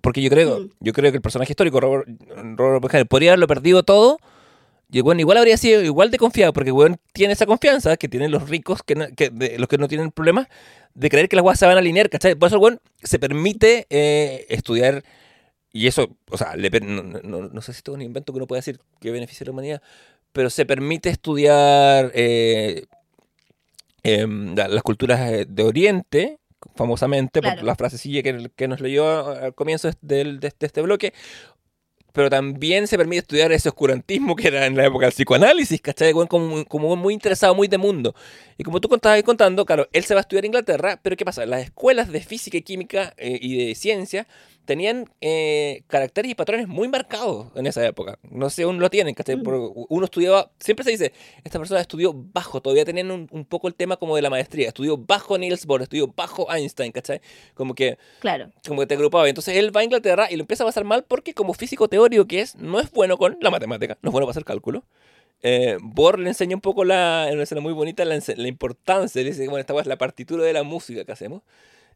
S2: Porque yo creo,
S3: Mm.
S2: yo creo que el personaje histórico, Robert, Robert Oppenheimer, podría haberlo perdido todo. Y weón igual habría sido igual de confiado, porque weón tiene esa confianza que tienen los ricos, que, no- que de- los que no tienen problemas, de creer que las cosas se van a alinear, ¿cachai? Por eso weón se permite eh, estudiar, y eso, o sea, le no, no- no sé si esto es un invento que uno puede decir que beneficia a la humanidad, pero se permite estudiar eh, la- las culturas eh, de Oriente, famosamente, por
S3: Claro.
S2: la frasecilla que, que nos leyó al comienzo del- de, de este bloque, pero también se permite estudiar ese oscurantismo que era en la época del psicoanálisis, ¿cachai? Como, como, muy interesado, muy de mundo. Y como tú contabas ahí contando, claro, él se va a estudiar a Inglaterra, pero ¿qué pasa? Las escuelas de física y química eh, y de ciencia tenían eh, caracteres y patrones muy marcados en esa época. No sé, aún lo tienen, ¿cachai?
S3: Mm.
S2: Uno estudiaba, siempre se dice, esta persona estudió bajo, todavía tenían un, un poco el tema como de la maestría, estudió bajo Niels Bohr, estudió bajo Einstein, ¿cachai? Como que
S3: Claro.
S2: como que te agrupaba. Entonces él va a Inglaterra y lo empieza a pasar mal porque como físico teórico que es, no es bueno con la matemática, no es bueno para hacer cálculo. Eh, Bohr le enseña un poco la, en una escena muy bonita la importancia, le dice, bueno, esta es la partitura de la música que hacemos.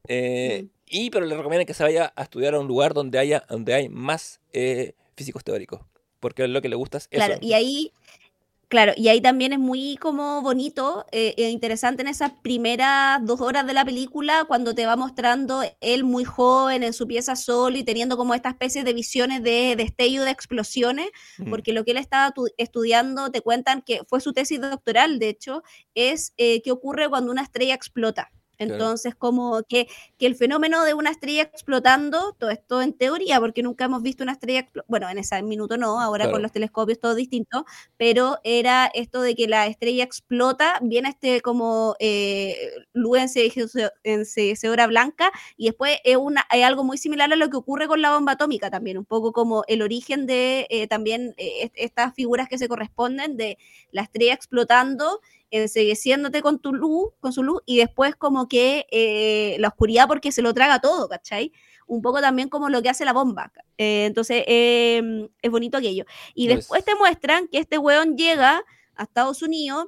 S2: Eh,
S3: Mm.
S2: Y pero le recomiendan que se vaya a estudiar a un lugar donde haya donde hay más eh, físicos teóricos, porque lo que le gusta es eso.
S3: Claro, y ahí, Claro, y ahí también es muy como bonito e interesante en esas primeras dos horas de la película, cuando te va mostrando él muy joven en su pieza solo y teniendo como esta especie de visiones de destello de explosiones,
S2: Mm,
S3: porque lo que él estaba tu- estudiando, te cuentan que fue su tesis doctoral, de hecho, es eh, qué ocurre cuando una estrella explota.
S2: Claro.
S3: Entonces, como que, que el fenómeno de una estrella explotando, todo esto en teoría, porque nunca hemos visto una estrella, bueno, en ese minuto no, ahora
S2: Claro.
S3: con los telescopios todo distinto, pero era esto de que la estrella explota, viene este como eh, luz ense- enseguecedora blanca, y después es, una, es algo muy similar a lo que ocurre con la bomba atómica también, un poco como el origen de eh, también eh, est- estas figuras que se corresponden de la estrella explotando, ensegueciéndote con tu luz, con su luz, y después como que eh, la oscuridad porque se lo traga todo, ¿cachai? Un poco también como lo que hace la bomba. Eh, entonces, eh, es bonito aquello. Y después
S2: es.
S3: te muestran que este weón llega a Estados Unidos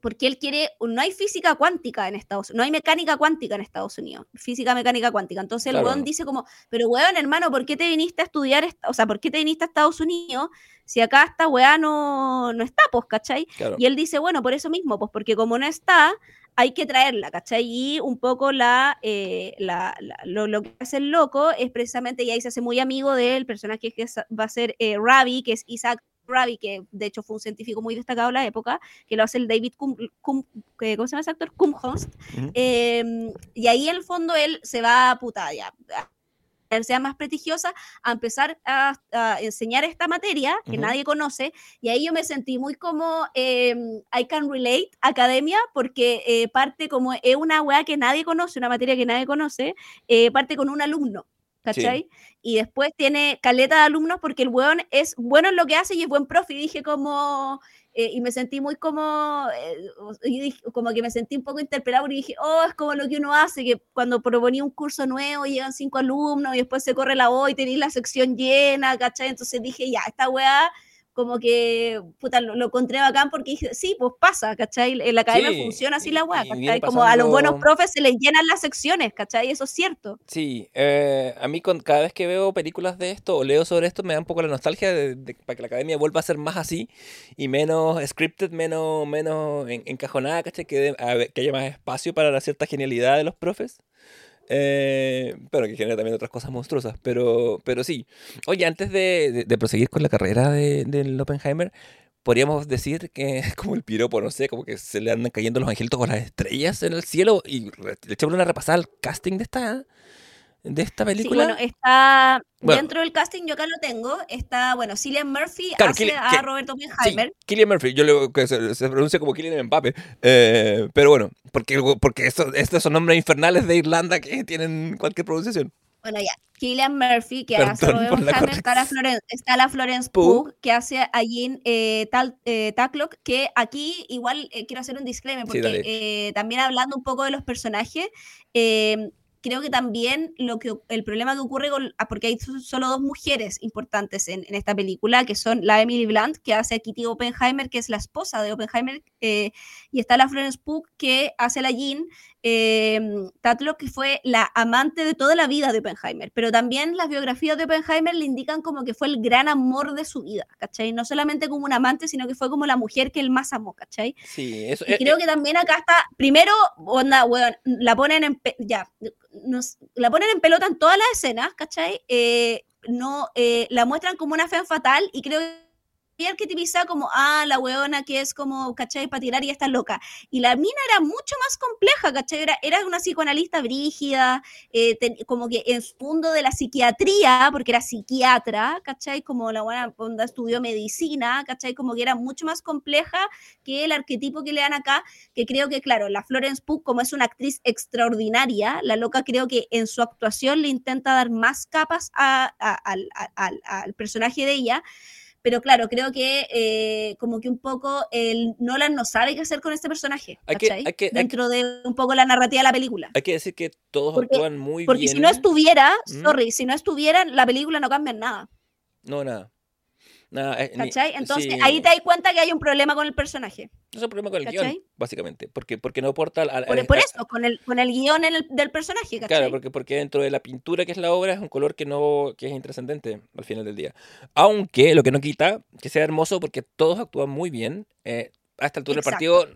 S3: porque él quiere, no hay física cuántica en Estados Unidos, no hay mecánica cuántica en Estados Unidos, física mecánica cuántica. Entonces el
S2: Claro.
S3: weón dice como, pero weón, hermano, ¿por qué te viniste a estudiar, o sea, ¿por qué te viniste a Estados Unidos si acá esta weá no, no está, pues, ¿cachai?
S2: Claro.
S3: Y él dice, bueno, por eso mismo, pues porque como no está, hay que traerla, ¿cachai? Y un poco la, eh, la- la- lo, lo que hace el loco es precisamente, y ahí se hace muy amigo del personaje que es- va a ser eh, Ravi, que es Isaac Ravi, que de hecho fue un científico muy destacado en la época, que lo hace el David Cum, Cum- ¿cómo se llama ese actor? Kumhost.
S2: Ujú.
S3: Eh, y ahí en el fondo él se va a puta ya, universidad más prestigiosa a empezar a, a enseñar esta materia que
S2: Ujú.
S3: nadie conoce y ahí yo me sentí muy como eh, I can relate academia porque eh, parte como es una weá que nadie conoce, una materia que nadie conoce, eh, parte con un alumno. Y después tiene caleta de alumnos porque el weón es bueno en lo que hace y es buen profe. Y dije como, eh, y me sentí muy como, eh, y dije- como que me sentí un poco interpelado porque dije, oh, es como lo que uno hace, que cuando proponía un curso nuevo llegan cinco alumnos y después se corre la voz y tenéis la sección llena, ¿cachai? Entonces dije, ya, esta weá como que, puta, lo, lo encontré bacán porque dije, sí, pues pasa, ¿cachai? En la academia
S2: Sí,
S3: funciona así la weá, ¿cachai? Como a los buenos
S2: pasando-
S3: profes se les llenan las secciones, ¿cachai? Eso es cierto.
S2: Sí, eh, a mí con, cada vez que veo películas de esto o leo sobre esto me da un poco la nostalgia de, de- para que la academia vuelva a ser más así y menos scripted, menos, menos en- encajonada, ¿cachai? Que, de- a que haya más espacio para la cierta genialidad de los profes. Eh, pero que genera también otras cosas monstruosas. Pero, pero sí. Oye, antes de, de- de proseguir con la carrera de, del Oppenheimer, podríamos decir que como el piropo, no sé, como que se le andan cayendo los angelitos con las estrellas en el cielo y le echamos una repasada al casting de esta, de esta
S3: Sí,
S2: película.
S3: bueno, está
S2: Bueno.
S3: dentro del casting, yo acá lo tengo, está, bueno, Cillian Murphy
S2: Claro,
S3: hace
S2: Cillian-
S3: a
S2: que-
S3: Roberto
S2: Sí,
S3: Oppenheimer.
S2: Killian Murphy, yo le que se, se pronuncia como Killian Mbappe, eh, pero bueno, porque, porque estos, estos son nombres infernales de Irlanda que tienen cualquier pronunciación.
S3: Bueno, ya, Cillian Murphy, que hace a
S2: Perdón por la
S3: Oppenheimer, está la,
S2: corrección.
S3: Floren- está la Florence
S2: Pugh.
S3: Que hace a Jean eh, Tal, eh, Taklock, que aquí igual eh, quiero hacer un disclaimer,
S2: Sí,
S3: porque
S2: dale.
S3: eh, también hablando un poco de los personajes, eh, creo que también lo que el problema que ocurre con ah, porque hay so- solo dos mujeres importantes en, en esta película que son la Emily Blunt que hace a Kitty Oppenheimer que es la esposa de Oppenheimer eh, y está la Florence Pugh que hace la Jean eh, Tatlock que fue la amante de toda la vida de Oppenheimer pero también las biografías de Oppenheimer le indican como que fue el gran amor de su vida ¿cachai? no solamente como un amante sino que fue como la mujer que él más amó ¿cachai?
S2: Sí, eso
S3: Y
S2: eh,
S3: creo
S2: eh,
S3: que también acá está, primero, onda, weón, la ponen en, ya, nos, la ponen en pelota en todas las escenas, ¿cachai? Eh, no, eh, la muestran como una fe fatal y creo que arquetipizada como, ah, la weona que es como, ¿cachai? Para tirar y está loca. Y la mina era mucho más compleja, ¿cachai? Era, era una psicoanalista brígida, eh, como que en su de la psiquiatría, porque era psiquiatra, ¿cachai? Como la buena onda estudió medicina, ¿cachai? Como que era mucho más compleja que el arquetipo que le dan acá, que creo que, claro, la Florence Pugh, como es una actriz extraordinaria, la loca creo que en su actuación le intenta dar más capas al personaje de ella. Pero claro, creo que eh, como que un poco el Nolan no sabe qué hacer con este personaje,
S2: Hay que-
S3: ¿cachai?
S2: hay que- hay que-
S3: Dentro de un poco la narrativa de la película.
S2: hay que decir que todos
S3: Porque-
S2: actúan muy
S3: Porque
S2: bien.
S3: si no estuviera,
S2: Mm.
S3: sorry, si no estuviera, la película no cambia en nada.
S2: No, nada. Nada, eh,
S3: ¿Cachai? Entonces
S2: sí,
S3: ahí te das cuenta que hay un problema con el personaje.
S2: Es un problema con el
S3: ¿cachai?
S2: guion, básicamente. Porque, porque no aporta al- al-
S3: Por, eso, con el, con el guion el- del personaje, ¿cachai?
S2: Claro, porque, porque dentro de la pintura que es la obra es un color que no que es intrascendente al final del día. Aunque lo que no quita que sea hermoso porque todos actúan muy bien. eh, a esta altura del partido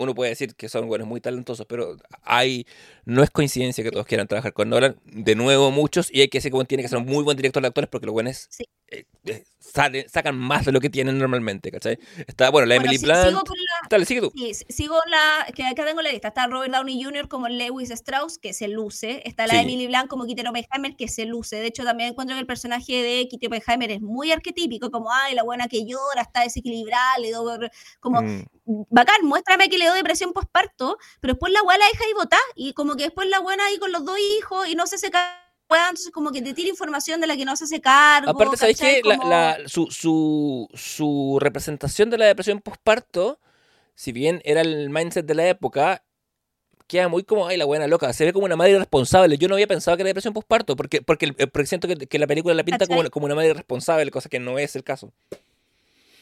S2: uno puede decir que son buenos, muy talentosos, pero hay no es coincidencia que todos quieran trabajar con Nolan. De nuevo, muchos, y hay que decir que tiene que ser un muy buen director de actores porque los buenos
S3: Sí.
S2: Eh, eh, salen- sacan más de lo que tienen normalmente, ¿cachai? Está, bueno, la
S3: Bueno,
S2: Emily
S3: si-
S2: Blunt.
S3: sigo con la,
S2: Dale, sigue tú.
S3: Sí, sigo la. Que acá tengo la lista. Está Robert Downey Jr. como Lewis Strauss, que se luce. Está la
S2: Sí.
S3: Emily Blunt como Kitty Oppenheimer, que se luce. De hecho, también encuentro que el personaje de Kitty Oppenheimer es muy arquetípico, como, ay, la buena que llora, está desequilibrada, le doy. Como,
S2: Mm.
S3: bacán, muéstrame que le doy depresión postparto, pero después la weá la deja ahí botar. Y como que después la buena ahí con los dos hijos y no se hace cargo. Entonces, como que te tira información de la que no se hace cargo.
S2: Aparte, ¿sabéis qué? La- la- su, su, su representación de la depresión postparto, si bien era el mindset de la época, queda muy como, ay, la buena loca. Se ve como una madre irresponsable. Yo no había pensado que era depresión postparto, porque, porque, el- porque siento que, que la película la pinta como, como una madre irresponsable, cosa que no es el caso.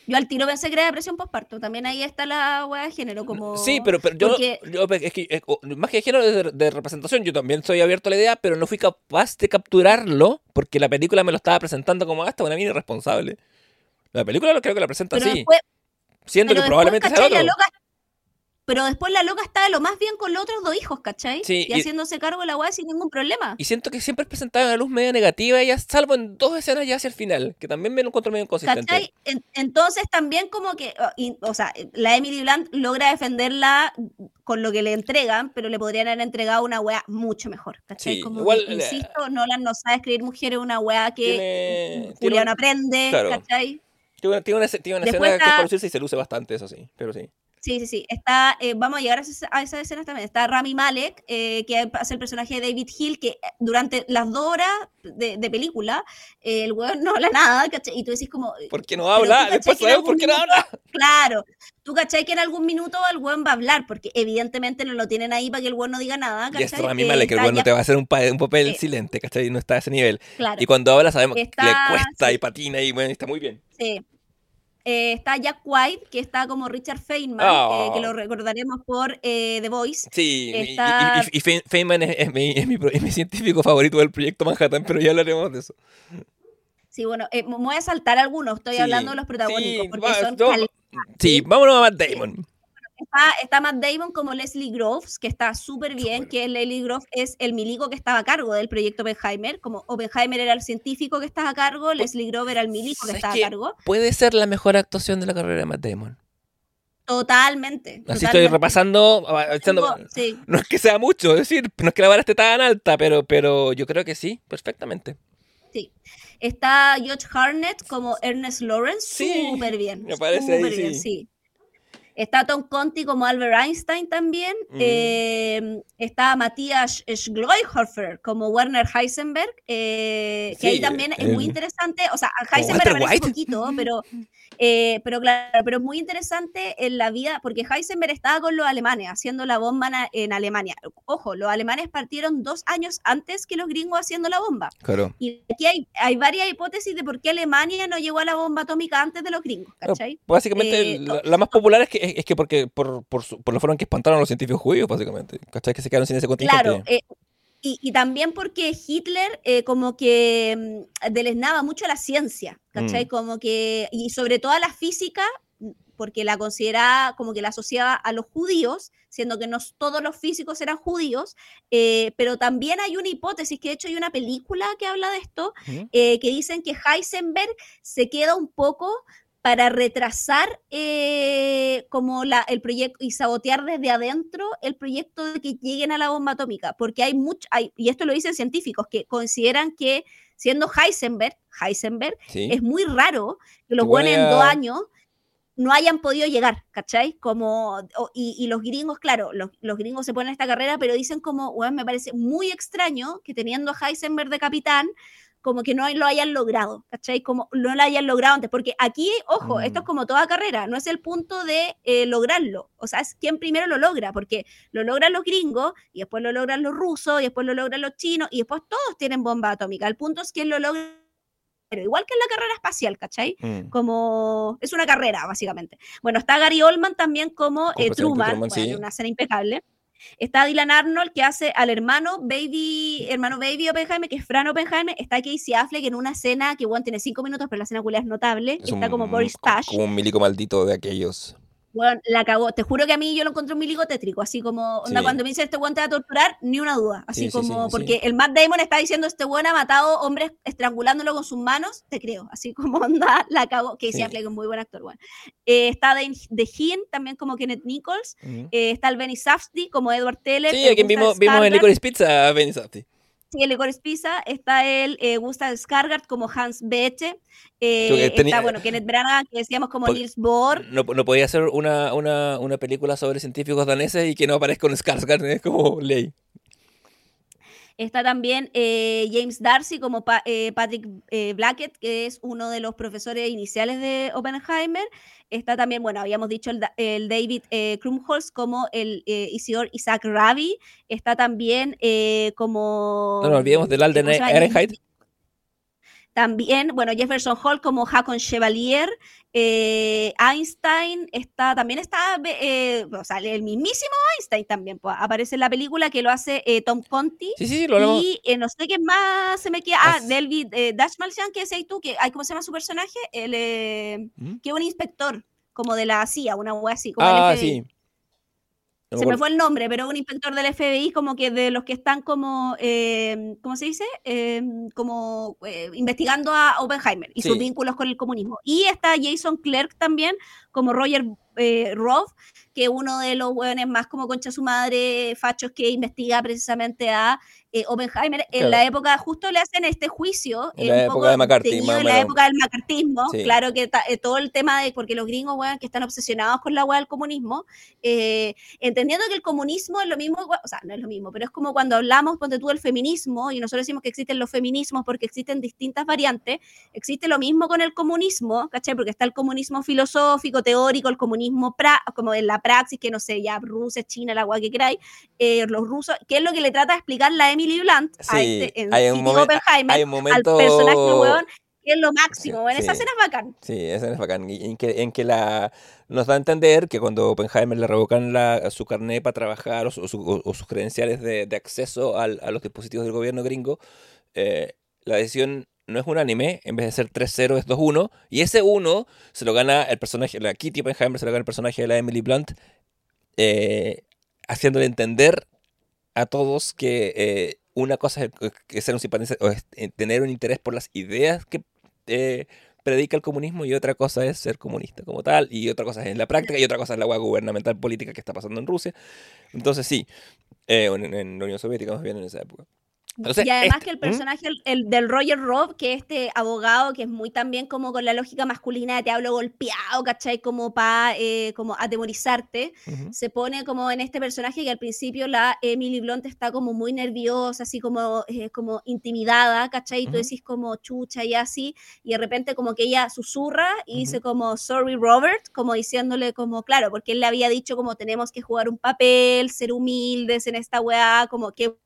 S3: Yo al tiro pensé que era depresión postparto. También ahí está la weá de género. Como...
S2: Sí, pero, pero yo,
S3: porque-
S2: yo- es que, es- más que de género de, de representación, yo también estoy abierto a la idea, pero no fui capaz de capturarlo porque la película me lo estaba presentando como hasta una mina irresponsable. La película creo que la presenta
S3: Pero
S2: así,
S3: después,
S2: siendo que
S3: después,
S2: probablemente sea otro.
S3: La loca- pero después la loca está de lo más bien con los otros dos hijos, ¿cachai?
S2: Sí,
S3: y,
S2: y-
S3: haciéndose cargo de la weá sin ningún problema.
S2: Y siento que siempre es presentada una luz medio negativa, ella, salvo en dos escenas ya hacia el final, que también me lo encuentro medio inconsistente.
S3: ¿Cachai? En- entonces también como que, y- o sea, la Emily Blunt logra defenderla con lo que le entregan, pero le podrían haber entregado una weá mucho mejor, ¿cachai?
S2: Sí,
S3: como
S2: igual,
S3: que,
S2: eh,
S3: insisto, Nolan no sabe escribir mujeres una weá que
S2: Tiene- tiene
S3: Julián
S2: un-
S3: aprende,
S2: claro.
S3: ¿cachai?
S2: Tiene una, tiene una, tiene una
S3: Después
S2: escena que es
S3: está-
S2: para lucirse y se luce bastante, eso sí, pero sí.
S3: Sí, sí, sí. Está, eh, vamos a llegar a, esa- a esas escenas también. Está Rami Malek, eh, que hace el personaje de David Hill, que eh, durante las dos horas de, de película, eh, el weón no habla nada, ¿cachai? Y tú decís como...
S2: ¿Por qué no habla?
S3: cachai
S2: Después sabemos por qué no
S3: minuto-
S2: habla.
S3: Claro, tú cachai que en algún minuto el weón va a hablar, porque evidentemente no lo tienen ahí para que el weón no diga nada,
S2: Y es
S3: ¿cachai?
S2: Rami
S3: Eh,
S2: Malek, el weón no te va a hacer un, pa- un papel silente, ¿cachai? No está a ese nivel.
S3: Claro,
S2: Y cuando habla sabemos que le cuesta
S3: sí.
S2: y patina y bueno, está muy bien.
S3: sí. Eh, está Jack White, que está como Richard Feynman,
S2: Oh.
S3: eh, que lo recordaremos por eh, The Voice.
S2: Sí, y- y-
S3: Está-
S2: y, y, Fe- Feynman es, es mi, es mi pro- es mi científico favorito del proyecto Manhattan, pero ya hablaremos de eso.
S3: Sí, bueno, me voy a saltar algunos, estoy
S2: Sí,
S3: hablando de los protagónicos,
S2: sí,
S3: porque
S2: va,
S3: son
S2: Sí, vámonos a Matt Damon.
S3: Está, está Matt Damon como Leslie Groves, que está súper bien, que Leslie Groves es el milico que estaba a cargo del proyecto Oppenheimer, como Oppenheimer era el científico que estaba a cargo, Leslie Groves era el milico que
S2: ¿Sabes
S3: estaba a cargo.
S2: Puede ser la mejor actuación de la carrera de Matt Damon.
S3: Totalmente.
S2: Así estoy repasando, echando-
S3: Tengo- sí,
S2: no es que sea mucho, es decir, no es que la vara esté tan alta, pero, pero yo creo que sí, perfectamente.
S3: sí. Está George Harnett como Ernest Lawrence,
S2: Sí,
S3: súper bien.
S2: me parece ahí,
S3: bien,
S2: sí.
S3: sí. Está Tom Conti como Albert Einstein también.
S2: Mm.
S3: Eh, está Matthias Schleichhofer como Werner Heisenberg, eh, que ahí
S2: Sí,
S3: también es
S2: el-
S3: muy interesante. O sea, Heisenberg aparece
S2: White.
S3: poquito, pero, eh, pero claro, pero es muy interesante en la vida, porque Heisenberg estaba con los alemanes haciendo la bomba en Alemania. Ojo, los alemanes partieron dos años antes que los gringos haciendo la bomba.
S2: Claro.
S3: Y aquí hay, hay varias hipótesis de por qué Alemania no llegó a la bomba atómica antes de los gringos, ¿cachai?
S2: Básicamente,
S3: Eh,
S2: la, la más popular es que, es, es que porque por, por, su- por la forma en que espantaron a los científicos judíos, básicamente. ¿Cachai? Que se quedaron sin ese contingente.
S3: Claro, eh, y, y también porque Hitler eh, como que mm, deleznaba mucho la ciencia, ¿cachai?
S2: Mm.
S3: Como que, y sobre todo a la física, porque la consideraba como que la asociaba a los judíos, siendo que no todos los físicos eran judíos, eh, pero también hay una hipótesis, que de hecho hay una película que habla de esto, eh, que dicen que Heisenberg se queda un poco para retrasar eh, como la, el proyecto y sabotear desde adentro el proyecto de que lleguen a la bomba atómica, porque hay mucho, hay, y esto lo dicen científicos, que consideran que siendo Heisenberg, Heisenberg,
S2: Sí.
S3: es muy raro que los buenos en dos años no hayan podido llegar, ¿cachai? Como, y, y los gringos, claro, los, los gringos se ponen a esta carrera, pero dicen como, weón, me parece muy extraño que teniendo a Heisenberg de capitán, como que no lo hayan logrado, ¿cachai? Como no lo hayan logrado antes, porque aquí, ojo, esto es
S2: Mm.
S3: como toda carrera, no es el punto de eh, lograrlo, o sea, es quien primero lo logra, porque lo logran los gringos, y después lo logran los rusos, y después lo logran los chinos, y después todos tienen bomba atómica, el punto es quién lo logra igual que en la carrera espacial, ¿cachai?
S2: Mm.
S3: Como es una carrera, básicamente. Bueno, está Gary Oldman también como, eh, Truman,
S2: Truman,
S3: bueno,
S2: sí.
S3: una escena impecable. Está Dylan Arnold, que hace al hermano Baby, hermano Baby Oppenheimer, que es Fran Oppenheimer. Está Casey Affleck en una escena que, bueno, tiene cinco minutos, pero la escena culia es notable.
S2: Es
S3: está
S2: un-
S3: como Boris Pash.
S2: Como un milico maldito de aquellos.
S3: Bueno, la cagó. Te juro que a mí yo lo encontré un milico tétrico, así como, onda,
S2: Sí.
S3: cuando me dice este weón te va a torturar, ni una duda. Así
S2: Sí, sí,
S3: como,
S2: sí,
S3: porque el Matt Damon está diciendo este weón ha matado hombres estrangulándolo con sus manos, te creo. Así como onda, la cagó. Casey
S2: Sí.
S3: Affleck es muy buen actor, bueno. Eh, está The, The Hint, también como Kenneth Nichols. Eh, está el Benny Safdie como Edward Teller.
S2: Sí, a
S3: Gustav
S2: vimos, vimos en. Licorice Pizza, Benny Safdie.
S3: El Licorice Pizza. Está el eh, Gustav Skarsgård como Hans Bethe. Eh,
S2: tenía-
S3: Está, bueno, Kenneth Branagh, que decíamos como
S2: Porque-
S3: Niels Bohr.
S2: No, no podía hacer una, una, una película sobre científicos daneses y que no aparezca un Skarsgård, es como ley.
S3: Está también eh, James Darcy como Pa- eh, Patrick eh, Blackett, que es uno de los profesores iniciales de Oppenheimer. Está también, bueno, habíamos dicho el, Da- el David eh, Krumholtz como el Isidore Isaac Rabi. Está también como...
S2: No nos olvidemos del Alden. Ehrenheit.
S3: También, bueno, Jefferson Hall como Hakon Chevalier. eh, Einstein está, también está, eh, o sea, el mismísimo Einstein también pues, aparece en la película que lo hace eh, Tom Conti.
S2: Sí, sí, sí, lo hablamos.
S3: Y eh, no sé qué más se me queda. Ah,
S2: As-
S3: David Dashmalchian, que decías tú, que, ¿cómo se llama su personaje? El,
S2: ¿Mm?
S3: que es un inspector, como de la CIA, una wea así, como
S2: Ah,
S3: FBI.
S2: sí.
S3: Se me fue el nombre, pero un inspector del FBI, como que de los que están como, eh, ¿cómo se dice? Eh, como eh, investigando a Oppenheimer y sus vínculos con el comunismo. Y está Jason Clark también, como Roger eh, Rove, que es uno de los hueones más como concha su madre, fachos que investiga precisamente a eh, Oppenheimer. En
S2: Claro.
S3: la época, justo le hacen este juicio,
S2: En la
S3: un
S2: época
S3: poco
S2: de McCarthy,
S3: en la época del macartismo.
S2: Sí.
S3: Claro que ta- eh, todo el tema de, porque los gringos, weón, que están obsesionados con la hueá del comunismo, eh, entendiendo que el comunismo es lo mismo, o sea, no es lo mismo, pero es como cuando hablamos, ponte tú, del feminismo, y nosotros decimos que existen los feminismos porque existen distintas variantes, existe lo mismo con el comunismo, ¿cachai? Porque está el comunismo filosófico, teórico, el comunismo pra- como en la praxis, que no sé, ya Rusia, China, la agua que queráis, eh, los rusos, que es lo que le trata de explicar la Emily Blunt a
S2: Sí,
S3: este, en
S2: hay un momen-
S3: Oppenheimer,
S2: hay un
S3: al
S2: momento-
S3: personaje, weón, que es lo máximo,
S2: Sí,
S3: weón, esa
S2: sí.
S3: escena es bacán.
S2: Sí, esa es bacán. Y En que, en que la, nos da a entender que cuando Oppenheimer le revocan la, su carnet para trabajar o su- o- o sus credenciales de, de acceso al- a los dispositivos del gobierno gringo, eh, la decisión no es unánime, en vez de ser 3-0 es 2-1, y ese 1 se lo gana el personaje, la Kitty Oppenheimer se lo gana el personaje de la Emily Blunt, eh, haciéndole entender a todos que eh, una cosa es ser un o eh, tener un interés por las ideas que predica el comunismo y otra cosa es ser comunista como tal y otra cosa es la práctica y otra cosa es la hueá gubernamental política que está pasando en Rusia. Entonces sí, eh, en, en la Unión Soviética más bien en esa época. Entonces,
S3: y además
S2: este-
S3: que el
S2: ¿Mm?
S3: personaje, el, el del Roger Robb, que es este abogado que es muy también como con la lógica masculina de te hablo golpeado, ¿cachai? Como para como atemorizarte, se pone como en este personaje que al principio la Emily Blunt está como muy nerviosa, así como, eh, como intimidada, ¿cachai? Y tú
S2: Ujú.
S3: decís como chucha y así, y de repente como que ella susurra y dice como sorry Robert, como diciéndole como claro, porque él le había dicho como tenemos que jugar un papel, ser humildes en esta weá, como que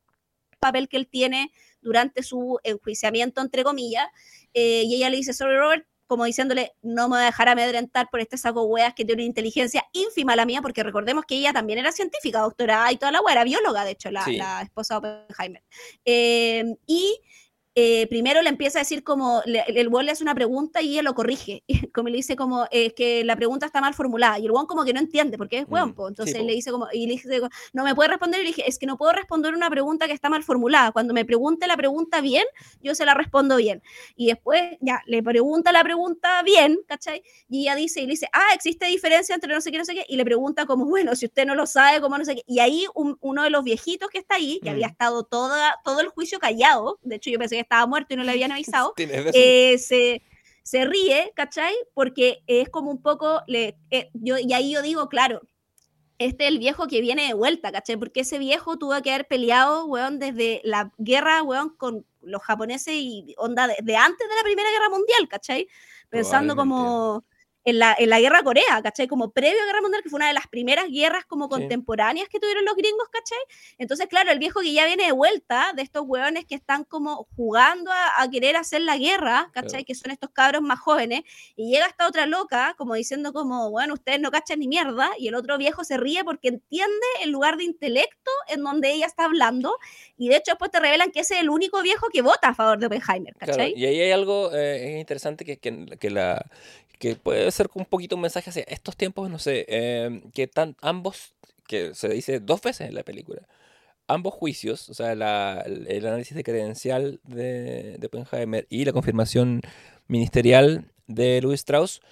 S3: papel que él tiene durante su enjuiciamiento, entre comillas, eh, y ella le dice, sorry Robert, como diciéndole, no me voy a dejar amedrentar por este saco weas que tiene una inteligencia ínfima la mía, porque recordemos que ella también era científica, doctora y toda la wea, era bióloga, de hecho, la,
S2: Sí.
S3: la esposa de Oppenheimer. Eh, y eh, primero le empieza a decir como, le- el weón le hace una pregunta y ella lo corrige, como le dice como, es que la pregunta está mal formulada, y el weón como que no entiende, porque es weón,
S2: Mm, sí,
S3: entonces
S2: po.
S3: le dice como, y le dice, no me puede responder, y le dije, es que no puedo responder una pregunta que está mal formulada, cuando me pregunte la pregunta bien, yo se la respondo bien, y después ya, le pregunta la pregunta bien, ¿cachai? Y ella dice, y le dice, ah, existe diferencia entre no sé qué, no sé qué, y le pregunta como, bueno, si usted no lo sabe, como no sé qué, y ahí un- uno de los viejitos que está ahí, que
S2: Mm.
S3: había estado toda, todo el juicio callado, de hecho yo pensé que estaba muerto y no le habían avisado, eh, se, se ríe, ¿cachai? Porque es como un poco, le, eh, yo, y ahí yo digo, claro, este es el viejo que viene de vuelta, ¿cachai? Porque ese viejo tuvo que haber peleado, weón, desde la guerra, weón, con los japoneses y onda desde antes de la Primera Guerra Mundial, ¿cachai? Pensando como, en la, en la guerra Corea, ¿cachai? Como previo a Guerra Mundial, que fue una de las primeras guerras como
S2: Sí.
S3: contemporáneas que tuvieron los gringos, ¿cachai? Entonces, claro, el viejo que ya viene de vuelta, de estos hueones que están como jugando a, a querer hacer la guerra, ¿cachai?
S2: Claro.
S3: Que son estos cabros más jóvenes, y llega esta otra loca, como diciendo como, bueno, ustedes no cachan ni mierda, y el otro viejo se ríe porque entiende el lugar de intelecto en donde ella está hablando, y de hecho después te revelan que ese es el único viejo que vota a favor de Oppenheimer,
S2: Claro,
S3: ¿cachai?
S2: y ahí hay algo eh, interesante que, que, que la que puede ser un poquito un mensaje hacia estos tiempos, no sé, eh, que tan ambos, que se dice dos veces en la película, ambos juicios, o sea, la- el análisis de credencial de, de Oppenheimer y la confirmación ministerial de Louis Strauss,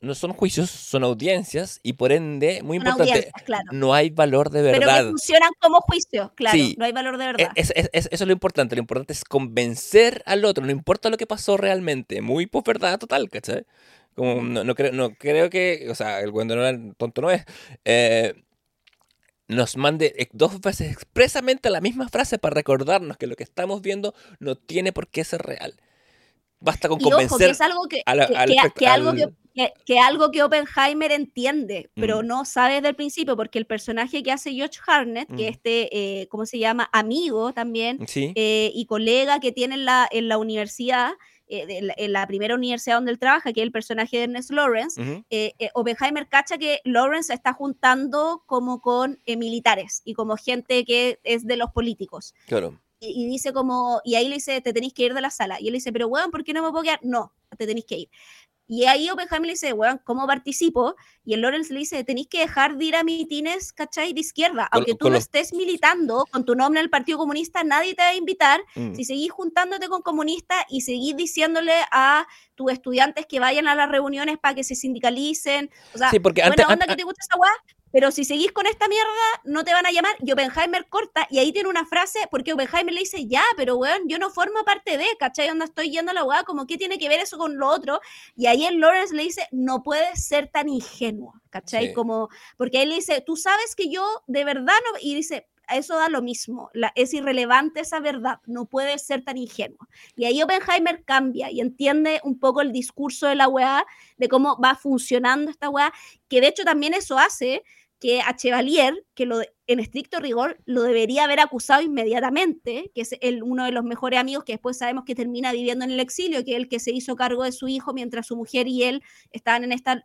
S2: no son juicios, son audiencias y por ende, muy
S3: Son
S2: importante,
S3: claro.
S2: no hay valor de
S3: Pero
S2: verdad.
S3: que funcionan como juicio, claro,
S2: Sí.
S3: no hay valor de
S2: E-
S3: verdad.
S2: es- es- es- eso es lo importante. Lo importante es convencer al otro. No importa lo que pasó realmente. Muy posverdad total, ¿cachai? Como no, no creo, no creo que. O sea, el era tonto no es. eh, nos mande dos veces expresamente la misma frase para recordarnos que lo que estamos viendo no tiene por qué ser real. Basta con
S3: Y ojo, que
S2: convencer
S3: es algo que, que-
S2: al
S3: que- que algo que, que- que algo que Oppenheimer entiende, pero
S2: Mm.
S3: no sabe desde el principio, porque el personaje que hace George Harnett, que
S2: Mm.
S3: este, eh, ¿cómo se llama? Amigo también,
S2: Sí.
S3: eh, y colega que tiene en la, en la universidad, eh, de la- en la primera universidad donde él trabaja, que es el personaje de Ernest Lawrence,
S2: ujú,
S3: eh, eh, Oppenheimer cacha que Lawrence se está juntando como con eh, militares y como gente que es de los políticos
S2: Claro.
S3: y, y dice como, y ahí le dice, te tenéis que ir de la sala. Y él dice, pero weón, ¿por qué no me puedo quedar? No, te tenéis que ir. Y ahí Oppenheimer le dice, weón, ¿cómo participo? Y el Lawrence le dice, tenéis que dejar de ir a mitines, ¿cachai? De izquierda.
S2: Con-
S3: Aunque tú
S2: con
S3: no
S2: los-
S3: estés militando con tu nombre en el Partido Comunista, nadie te va a invitar.
S2: mm,
S3: Si seguís juntándote con comunistas y seguís diciéndole a tus estudiantes que vayan a las reuniones para que se sindicalicen. O sea,
S2: Sí, porque
S3: buena
S2: antes-
S3: onda
S2: an-
S3: que te gusta esa weá, pero si seguís con esta mierda, no te van a llamar. Y Oppenheimer corta, y ahí tiene una frase, porque Oppenheimer le dice, ya, pero weón, yo no formo parte de, ¿cachai? Onda estoy yendo a la weá, como, ¿qué tiene que ver eso con lo otro? Y ahí el Lawrence le dice, no puedes ser tan ingenuo, ¿cachai?
S2: Sí.
S3: Como, porque él le dice, tú sabes que yo de verdad no, y dice, eso da lo mismo, es irrelevante esa verdad, no puedes ser tan ingenuo. Y ahí Oppenheimer cambia y entiende un poco el discurso de la weá, de cómo va funcionando esta weá, que de hecho también eso hace que a Chevalier, que lo de- en estricto rigor lo debería haber acusado inmediatamente, que es el, uno de los mejores amigos que después sabemos que termina viviendo en el exilio, que es el que se hizo cargo de su hijo mientras su mujer y él estaban en esta,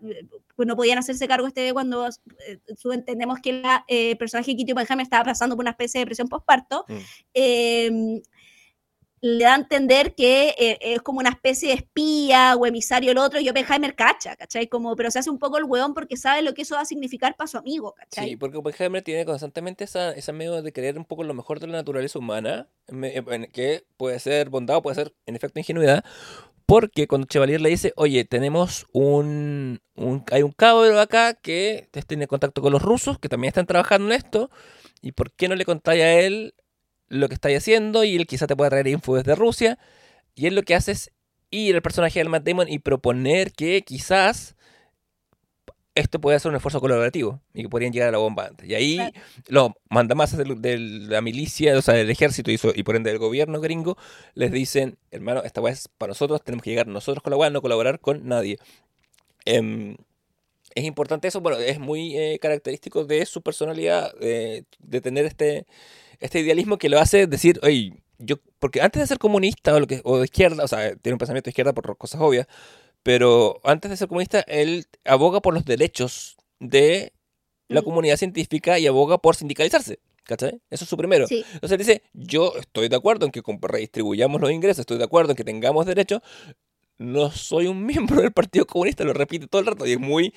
S3: pues no podían hacerse cargo este bebé cuando eh, entendemos que el eh, personaje de Kitty Oppenheimer estaba pasando por una especie de depresión postparto.
S2: Mm.
S3: eh, le da a entender que eh, es como una especie de espía o emisario el otro y Oppenheimer cacha, ¿cachai? Como, pero se hace un poco el hueón porque sabe lo que eso va a significar para su amigo, ¿cachai?
S2: Sí, porque Oppenheimer tiene constantemente esa, esa medio de creer un poco lo mejor de la naturaleza humana, en- que puede ser bondad o puede ser en efecto ingenuidad, porque cuando Chevalier le dice, oye, tenemos un, un- hay un cabro acá que tiene contacto con los rusos, que también están trabajando en esto, y ¿por qué no le contáis a él lo que estáis haciendo? Y él quizá te pueda traer info desde Rusia, y él lo que hace es ir al personaje del Matt Damon y proponer que quizás esto puede ser un esfuerzo colaborativo y que podrían llegar a la bomba antes. Y ahí
S3: Claro.
S2: los mandamás de la milicia, o sea, del ejército y, so- y por ende del gobierno gringo, les dicen, hermano, esta weá es para nosotros, tenemos que llegar nosotros con la weá, no colaborar con nadie. Em, es importante eso, bueno, es muy eh, característico de su personalidad, eh, de tener este, este idealismo que lo hace decir, oye, yo, porque antes de ser comunista o, lo que, o de izquierda, o sea, tiene un pensamiento de izquierda por cosas obvias, pero antes de ser comunista, él aboga por los derechos de la
S3: Mm.
S2: comunidad científica y aboga por sindicalizarse. ¿Cachai? Eso es su primero.
S3: Sí.
S2: Entonces dice, yo estoy de acuerdo en que redistribuyamos los ingresos, estoy de acuerdo en que tengamos derechos. No soy un miembro del Partido Comunista, lo repite todo el rato. Y es muy,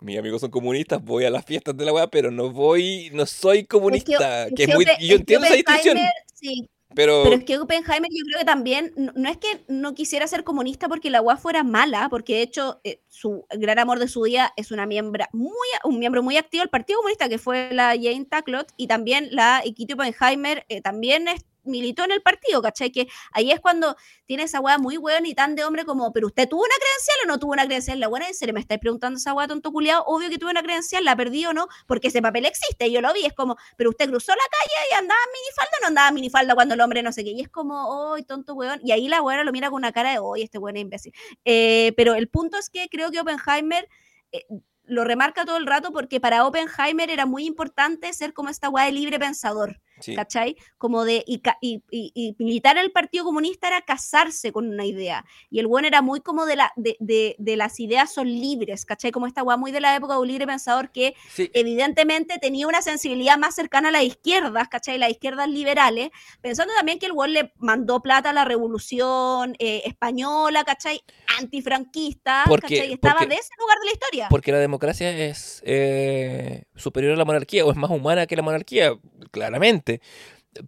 S2: mis amigos son comunistas, voy a las fiestas de la weá, pero no voy, no soy comunista.
S3: Es
S2: que, es
S3: que
S2: muy, yo
S3: es que
S2: entiendo esa distinción,
S3: Sí,
S2: pero,
S3: Pero es que Oppenheimer yo creo que también, no, no es que no quisiera ser comunista porque la UA fuera mala, porque de hecho eh, su gran amor de su día es una miembra muy, un miembro muy activo del Partido Comunista, que fue la Jane Tacklot, y también la Kitty Oppenheimer eh, también es militó en el partido, ¿cachai? Que ahí es cuando tiene esa weá muy buena y tan de hombre como, pero usted tuvo una credencial o no tuvo una credencial. La buena en serio, me estáis preguntando esa weá tonto culiado, obvio que tuve una credencial, la perdí o no, porque ese papel existe, yo lo vi, es como, pero usted cruzó la calle y andaba en minifalda o no andaba minifalda cuando el hombre no sé qué, y es como, ¡ay, tonto weón! Y ahí la weá lo mira con una cara de, ¡ay, este weón es imbécil! Eh, pero el punto es que creo que Oppenheimer eh, lo remarca todo el rato porque para Oppenheimer era muy importante ser como esta weá de libre pensador.
S2: Sí.
S3: ¿cachai? Como de, y, y, y- militar en el Partido Comunista era casarse con una idea. Y el bueno era muy como de, la, de, de, de las ideas son libres, ¿cachai? Como esta weá muy de la época de un libre pensador que
S2: Sí,
S3: evidentemente tenía una sensibilidad más cercana a las izquierdas, ¿cachai? Las izquierdas liberales, pensando también que el weón le mandó plata a la revolución eh, española, ¿cachai? Antifranquista,
S2: Porque-
S3: ¿cachai? Estaba
S2: porque-
S3: de ese lugar de la historia.
S2: Porque la democracia es eh, superior a la monarquía o es más humana que la monarquía, claramente.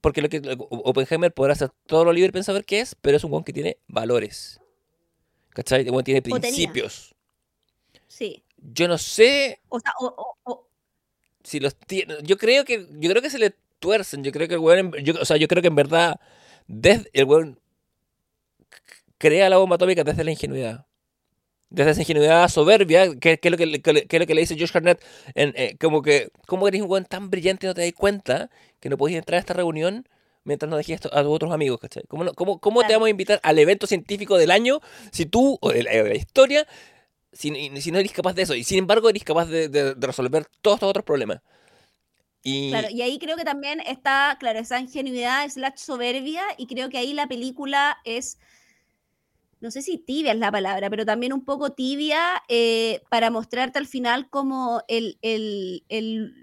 S2: Porque lo que Oppenheimer podrá ser todo lo libre pensador que es, pero es un weón que tiene valores. ¿Cachai? Bueno, tiene
S3: O tenía.
S2: principios.
S3: Sí.
S2: Yo no sé
S3: O sea, o- o- o-
S2: si los tiene. Yo creo que. Yo creo que se le tuercen. Yo creo que el weón. yo- o sea, yo creo que en verdad. Desde el weón crea la bomba atómica desde la ingenuidad. Desde esa ingenuidad soberbia, que, que es lo que, le- que es lo que le dice Josh Harnett, en, eh, como que, ¿cómo eres un weón tan brillante y no te das cuenta que no podías entrar a esta reunión mientras no dejes a tus otros amigos, ¿cachai? ¿Cómo, no- cómo, cómo te vamos a invitar al evento científico del año si tú, o de la, de la historia, si, si no eres capaz de eso? Y sin embargo eres capaz de, de- de resolver todos estos otros problemas. Y,
S3: Claro, y ahí creo que también está, claro, esa ingenuidad slash soberbia, y creo que ahí la película es, no sé si tibia es la palabra, pero también un poco tibia eh, para mostrarte al final como el, el- el-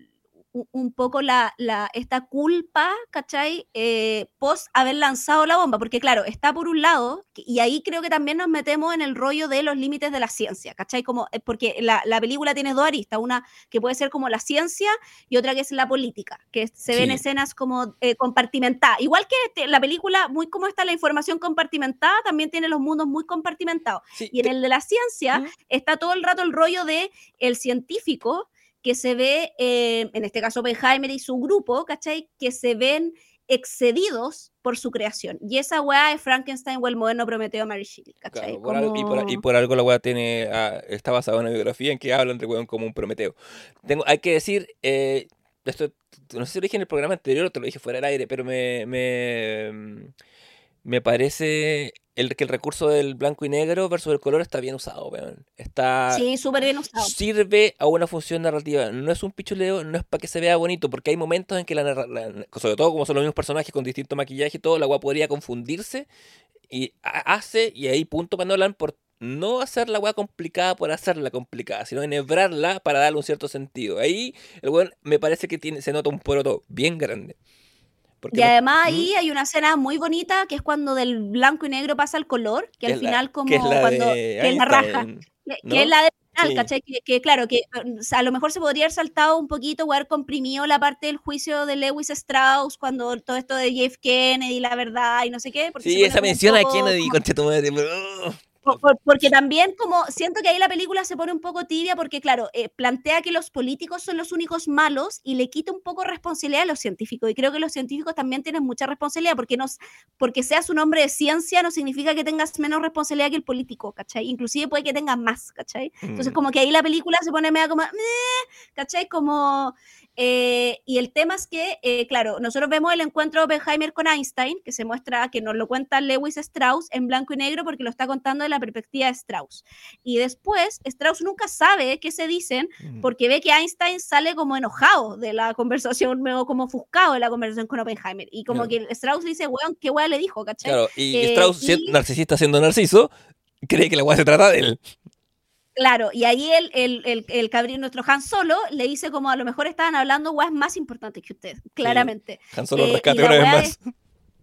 S3: un poco la, la, esta culpa, ¿cachai? Eh, post haber lanzado la bomba, porque claro, está por un lado, y ahí creo que también nos metemos en el rollo de los límites de la ciencia, ¿cachai? Como, eh, porque la, la película tiene dos aristas, una que puede ser como la ciencia y otra que es la política, que se ven
S2: Sí.
S3: escenas como eh, compartimentadas. Igual que este- la película, muy como está la información compartimentada, también tiene los mundos muy compartimentados.
S2: sí,
S3: Y en el de la ciencia
S2: ¿Mm?
S3: está todo el rato el rollo de el científico que se ve, eh, en este caso Oppenheimer y su grupo, ¿cachai? Que se ven excedidos por su creación. Y esa weá es Frankenstein o el moderno Prometeo Mary Shelley, ¿cachai?
S2: Claro, por algo- y, por, y
S3: Como-
S2: por algo la weá tiene, ah, está basada en una biografía en que hablan de weón como un Prometeo. Tengo, hay que decir, eh, esto, no sé si lo dije en el programa anterior o te lo dije fuera del aire, pero me, me, me parece el, que el recurso del blanco y negro versus el color está bien usado, weón. Está,
S3: Sí, súper bien usado.
S2: sirve a una función narrativa. No es un pichuleo, no es para que se vea bonito, porque hay momentos en que la, narra- la- sobre todo como son los mismos personajes con distinto maquillaje y todo, la weá podría confundirse y ha- hace, y ahí punto para Nolan por no hacer la weá complicada por hacerla complicada, sino enhebrarla para darle un cierto sentido. Ahí el weón me parece que tiene, se nota un poroto bien grande. Porque
S3: Y además
S2: ¿Mm?
S3: ahí hay una escena muy bonita que es cuando del blanco y negro pasa al color, que
S2: que
S3: al
S2: la-
S3: final como
S2: que es la
S3: cuando
S2: de
S3: que es la raja, que, es la de final,
S2: Sí.
S3: ¿cachai? Que, que claro, que o sea, a lo mejor se podría haber saltado un poquito o haber comprimido la parte del juicio de Lewis Strauss cuando todo esto de JF Kennedy, la verdad y no sé qué. porque
S2: Sí, esa mención a Kennedy, concha tu madre, pero-
S3: por- por- porque también como siento que ahí la película se pone un poco tibia porque claro, eh, plantea que los políticos son los únicos malos y le quita un poco responsabilidad a los científicos y creo que los científicos también tienen mucha responsabilidad porque nos porque seas un hombre de ciencia no significa que tengas menos responsabilidad que el político, ¿cachai? Inclusive puede que tengas más, ¿cachai? Entonces
S2: Mm.
S3: como que ahí la película se pone media como, ¿cachai? Como, eh, y el tema es que, eh, claro, nosotros vemos el encuentro de Oppenheimer con Einstein, que se muestra, que nos lo cuenta Lewis Strauss en blanco y negro porque lo está contando de la perspectiva de Strauss. Y después, Strauss nunca sabe qué se dicen
S2: Mm.
S3: porque ve que Einstein sale como enojado de la conversación, medio como ofuscado de la conversación con Oppenheimer. Y como
S2: Claro.
S3: que Strauss dice, weón, ¿qué weón le dijo, cachai?
S2: Claro, y
S3: Eh,
S2: Strauss,
S3: y-
S2: narcisista siendo narciso, cree que la weá se trata de él.
S3: Claro, y ahí el, el, el, el cabrín, nuestro Han Solo, le dice como a lo mejor estaban hablando weas más importantes que usted, claramente.
S2: Han Solo
S3: Eh,
S2: rescate una vez más.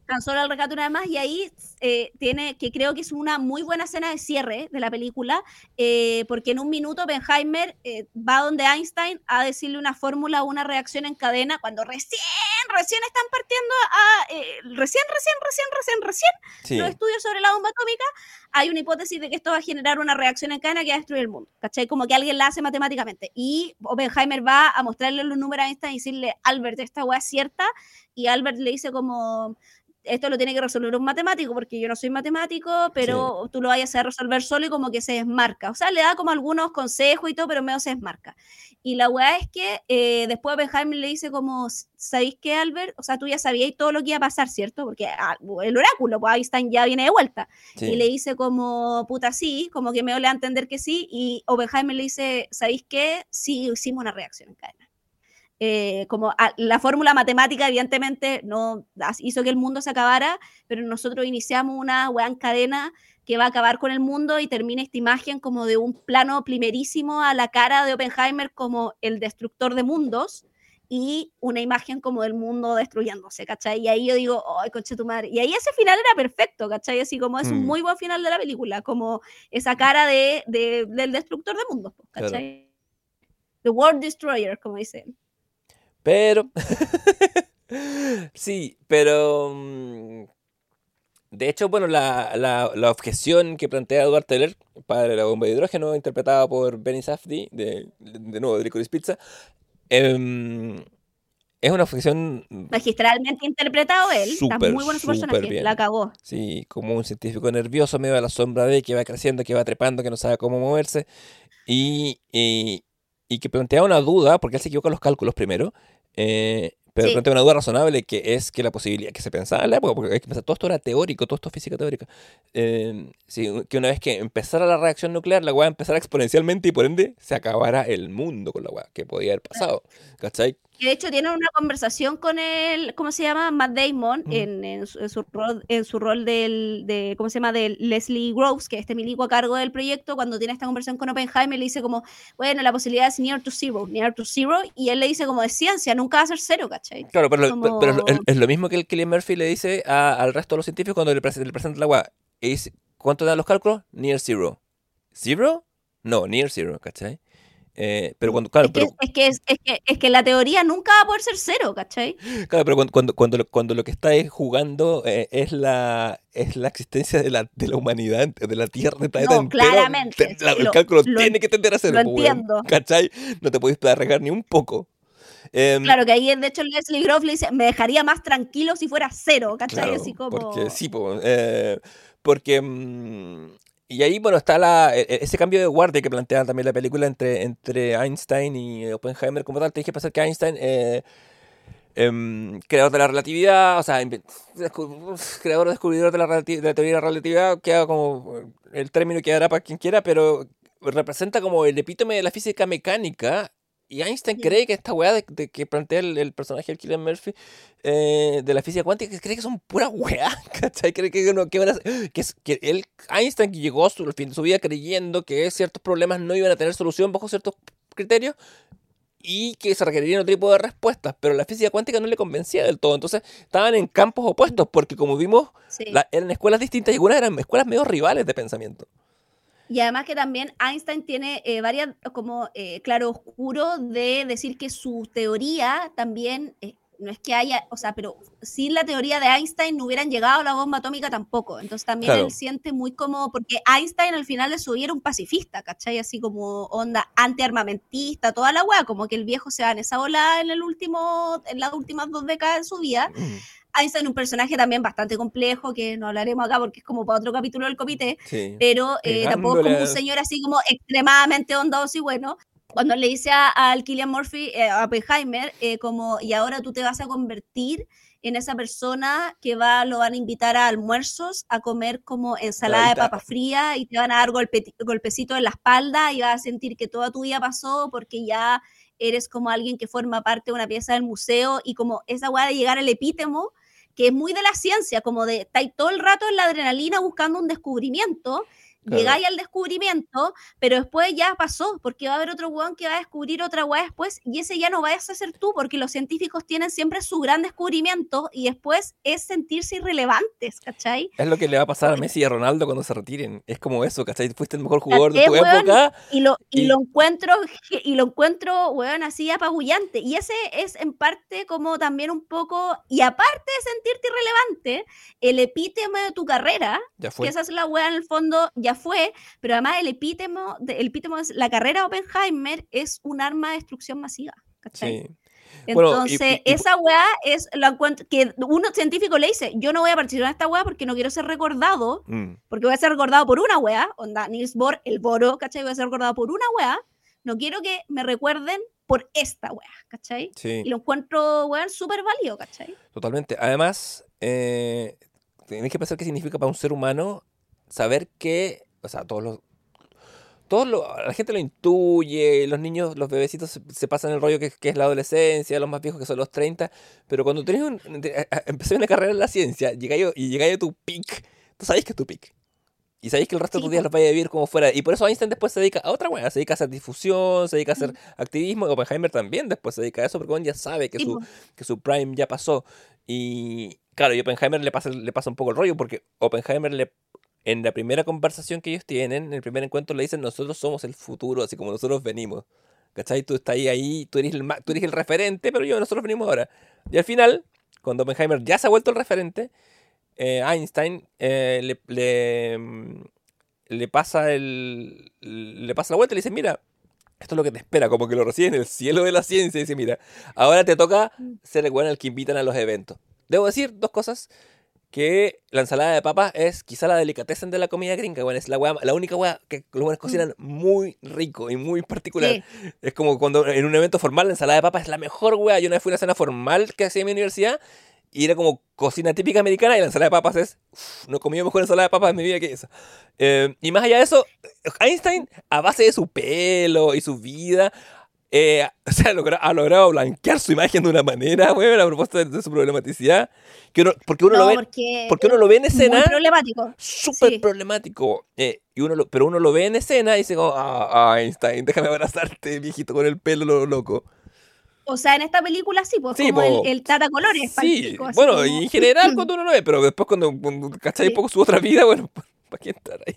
S3: Han Solo al rescate una vez más, y ahí eh, tiene, que creo que es una muy buena escena de cierre de la película, eh, porque en un minuto Oppenheimer eh, va donde Einstein a decirle una fórmula, una reacción en cadena, cuando recién, recién están partiendo a, eh, recién, recién, recién, recién, recién,
S2: Sí.
S3: los estudios sobre la bomba atómica, hay una hipótesis de que esto va a generar una reacción en cadena que va a destruir el mundo, ¿cachai? Como que alguien la hace matemáticamente. Y Oppenheimer va a mostrarle los números a Einstein y decirle, Albert, esta weá es cierta, y Albert le dice como, esto lo tiene que resolver un matemático, porque yo no soy matemático, pero tú lo vayas a resolver solo y como que se desmarca. O sea, le da como algunos consejos y todo, pero medio se desmarca. Y la weá es que eh, después Oppenheimer le dice como, ¿sabéis qué, Albert? O sea, tú ya sabías todo lo que iba a pasar, ¿cierto? Porque ah, el oráculo, pues Einstein ya viene de vuelta.
S2: Sí.
S3: Y le dice como, puta, sí, como que me le da a entender que sí. Y Oppenheimer le dice, ¿sabéis qué? Sí, hicimos una reacción en cadena. Eh, como a- la fórmula matemática, evidentemente, no hizo que el mundo se acabara, pero nosotros iniciamos una weá en cadena que va a acabar con el mundo y termina esta imagen como de un plano primerísimo a la cara de Oppenheimer como el destructor de mundos y una imagen como del mundo destruyéndose, ¿cachai? Y ahí yo digo, ay, conche tu madre. Y ahí ese final era perfecto, ¿cachai? Así como es un
S2: Mm.
S3: muy buen final de la película, como esa cara de, de- del destructor de mundos, pues,
S2: Claro.
S3: ¿cachai? The World Destroyer, como dicen.
S2: Pero. sí, pero. mm, De hecho, bueno, la, la, la objeción que plantea Edward Teller para la bomba de hidrógeno, interpretada por Benny Safdie, de, de nuevo de Licorice Pizza, em, es una objeción.
S3: Magistralmente interpretado él, está
S2: Súper,
S3: muy bueno su personaje,
S2: bien.
S3: la cagó.
S2: Sí, como un científico nervioso, medio a la sombra de que va creciendo, que va trepando, que no sabe cómo moverse, y, y, y que plantea una duda, porque él se equivoca en los cálculos primero, eh, pero
S3: Sí.
S2: una duda razonable que es que la posibilidad que se pensaba en la época, porque hay que pensar, todo esto era teórico, todo esto es física teórica, eh, sí, que una vez que empezara la reacción nuclear, la weá empezara exponencialmente y por ende se acabara el mundo con la weá, que podía haber pasado, ¿cachai?
S3: Y de hecho tiene una conversación con el, ¿cómo se llama? Matt Damon
S2: Mm.
S3: en, en su, en su rol, en su rol del, de, ¿cómo se llama? De Leslie Groves, que es este milico a cargo del proyecto, cuando tiene esta conversación con Oppenheimer, le dice como, bueno, la posibilidad es near to zero, near to zero, y él le dice como de ciencia, nunca va a ser cero, ¿cachai?
S2: Claro, pero, lo-
S3: Como-
S2: pero es, lo- es lo mismo que el Killian Murphy le dice a- al resto de los científicos cuando le, prese- le presenta la dice, ¿Cuánto dan los cálculos? Near zero. ¿Zero? No, near zero, ¿cachai? Eh, pero cuando, claro,
S3: es, que,
S2: pero,
S3: es, que, es, es que, es que la teoría nunca va a poder ser cero, ¿cachai?
S2: claro, pero cuando, cuando, cuando, lo, cuando lo que está es jugando eh, es, la, es la existencia de la, de la humanidad, de la Tierra, del planeta
S3: No,
S2: entero,
S3: claramente,
S2: te- la- el
S3: lo-
S2: cálculo
S3: lo
S2: tiene que tender a cero,
S3: lo
S2: pues,
S3: entiendo.
S2: ¿cachai? No te puedes arriesgar ni un poco. Em,
S3: Claro que ahí de hecho Leslie Groves le dice, me dejaría más tranquilo si fuera cero, ¿cachai?
S2: Claro,
S3: Así como...
S2: Porque sí, po, eh, porque. mm, y ahí, bueno, está la, e- e- ese cambio de guardia que plantea también la película entre, entre Einstein y Oppenheimer como tal. Te dije pensar que Einstein, eh, em, creador de la relatividad, o sea, creador, descubridor de la, de teoría de la relatividad, queda como eh, el término que dará para quien quiera, pero representa como el epítome de la física mecánica. Y Einstein cree que esta weá de, de que plantea el, el personaje del Killian Murphy eh, de la física cuántica, cree que son pura weá, ¿cachai? Cree que, no, que, van a que, que él, Einstein que llegó al fin de su vida creyendo que ciertos problemas no iban a tener solución bajo ciertos criterios y que se requerirían otro tipo de respuestas, pero la física cuántica no le convencía del todo, entonces estaban en campos opuestos, porque como vimos,
S3: Sí.
S2: la- eran escuelas distintas y algunas eran escuelas medio rivales de pensamiento.
S3: Y además que también Einstein tiene eh, varias, como eh, claro oscuro de decir que su teoría también, eh, no es que haya, o sea, pero sin la teoría de Einstein no hubieran llegado a la bomba atómica tampoco. Entonces también
S2: Claro.
S3: él siente muy como, porque Einstein al final de su vida era un pacifista, ¿cachai? Así como onda antiarmamentista, toda la weá, como que el viejo se va en esa bola en el último, en las últimas dos décadas de su vida. Einstein un personaje también bastante complejo, que no hablaremos acá porque es como para otro capítulo del comité,
S2: Sí.
S3: pero eh, tampoco es como un señor así como extremadamente bondadoso y bueno. Cuando le dice a- al Killian Murphy, eh, a Oppenheimer, eh, como, y ahora tú te vas a convertir en esa persona que va, lo van a invitar a almuerzos, a comer como ensalada de papa fría y te van a dar golpe, golpecito en la espalda y vas a sentir que toda tu vida pasó porque ya eres como alguien que forma parte de una pieza del museo y como esa weá de llegar al epítemo, que es muy de la ciencia, como de estáis todo el rato en la adrenalina buscando un descubrimiento,
S2: Claro.
S3: llegáis al descubrimiento, pero después ya pasó, porque va a haber otro weón que va a descubrir otra weá después, y ese ya no vayas a ser tú, porque los científicos tienen siempre su gran descubrimiento, y después es sentirse irrelevantes, ¿cachai?
S2: Es lo que le va a pasar a Messi y a Ronaldo cuando se retiren. Es como eso, ¿cachai? Fuiste el mejor jugador de tu
S3: weón,
S2: época.
S3: Y lo, y
S2: Y-
S3: lo encuentro, y lo encuentro, weón, así apabullante. Y ese es en parte como también un poco, y aparte de sentirte irrelevante, el epítemo de tu carrera, que esa es la weá en el fondo, ya fue, pero además el epítemo, de- el epítemo es la carrera Oppenheimer es un arma de destrucción masiva. ¿cachai?
S2: Sí. Bueno, y-
S3: Entonces,
S2: y-
S3: esa weá es la encuentro- que uno científico le dice, yo no voy a participar en esta weá porque no quiero ser recordado,
S2: Mm,
S3: porque voy a ser recordado por una weá, onda, Niels Bohr, el Boro, ¿cachai? Voy a ser recordado por una weá, no quiero que me recuerden por esta weá, ¿cachai?
S2: sí.
S3: Y lo encuentro, weón, súper válido, ¿cachai?
S2: Totalmente. Además, eh, tenés que pensar qué significa para un ser humano saber que, o sea, todos los, todos lo- la gente lo intuye, los niños, los bebecitos se, se pasan el rollo que, que es la adolescencia, los más viejos que son los 30, pero cuando tenés un, empecé una carrera en la ciencia, llegáis y llegáis a tu pic, tú sabéis que es tu pic. Y sabéis que el resto de
S3: Sí,
S2: tus días los vais a vivir como fuera. Y por eso Einstein después se dedica a otra weá, se dedica a hacer difusión, se dedica a hacer activismo. Y Oppenheimer también después se dedica a eso porque uno ya sabe que
S3: Sí,
S2: su, que su prime ya pasó. Y claro, y Oppenheimer le pasa, le pasa un poco el rollo porque Oppenheimer le, en la primera conversación que ellos tienen, en el primer encuentro le dicen nosotros somos el futuro, así como nosotros venimos. ¿Cachai? Tú estás ahí, ahí tú, eres el, tú eres el referente, pero yo, nosotros venimos ahora. Y al final, cuando Oppenheimer ya se ha vuelto el referente, eh, Einstein eh, le, le, mm, le pasa el le pasa la vuelta y le dice, mira, esto es lo que te espera, como que lo recibe en el cielo de la ciencia. Y dice, mira, ahora te toca ser el weón al que invitan a los eventos. Debo decir dos cosas. Que la ensalada de papas es quizá la delicatessen de la comida gringa, weón. Es la, weá- la única weá que los buenos cocinan muy rico y muy particular.
S3: Sí.
S2: Es como cuando en un evento formal la ensalada de papas es la mejor weá. Yo una vez fui a una cena formal que hacía en mi universidad y era como cocina típica americana y la ensalada de papas es... uf, no he comido mejor ensalada de papas en mi vida que esa. Eh, y más allá de eso, Einstein, a base de su pelo y su vida, eh, o sea, logra- ha logrado blanquear su imagen de una manera, weón, a propósito de, de su problematicidad. Que uno- porque uno lo
S3: No,
S2: ve...
S3: porque,
S2: Porque uno lo ve en
S3: es
S2: escena
S3: muy problemático.
S2: súper
S3: Sí.
S2: problemático. eh, y uno lo- pero uno lo ve en escena y dice como, ah, ah, Einstein, déjame abrazarte, viejito, con el pelo lo- loco.
S3: O sea, en esta película sí, pues
S2: Sí,
S3: como
S2: po.
S3: el, el Tata Colores.
S2: Sí, bueno,
S3: como-
S2: y en general cuando uno lo ve, pero después cuando, cuando cachai
S3: Sí.
S2: un poco su otra vida, bueno, ¿para qué estar ahí?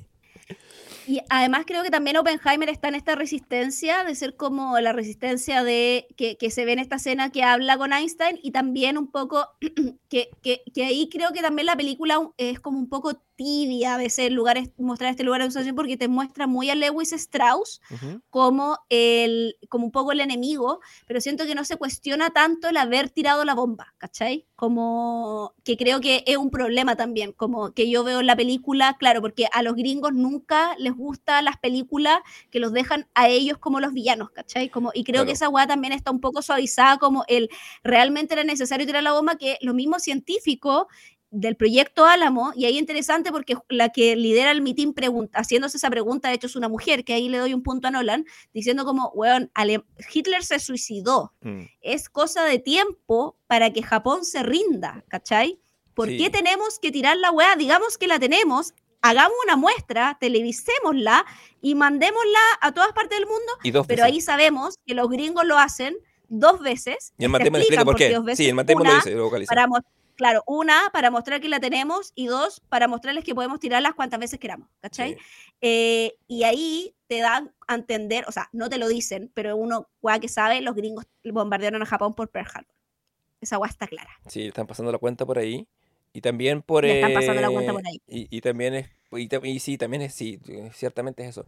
S3: Y además creo que también Oppenheimer está en esta resistencia de ser como la resistencia de que, que se ve en esta escena que habla con Einstein y también un poco que, que, que ahí creo que también la película es como un poco tibia a veces lugares, mostrar este lugar de observación porque te muestra muy a Lewis Strauss
S2: Ujú.
S3: como el como un poco el enemigo, pero siento que no se cuestiona tanto el haber tirado la bomba, ¿cachai? Como que creo que es un problema también, como que yo veo en la película, claro, porque a los gringos nunca les gustan las películas que los dejan a ellos como los villanos, ¿cachai? Como, y creo
S2: Claro.
S3: que esa weá también está un poco suavizada como el realmente era necesario tirar la bomba, que los mismos científicos del proyecto Álamo, y ahí interesante porque la que lidera el mitin pregunta, haciéndose esa pregunta, de hecho es una mujer, que ahí le doy un punto a Nolan, diciendo como, weón, Ale- Hitler se suicidó,
S2: Mm.
S3: es cosa de tiempo para que Japón se rinda, ¿cachai? ¿Por
S2: Sí.
S3: qué tenemos que tirar la weá? Digamos que la tenemos, hagamos una muestra, televisémosla y mandémosla a todas partes del mundo,
S2: Y dos
S3: pero ahí sabemos que los gringos lo hacen dos veces.
S2: Y el
S3: te
S2: Matemo explica por
S3: qué veces.
S2: Sí, el Matemo lo dice, lo vocaliza.
S3: para mos- claro, una, para mostrar que la tenemos y dos, para mostrarles que podemos tirarlas cuantas veces queramos, ¿cachai?
S2: Sí.
S3: Eh, y ahí te dan a entender, o sea, no te lo dicen, pero uno, guay que sabe, los gringos bombardearon a Japón por Pearl Harbor. Esa guay está clara.
S2: Sí, están pasando la cuenta por ahí. Y también por...
S3: Le están pasando la cuenta
S2: eh,
S3: por ahí.
S2: Y, y también es... Y, sí, también es... Sí, ciertamente es eso.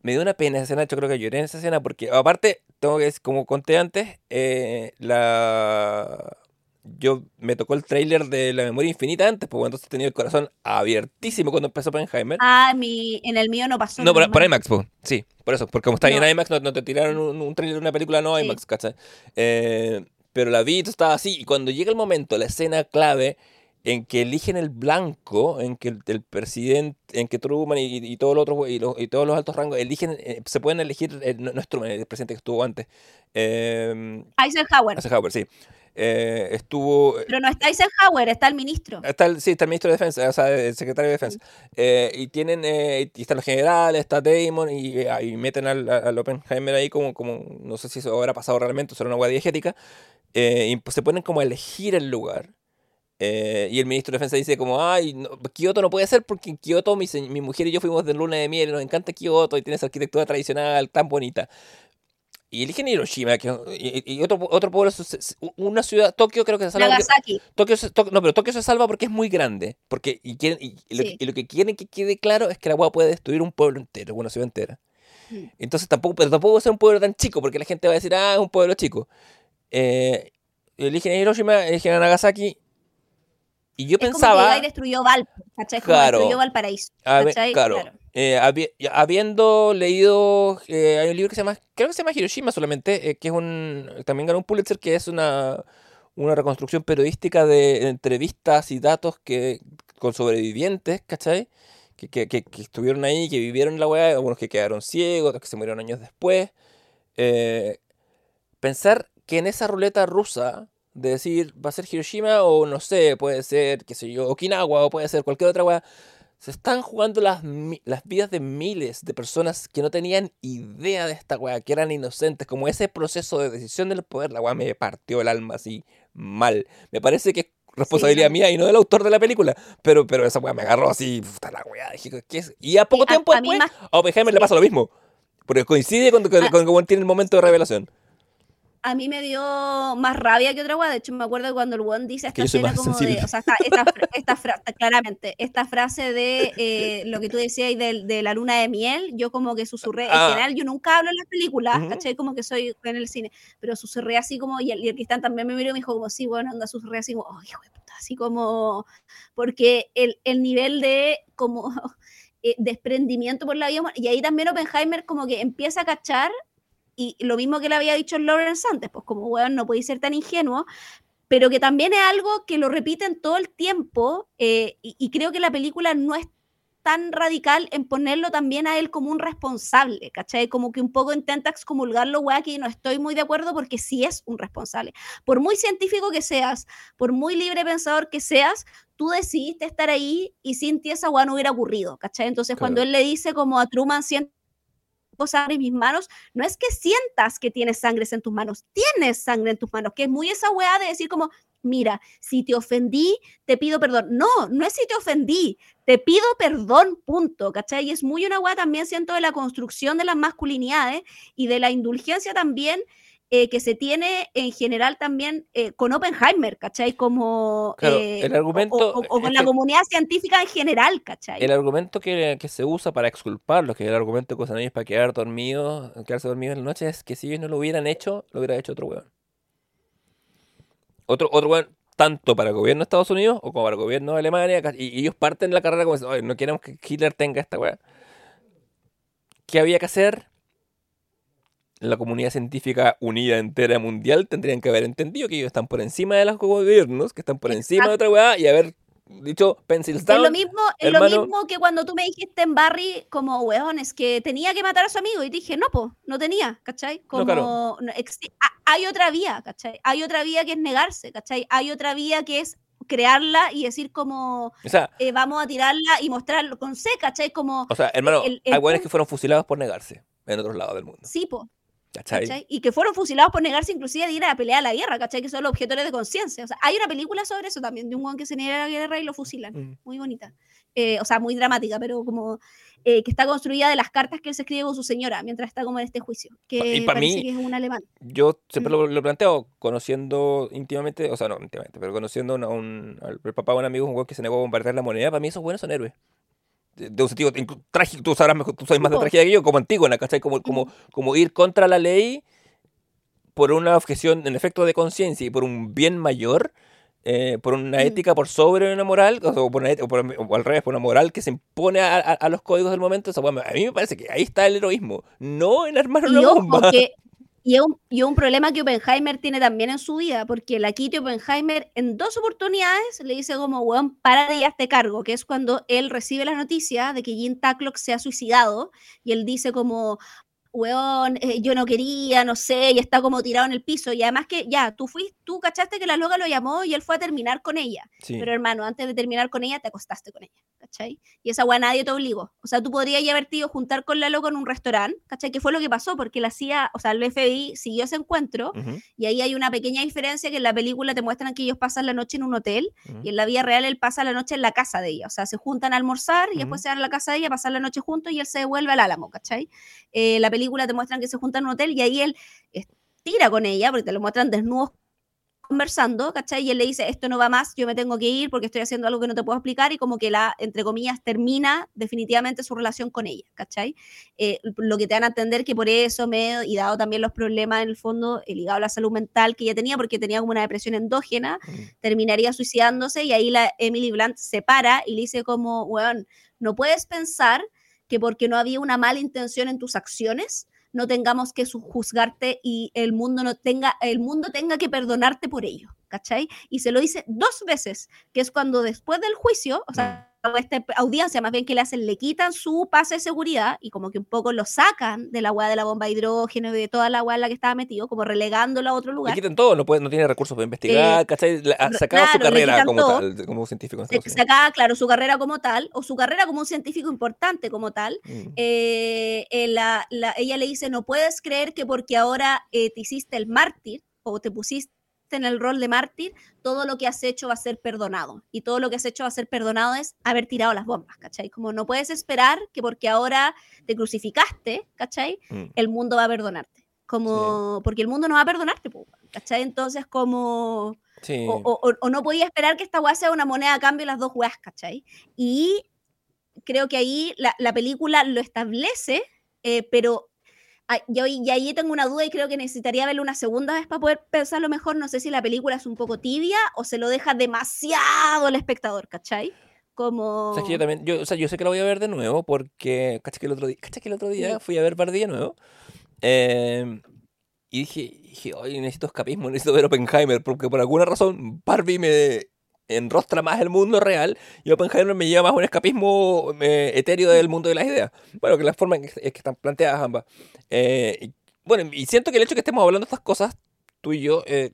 S2: Me dio una pena esa escena, yo creo que lloré en esa escena porque aparte, tengo que, como conté antes, eh, la... Yo me tocó el tráiler de La Memoria Infinita antes, pues entonces tenía el corazón abiertísimo cuando empezó Oppenheimer.
S3: Ah, mi, en el mío no pasó.
S2: No, por, por. IMAX, po. sí, por eso, porque como está en
S3: No.
S2: IMAX, no, no te tiraron un, un trailer de una película no
S3: Sí.
S2: IMAX, ¿cachai? Eh, pero la vi, estaba así, y cuando llega el momento, la escena clave en que eligen el blanco, en que el, el presidente, en que Truman y, y todos los otros y, los- y todos los altos rangos eligen, eh, se pueden elegir, eh, no, no es Truman, el presidente que estuvo antes, eh,
S3: Eisenhower.
S2: Eisenhower, sí, Eh, estuvo,
S3: Pero no está Eisenhower, está el ministro.
S2: Está el, sí, está el ministro de Defensa, o sea, el secretario de Defensa. Eh, y tienen, eh, y están los generales, está Damon, y, eh, ahí meten al, al Oppenheimer ahí como, como, no sé si eso habrá pasado realmente, o será una hueá diegética, eh, y pues se ponen como a elegir el lugar. Eh, y el ministro de Defensa dice como, ay, no, Kioto no puede ser porque en Kioto mi, mi mujer y yo fuimos de luna de miel, y nos encanta Kioto y tiene esa arquitectura tradicional tan bonita. Y eligen Hiroshima, que, y, y otro, otro pueblo, una ciudad, Tokio creo que se salva porque-
S3: Nagasaki.
S2: Tokio no, pero Tokio se salva porque es muy grande. Porque, y, quieren, y, y lo,
S3: Sí.
S2: que- y lo que quieren que quede claro es que la agua puede destruir un pueblo entero, una ciudad entera.
S3: Mm.
S2: Entonces tampoco, pero tampoco es un pueblo tan chico, porque la gente va a decir, ah, es un pueblo chico. Eh, eligen a Hiroshima, eligen a Nagasaki. Y yo
S3: Es como que
S2: pensaba,
S3: destruyó Valpo, ¿cachai?
S2: Claro.
S3: destruyó Valparaíso, ¿cachai?
S2: claro, eh, habi- habiendo leído, eh, hay un libro que se llama, creo que se llama Hiroshima solamente, eh, que es un, también ganó un Pulitzer, que es una, una reconstrucción periodística de entrevistas y datos que con sobrevivientes, ¿cachai? Que, que, que, que estuvieron ahí, que vivieron la weá, algunos que quedaron ciegos, otros que se murieron años después. Pensar que en esa ruleta rusa de decir va a ser Hiroshima o no sé, puede ser, qué sé yo, Okinawa o puede ser cualquier otra weá, se están jugando las, las vidas de miles de personas que no tenían idea de esta weá, que eran inocentes, como ese proceso de decisión del poder, la weá me partió el alma así mal. Me parece que es responsabilidad mía y no del autor de la película, pero, pero esa weá me agarró así, puta la weá, dije, ¿qué es? Y a poco
S3: a-
S2: tiempo
S3: a
S2: después,
S3: más-
S2: a Oppenheimer le
S3: sí.
S2: pasa lo mismo, porque coincide con, con,
S3: Ah.
S2: con tiene el momento de revelación.
S3: A mí me dio más rabia que otra weá. De hecho, me acuerdo cuando el one dice esta escena como
S2: sensible.
S3: de. O sea, esta, esta, esta fra- claramente, esta frase de eh, lo que tú decías de, de la luna de miel, yo como que susurré.
S2: Ah.
S3: En general, yo nunca hablo en las películas,
S2: Ujú.
S3: ¿cachai? Como que soy en el cine. Pero susurré así como. Y el, y el Cristán también me miró y me dijo, como, sí, bueno, anda, susurré así como, oh, hijo de puta. Así como. Porque el, el nivel de. como eh, desprendimiento por la vida humana- y ahí también Oppenheimer como que empieza a cachar y lo mismo que le había dicho Lawrence antes, pues como weón no podéis ser tan ingenuo, pero que también es algo que lo repiten todo el tiempo eh, y, y creo que la película no es tan radical en ponerlo también a él como un responsable, ¿cachai? Como que un poco intenta excomulgarlo, weá, que no estoy muy de acuerdo porque sí es un responsable. Por muy científico que seas, por muy libre pensador que seas, tú decidiste estar ahí y sin ti esa weá no hubiera ocurrido, ¿cachai? Entonces cuando él le dice como a Truman, siento sangre en mis manos, no es que sientas que tienes sangre en tus manos, tienes sangre en tus manos, que es muy esa weá de decir como, mira, si te ofendí, te pido perdón. No, no es si te ofendí, te pido perdón, punto, ¿cachai? Y es muy una weá también, siento, de la construcción de las masculinidades y de la indulgencia también eh, que se tiene en general también eh, con Oppenheimer, ¿cachai? Como...
S2: Claro,
S3: eh,
S2: el
S3: o-
S2: argumento
S3: O, o- o
S2: es
S3: con la comunidad científica en general, ¿cachai?
S2: El argumento que, que se usa para exculparlos, que es el argumento que usan ellos para quedar dormidos, quedarse dormidos en la noche, es que si ellos no lo hubieran hecho, lo hubiera hecho otro weón. Otro, otro weón, tanto para el gobierno de Estados Unidos o como para el gobierno de Alemania, y, y ellos parten de la carrera como diciendo, "Oye, no queremos que Hitler tenga esta weá. ¿Qué había que hacer? La comunidad científica unida entera mundial tendrían que haber entendido que ellos están por encima de los gobiernos, que están por encima de otra weá, y haber dicho pencils
S3: Es
S2: down.
S3: lo mismo, es lo mismo que cuando tú me dijiste en Barry, como, weón, es que tenía que matar a su amigo. Y dije, no, po, no tenía, ¿cachai? Como,
S2: claro.
S3: no, ha- hay otra vía, ¿cachai? Hay otra vía que es negarse, ¿cachai? Hay otra vía que es crearla y decir como,
S2: O sea,
S3: eh, vamos a tirarla y mostrarlo con C, ¿cachai? Como,
S2: O sea, hermano,
S3: el- el
S2: hay weones que fueron fusilados por negarse en otros lados del mundo.
S3: sí, po,
S2: ¿Cachai?
S3: ¿cachai? Y que fueron fusilados por negarse inclusive de ir a la pelea a la guerra, ¿cachai? Que son los objetores de conciencia. O sea, hay una película sobre eso también, de un weón que se niega a la guerra y lo fusilan.
S2: Mm.
S3: muy bonita. Eh, o sea, muy dramática, pero como eh, que está construida de las cartas que él se escribe con su señora mientras está como en este juicio. Que
S2: Y pa'
S3: parece
S2: mí-
S3: que es un alemán.
S2: Yo siempre
S3: Mm.
S2: lo, lo planteo conociendo íntimamente, o sea, no íntimamente, pero conociendo a un, al papá de un amigo, un weón que se negó a bombardear la moneda, para mí esos buenos son héroes. De, un sentido trágico, tú sabrás mejor, tú sabes más de tragedia que yo, como Antígona, ¿cachai? Como, como, como ir contra la ley por una objeción, en efecto, de conciencia y por un bien mayor, eh, por una
S3: Mm.
S2: ética por sobre una moral, o, por una o por- o al revés, por una moral que se impone a, a- a los códigos del momento, a mí me parece que ahí está el heroísmo, no en armar
S3: Y
S2: una
S3: ojo,
S2: bomba.
S3: que- y es un, y un problema que Oppenheimer tiene también en su vida, porque la Kitty Oppenheimer en dos oportunidades le dice como, weón, para de este cargo, que es cuando él recibe la noticia de que Jim Tacklock se ha suicidado, y él dice como, weón, eh, yo no quería, no sé, y está como tirado en el piso, y además que ya, tú fuiste, tú cachaste que la loca lo llamó y él fue a terminar con ella.
S2: Sí.
S3: Pero hermano, antes de terminar con ella, te acostaste con ella, ¿cachai? Y esa weá nadie te obligó. O sea, tú podrías ya haberte ido juntar con la loca en un restaurante, ¿cachai? Que fue lo que pasó, porque la CIA, o sea, el FBI siguió ese encuentro, y ahí hay una pequeña diferencia que en la película te muestran que ellos pasan la noche en un hotel, y en la vida real él pasa la noche en la casa de ella. O sea, se juntan a almorzar y después se van a la casa de ella, pasan la noche juntos y él se devuelve al álamo, ¿cachai? Eh, la película te muestran que se juntan en un hotel y ahí él estira con ella, porque te lo muestran desnudos conversando, ¿cachai? Y él le dice, esto no va más, yo me tengo que ir porque estoy haciendo algo que no te puedo explicar y como que la, entre comillas, termina definitivamente su relación con ella, ¿cachai? Eh, lo que te dan a entender que por eso me, y dado también los problemas en el fondo, el ligado a la salud mental que ella tenía, porque tenía como una depresión endógena, terminaría suicidándose y ahí la Emily Blunt se para y le dice como, weón, no puedes pensar que porque no había una mala intención en tus acciones, no tengamos que juzgarte y el mundo no tenga, el mundo tenga que perdonarte por ello, ¿cachai? Y se lo dice dos veces, que es cuando después del juicio, esta audiencia más bien que le hacen, le quitan su pase de seguridad y como que un poco lo sacan de la weá de la bomba de hidrógeno y de toda la weá en la que estaba metido, como relegándolo a otro
S2: Le
S3: lugar.
S2: quitan todo, no, puede, no tiene recursos para investigar, ¿cachai? Le- ha
S3: re-
S2: sacado su
S3: claro, le
S2: carrera como
S3: todo.
S2: tal, como científico
S3: Se
S2: Estados Unidos.
S3: sacaba, claro, su carrera como tal, o su carrera como un científico importante como tal,
S2: Mm.
S3: eh, eh, la- la- ella le dice, no puedes creer que porque ahora eh, te hiciste el mártir o te pusiste en el rol de mártir, todo lo que has hecho va a ser perdonado. Y todo lo que has hecho va a ser perdonado es haber tirado las bombas, ¿cachai? Como no puedes esperar que porque ahora te crucificaste, ¿cachai?
S2: Mm.
S3: El mundo va a perdonarte. Como, porque el mundo no va a perdonarte, ¿cachai? Entonces, como,
S2: Sí.
S3: o, o- o- no podía esperar que esta weá sea una moneda a cambio las dos weas, ¿cachai? Y creo que ahí la, la película lo establece, eh, pero yo y ahí tengo una duda y creo que necesitaría verlo una segunda vez para poder pensarlo mejor. No sé si la película es un poco tibia o se lo deja demasiado al espectador, ¿cachai? Como...
S2: O sea, que yo también, yo, o sea, yo sé que la voy a ver de nuevo porque, cacha que el otro día, que el otro día
S3: Sí.
S2: fui a ver Barbie de nuevo. eh, y dije, dije, oye, necesito escapismo, necesito ver Oppenheimer, porque por alguna razón Barbie me enrostra más el mundo real y Oppenheimer me lleva más a un escapismo eh, etéreo del mundo de las ideas. Bueno, que la forma en que, es que están planteadas ambas. Eh, bueno, y siento que el hecho de que estemos hablando de estas cosas, tú y yo, eh,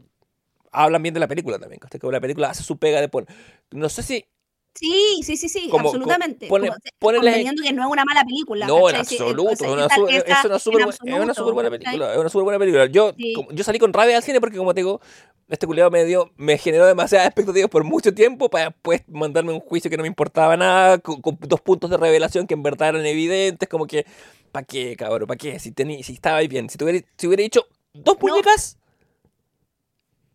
S2: hablan bien de la película también. Que la película hace su pega de poner. No sé si
S3: Sí, sí, sí, sí,
S2: Como- co-
S3: absolutamente.
S2: pone-
S3: Como-
S2: ponele-
S3: que no es una mala película.
S2: No, en
S3: ¿cachai? Sí,
S2: absoluto,
S3: o
S2: es una,
S3: esa-
S2: su-
S3: esa-
S2: es una es súper buena
S3: ¿cachai?
S2: película, es una súper buena película. Yo,
S3: Sí.
S2: como- yo salí con rabia al cine porque, como te digo, este culiado me dio, me generó demasiadas expectativas por mucho tiempo para después mandarme un juicio que no me importaba nada, con, con dos puntos de revelación que en verdad eran evidentes, como que, ¿para qué, cabrón? ¿Para qué? Si, tení, si estabais bien, si, te hubiera, si hubiera dicho dos
S3: No.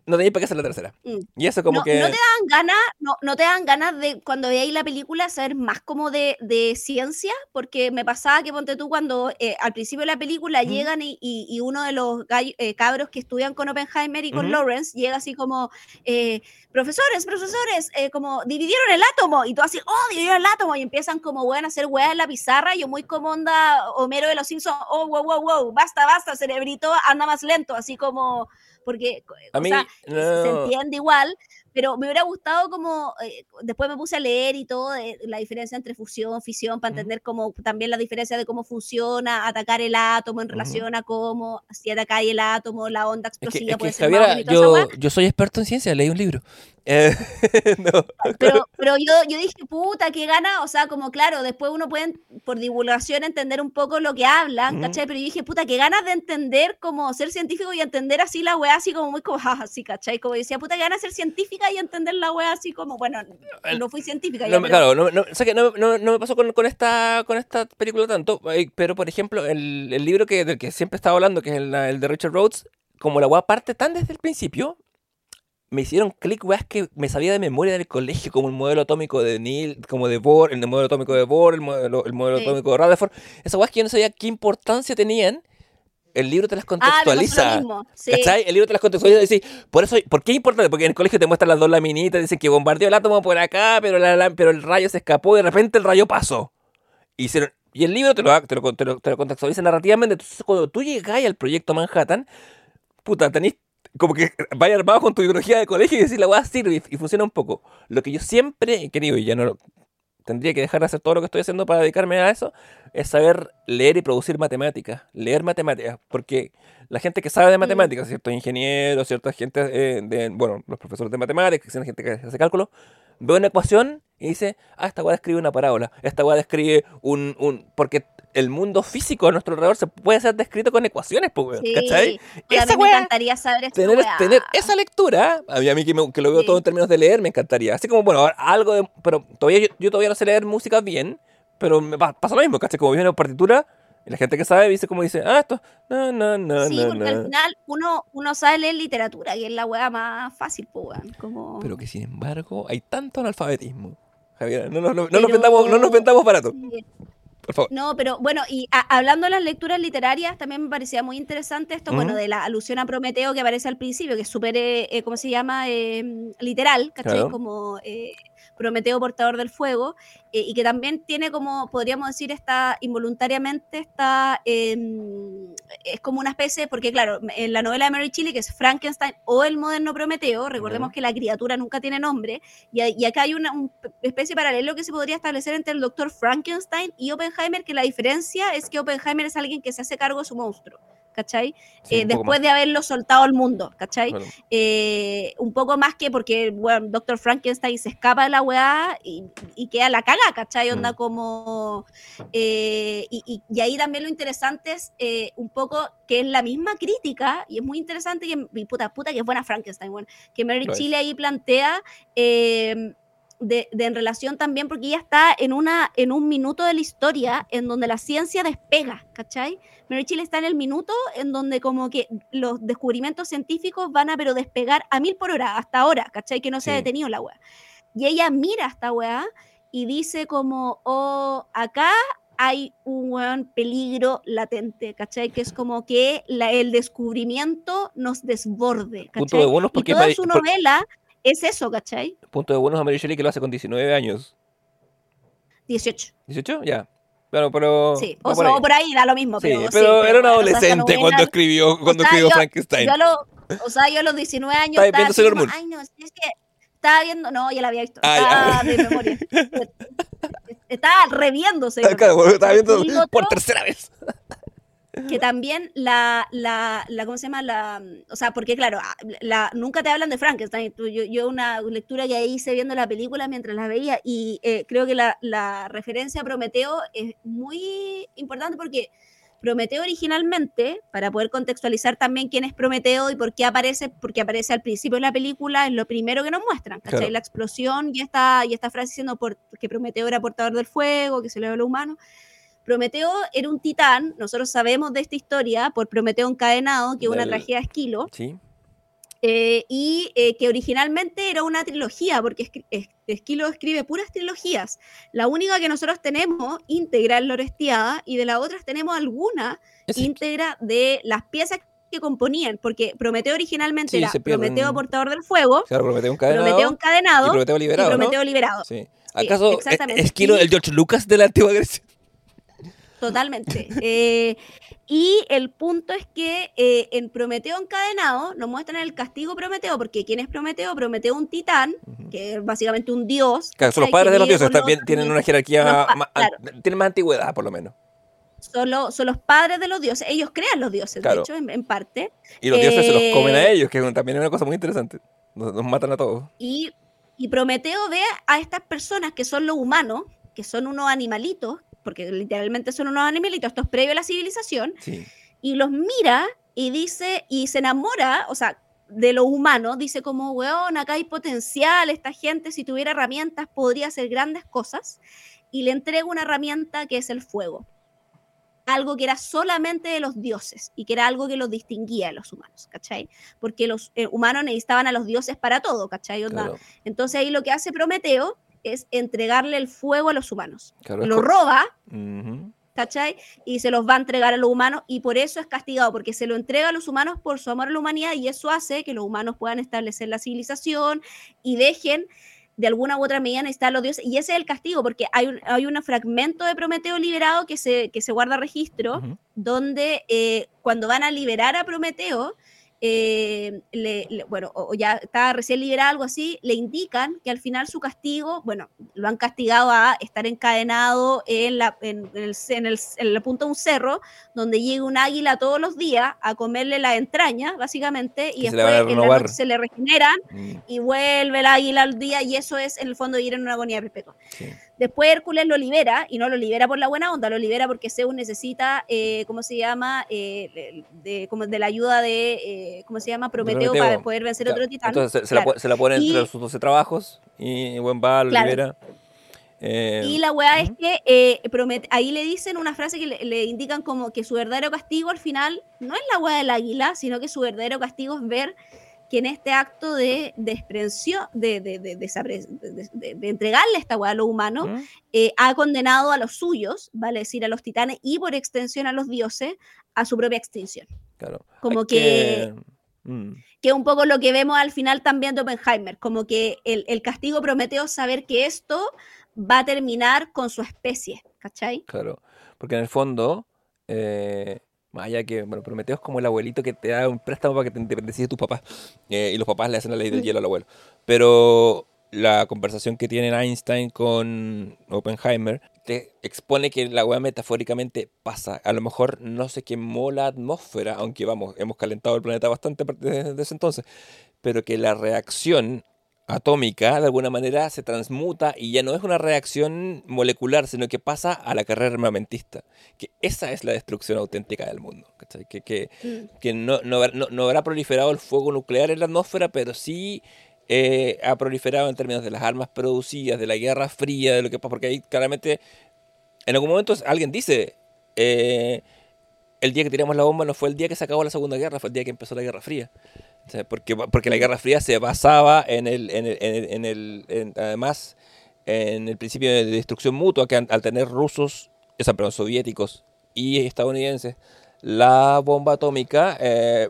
S2: No tenéis para qué hacer la tercera.
S3: Mm.
S2: Y eso como
S3: no,
S2: que...
S3: no te dan ganas, no, no te dan ganas de cuando veáis la película saber más como de, de ciencia, porque me pasaba que ponte tú cuando eh, al principio de la película
S2: Ujú.
S3: llegan y, y- y uno de los gallo- eh, cabros que estudian con Oppenheimer y con
S2: Ujú.
S3: Lawrence llega así como, eh, profesores, profesores, eh, como dividieron el átomo, y tú así, oh, dividieron el átomo, y empiezan como, bueno, a hacer weas en la pizarra, y yo muy como onda Homero de los Simpsons, oh, wow, wow, wow, basta, basta, cerebrito, anda más lento, así como, porque,
S2: A
S3: o
S2: mí,
S3: sea, se- entiende igual, pero me hubiera gustado como, eh, después me puse a leer y todo, de la diferencia entre fusión, fisión, para entender como también la diferencia de cómo funciona atacar el átomo en relación a cómo, si atacáis el átomo, la onda
S2: Es que,
S3: explosiva
S2: es que,
S3: puede ser
S2: Javiera, yo, yo soy experto en ciencia, leí un libro. Eh, no.
S3: Pero, pero yo, yo dije, puta, qué gana, o sea, como claro, después uno puede, por divulgación, entender un poco lo que hablan,
S2: Ujú.
S3: ¿cachai? Pero yo dije, puta, qué ganas de entender como ser científico y entender así la weá, así como muy como, así, ¿cachai? Como decía, puta, qué ganas de ser científica y entender la weá así como, bueno, no fui científica,
S2: No,
S3: ya,
S2: claro, no, no, o sea que no, no- no me pasó con, con esta, con esta película tanto, eh, pero por ejemplo, el, el libro que, del que siempre estaba hablando, que es el, el de Richard Rhodes, como la weá parte tan desde el principio, me hicieron clic weas que me sabía de memoria del colegio, como el modelo atómico de Neil, como de Bohr, el modelo atómico de Bohr, el modelo, el modelo
S3: Sí.
S2: atómico de Rutherford, esas weas que yo no sabía qué importancia tenían, el libro te las
S3: Ah,
S2: contextualiza.
S3: lo mismo, sí.
S2: ¿Cachai? El libro te las contextualiza y dice, por eso, ¿por qué es importante? Porque en el colegio te muestran las dos laminitas, dicen que bombardeó el átomo por acá, pero, la, la- pero el rayo se escapó y de repente el rayo pasó. Y, hicieron- y el libro te lo, te, lo, te, lo, te lo contextualiza narrativamente. Entonces, cuando tú llegáis al proyecto Manhattan, puta, tenés como que vaya armado con tu ideología de colegio y decir la weá sirve y, y funciona un poco. Lo que yo siempre he querido, y ya no lo, tendría que dejar de hacer todo lo que estoy haciendo para dedicarme a eso, es saber leer y producir matemáticas. Leer matemáticas, porque la gente que sabe de matemáticas, ciertos ingenieros, cierta gente, eh, de, bueno, los profesores de matemáticas, cierta gente que hace cálculo, ve una ecuación y dice, ah, esta weá describe una parábola, esta weá describe un, un... Porque el mundo físico a nuestro alrededor se puede ser descrito con ecuaciones, pues,
S3: Sí.
S2: ¿cachai?
S3: Oye, a
S2: Esa
S3: mí me encantaría saber esta
S2: tener, tener esa lectura, a mí, a mí que, me- que lo veo
S3: Sí.
S2: todo en términos de leer, me encantaría. Así como, bueno, algo de. Pero todavía yo, yo todavía no sé leer música bien, pero me pa- pasa lo mismo, ¿cachai? Como viene la partitura, Y la gente que sabe dice como dice, ah, esto, no, no, no,
S3: sí,
S2: no,
S3: porque al
S2: no.
S3: final uno, uno sabe leer literatura, que es la weá más fácil, pues. Como...
S2: Pero que sin embargo hay tanto analfabetismo. Javier, no, nos- no, no
S3: Pero-
S2: nos vendamos, no nos vendamos barato,
S3: Sí.
S2: Por favor.
S3: No, pero bueno, y a- hablando de las lecturas literarias, también me parecía muy interesante esto, bueno, de la alusión a Prometeo que aparece al principio, que es súper, eh, eh, ¿cómo se llama? Eh, literal, ¿cachai?
S2: Claro.
S3: Como eh, Prometeo portador del fuego, eh, y que también tiene como, podríamos decir, está involuntariamente, está, eh, es como una especie, porque claro, en la novela de Mary Shelley, que es Frankenstein o el moderno Prometeo, recordemos que la criatura nunca tiene nombre, y, y acá hay una un pe- especie de paralelo que se podría establecer entre el doctor Frankenstein y Oppenheimer, que la diferencia es que Oppenheimer es alguien que se hace cargo de su monstruo, ¿cachai?
S2: Sí,
S3: Eh, después
S2: más.
S3: de haberlo soltado al mundo, ¿cachai? Eh, un poco más que porque, bueno, Doctor Frankenstein se escapa de la weá y, y queda la caga, ¿cachai? Onda
S2: Mm.
S3: como... eh, y, y- y ahí también lo interesante es un poco que es la misma crítica, y es muy interesante que, y puta, puta que es buena Frankenstein, bueno, que Mary. Chile ahí plantea... eh, de, de en relación también, porque ella está en, una, en un minuto de la historia en donde la ciencia despega, ¿cachai? Mary Chile está en el minuto en donde como que los descubrimientos científicos van a pero despegar a mil por hora hasta ahora, ¿cachai? Que no se ha
S2: Sí.
S3: detenido la weá. Y ella mira a esta weá y dice como, oh, acá hay un weón peligro latente, ¿cachai? Que es como que la- el descubrimiento nos desborde, ¿cachai?
S2: Punto de bonus
S3: y
S2: porque
S3: toda
S2: Mary-
S3: su novela es eso, ¿cachai?
S2: Punto de bonus a Mary Shelley que lo hace con 19 años.
S3: 18.
S2: ¿18? Ya. Claro, pero.
S3: Sí, o,
S2: por
S3: sea,
S2: ahí.
S3: o por ahí da lo mismo.
S2: Sí,
S3: pero,
S2: pero,
S3: sí,
S2: era un
S3: bueno, o sea,
S2: adolescente cuando escribió, cuando
S3: sea,
S2: escribió
S3: yo-
S2: Frankenstein.
S3: Yo lo- o sea, yo a los 19 años
S2: Estaba viendo Sailor Moon.
S3: ay, no, es que estaba viendo, no, ya la había visto,
S2: Ah,
S3: estaba de memoria. estaba
S2: Ah, claro, estaba viendo por tercera vez.
S3: Que también la, la, la, ¿cómo se llama? La, o sea, porque claro, ah, la, nunca te hablan de Frankenstein. Yo, yo una lectura que hice viendo la película mientras la veía y eh, creo que la, la referencia a Prometeo es muy importante porque Prometeo originalmente, para poder contextualizar también quién es Prometeo y por qué aparece, porque aparece al principio de la película, es lo primero que nos muestran, ¿cachai?
S2: Claro.
S3: La explosión y esta, y esta frase diciendo por, que Prometeo era portador del fuego, que se le dio a lo humano. Prometeo era un titán, nosotros sabemos de esta historia por Prometeo encadenado, que es una tragedia de Esquilo,
S2: Sí.
S3: eh, y eh, que originalmente era una trilogía, porque Esquilo escribe puras trilogías. La única que nosotros tenemos íntegra es la Orestiada, y de las otras tenemos alguna íntegra de las piezas que componían, porque Prometeo originalmente
S2: Sí,
S3: era Prometeo portador del fuego,
S2: Claro, Prometeo encadenado
S3: Prometeo
S2: y
S3: encadenado
S2: Prometeo liberado,
S3: y
S2: ¿no?
S3: Prometeo liberado.
S2: Sí. ¿Acaso eh,
S3: exactamente.
S2: es Kilo
S3: Y-
S2: el George Lucas de la antigua Grecia?
S3: Totalmente. Eh, y el punto es que eh, en Prometeo encadenado nos muestran el castigo Prometeo, porque ¿quién es Prometeo? Prometeo un titán, que es básicamente un dios.
S2: Claro, son los
S3: ¿cachai?
S2: padres de los dioses,
S3: los
S2: también tienen una jerarquía,
S3: claro.
S2: an- tienen más antigüedad por lo menos.
S3: Son, los- son los padres de los dioses. Ellos crean los dioses,
S2: Claro.
S3: de hecho, en, en parte.
S2: Y los dioses se los comen a
S3: Eh,
S2: ellos, que también es una cosa muy interesante. Nos, nos matan a todos.
S3: Y, y Prometeo ve a estas personas que son los humanos, que son unos animalitos, porque literalmente son unos animalitos, esto es previo a la civilización,
S2: Sí.
S3: y los mira y dice, y se enamora, o sea, de lo humano, dice como, weón, acá hay potencial, esta gente si tuviera herramientas podría hacer grandes cosas, y le entrega una herramienta que es el fuego. Algo que era solamente de los dioses y que era algo que los distinguía de los humanos, ¿cachai? Porque los eh, humanos necesitaban a los dioses para todo, ¿cachai? Onda,
S2: Claro,
S3: Entonces ahí lo que hace Prometeo es entregarle el fuego a los humanos.
S2: claro,
S3: Lo roba. ¿cachai? Y se los va a entregar a los humanos y por eso es castigado, porque se lo entrega a los humanos por su amor a la humanidad y eso hace que los humanos puedan establecer la civilización y dejen de alguna u otra medida necesitar a los dioses. Y ese es el castigo, porque hay un, hay un fragmento de Prometeo liberado que se, que se guarda registro, donde eh, cuando van a liberar a Prometeo, eh, le- le- bueno, o, ya está recién liberado, algo así, le indican que al final su castigo, bueno, lo han castigado a estar encadenado en la, en, en el, en el- en la punta de un cerro, donde llega un águila todos los días a comerle la entraña, básicamente, y
S2: Que se
S3: después
S2: le
S3: en la
S2: renovar.
S3: noche se le regeneran
S2: Mm,
S3: y vuelve el águila al día, y eso es en el fondo vivir en una agonía perpetua.
S2: sí.
S3: Después Hércules lo libera y no lo libera por la buena onda, lo libera porque Zeus necesita, eh, ¿cómo se llama? Eh, de, de- como de la ayuda de, eh, ¿cómo se llama? Prometeo,
S2: Prometeo,
S3: para poder vencer
S2: Claro.
S3: otro titán.
S2: Entonces se, se la,
S3: Claro.
S2: pone- se la pone entre
S3: Y-
S2: sus 12 trabajos y buen va, lo
S3: Claro.
S2: libera. Eh,
S3: Y la weá es
S2: ujú.
S3: que eh, promet- ahí le dicen una frase que le, le indican como que su verdadero castigo al final no es la weá del águila, sino que su verdadero castigo es ver que en este acto de desprensión, de, entregarle esta weá a lo humano,
S2: ¿Mm?
S3: eh, ha condenado a los suyos, vale decir, a los titanes y por extensión a los dioses, a su propia extinción.
S2: Claro.
S3: Como
S2: Hay
S3: que-
S2: mm,
S3: Que es un poco lo que vemos al final también de Oppenheimer, como que el, el castigo Prometeo saber que esto va a terminar con su especie, ¿cachai?
S2: claro. Porque en el fondo, eh, más allá que, bueno, Prometeo es como el abuelito que te da un préstamo para que te independicies de tus papás. eh, y los papás le hacen la ley del hielo al abuelo. Pero la conversación que tienen Einstein con Oppenheimer te expone que la weá metafóricamente pasa. A lo mejor no se quemó la atmósfera, aunque vamos, hemos calentado el planeta bastante desde ese entonces, pero que la reacción atómica de alguna manera se transmuta y ya no es una reacción molecular, sino que pasa a la carrera armamentista. Que esa es la destrucción auténtica del mundo. ¿cachai? Que, que, que no, no, habrá- no- no habrá proliferado el fuego nuclear en la atmósfera, pero sí eh, ha proliferado en términos de las armas producidas, de la guerra fría, de lo que pasa, porque ahí claramente en algún momento alguien dice, eh, el día que tiramos la bomba no fue el día que se acabó la Segunda Guerra, fue el día que empezó la Guerra Fría. O sea, porque, porque la Guerra Fría se basaba en el, en el, en el- en el- en- además, en el principio de destrucción mutua, que al, tener rusos, o sea, perdón, soviéticos y estadounidenses, la bomba atómica, eh,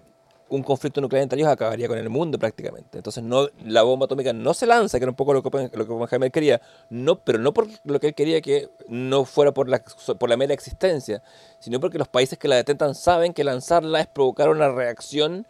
S2: un conflicto nuclear entre ellos acabaría con el mundo prácticamente. Entonces no, la bomba atómica no se lanza, que era un poco lo que, lo que Oppenheimer quería, no, pero no por lo que él quería que no fuera por la, por la mera existencia, sino porque los países que la detentan saben que lanzarla es provocar una reacción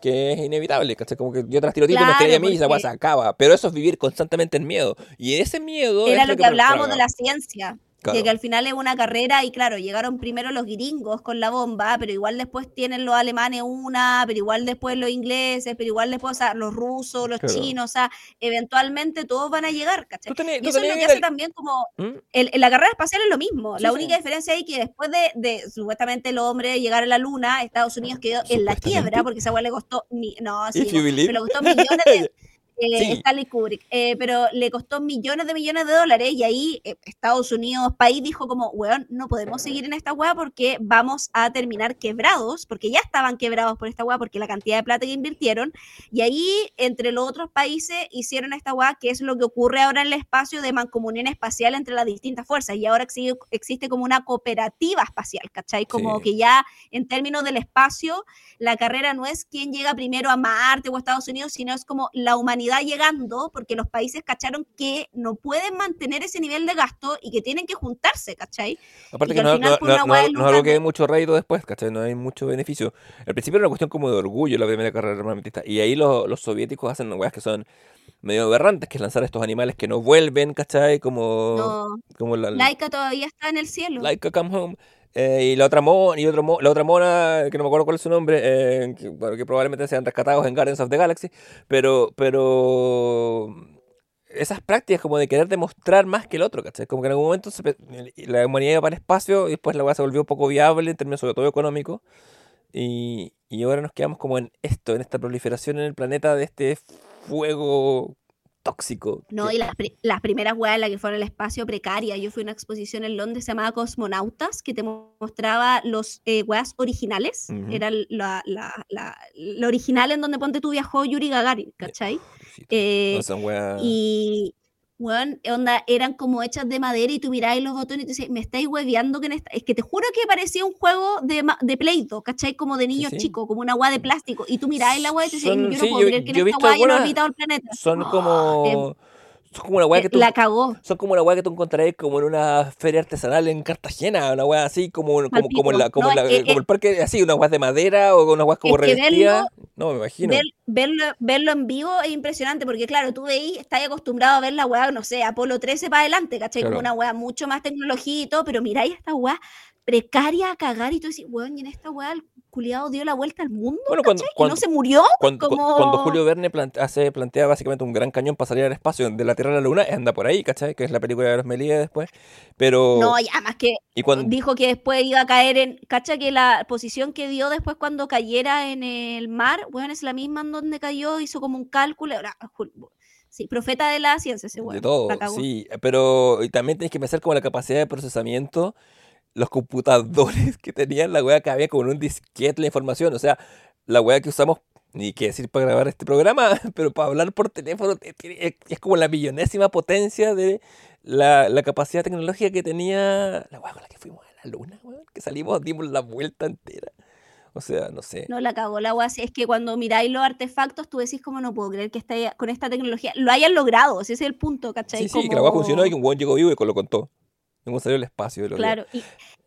S2: que es inevitable, ¿cachai? Como que yo te las tiro a ti, tú me
S3: Claro,
S2: a mí y esa se acaba. Pero eso es vivir constantemente en miedo. Y ese miedo
S3: Era
S2: es
S3: lo que hablábamos
S2: traga.
S3: de la ciencia.
S2: Claro.
S3: De que al final es una carrera y claro, llegaron primero los gringos con la bomba, pero igual después tienen los alemanes una, pero igual después los ingleses, pero igual después o sea, los rusos, los
S2: Claro.
S3: chinos, o sea, eventualmente todos van a llegar, ¿cachai?
S2: Tenés-
S3: Y eso es lo que
S2: el-
S3: hace también como
S2: ¿Mm?
S3: el- la carrera espacial es lo mismo.
S2: Sí,
S3: la
S2: sí.
S3: única diferencia es que después de, de supuestamente el hombre llegar a la luna, Estados Unidos quedó en la quiebra porque esa weá le costó, mi- no, sí, pero le costó millones de, eh,
S2: Sí.
S3: Stanley Kubrick, eh, pero le costó millones de millones de dólares y ahí eh, Estados Unidos, país, dijo como, weón, no podemos seguir en esta weá porque vamos a terminar quebrados, porque ya estaban quebrados por esta weá, porque la cantidad de plata que invirtieron, y ahí entre los otros países hicieron esta weá, que es lo que ocurre ahora en el espacio de mancomunión espacial entre las distintas fuerzas, y ahora existe, existe como una cooperativa espacial, ¿cachai? Como
S2: Sí.
S3: que ya en términos del espacio, la carrera no es quién llega primero a Marte o a Estados Unidos, sino es como la humanidad llegando, porque los países cacharon que no pueden mantener ese nivel de gasto y que tienen que juntarse, ¿cachai?
S2: Aparte
S3: Y
S2: que
S3: que
S2: no,
S3: al final
S2: no-
S3: por
S2: no- no- no es algo que hay mucho rédito después, ¿cachai? No hay mucho beneficio. Al principio era una cuestión como de orgullo la primera carrera armamentista. Y ahí los, los soviéticos hacen weas que son medio aberrantes, que es lanzar estos animales que no vuelven, ¿cachai? Como, como la,
S3: Laika todavía está en el cielo.
S2: Laika Come Home. Eh, y la otra mona, y otro mo- la otra mona, que no me acuerdo cuál es su nombre, eh, que, bueno, que probablemente sean rescatados en Guardians of the Galaxy, pero, pero esas prácticas como de querer demostrar más que el otro, ¿cachai? Como que en algún momento se la humanidad iba para el espacio y después la weá se volvió poco viable en términos sobre todo económicos. Y, y ahora nos quedamos como en esto, en esta proliferación en el planeta de este fuego tóxico.
S3: No,
S2: que-
S3: y las, pri- las primeras weas en las que fueron al espacio precaria. Yo fui a una exposición en Londres, se llamaba Cosmonautas, que te mo- mostraba los eh, weas originales. Era la, la, la, la original en donde ponte tú viajó Yuri Gagarin, ¿cachai? Eh,
S2: No, son weas-
S3: Y, weón, onda, eran como hechas de madera y tú mirabas los botones y te decías, me estáis hueveando que en esta-". Es que te juro que parecía un juego de, de Doh, ¿cachai? Como de niños
S2: sí.
S3: chicos, como una weá de plástico. Y tú mirabas la weá y te decías, yo no puedo creer que en esta ya no habitado el planeta.
S2: Son como. Son como una weá
S3: Eh,
S2: que tú.
S3: La cagó.
S2: Son como una weá que tú encontrarás como en una feria artesanal en Cartagena, una weá así como, como, como, en la, como,
S3: No,
S2: en la-
S3: es que-
S2: como el parque, así, una weá de madera o una weá como revestida. No, me imagino.
S3: Ver- verlo, verlo en vivo es impresionante porque, claro, tú veis, estás acostumbrado a ver la weá, no sé, Apolo 13 para adelante, ¿cachai?
S2: Claro.
S3: Como una weá mucho más tecnología y todo, pero miráis esta weá precaria a cagar y tú decís, weón, y en esta weá el culiado dio la vuelta al mundo,
S2: Bueno, cuando,
S3: y no se murió.
S2: cuando,
S3: como-
S2: cuando Julio Verne plante- hace, plantea básicamente un gran cañón para salir al espacio de la Tierra a la Luna, anda por ahí, ¿cachai? Que es la película de los Melíes después. Pero.
S3: No, ya más que
S2: y cuando,
S3: dijo que después iba a caer en. ¿Cacha que la posición que dio después cuando cayera en el mar, bueno, es la misma en donde cayó, hizo como un cálculo. Sí, profeta de la ciencia, ese
S2: de todo, sí, pero y también tienes que pensar como la capacidad de procesamiento, los computadores que tenían la weá que había como en un disquete la información, o sea, la weá que usamos, ni qué decir para grabar este programa, pero para hablar por teléfono te- tiene- es, como la millonésima potencia de la, la capacidad tecnológica que tenía la weá con la que fuimos a la luna, weón, que salimos, dimos la vuelta entera, o sea, no sé.
S3: No la cagó la weá. sí, Es que cuando miráis los artefactos, tú decís como no puedo creer que esta- con esta tecnología lo hayan logrado. Ese es el punto, ¿cachai?
S2: Sí, sí, que la weá
S3: Como-
S2: funcionó y que un weón llegó vivo y lo contó. Hemos salido al espacio. de lo que-
S3: Claro, y,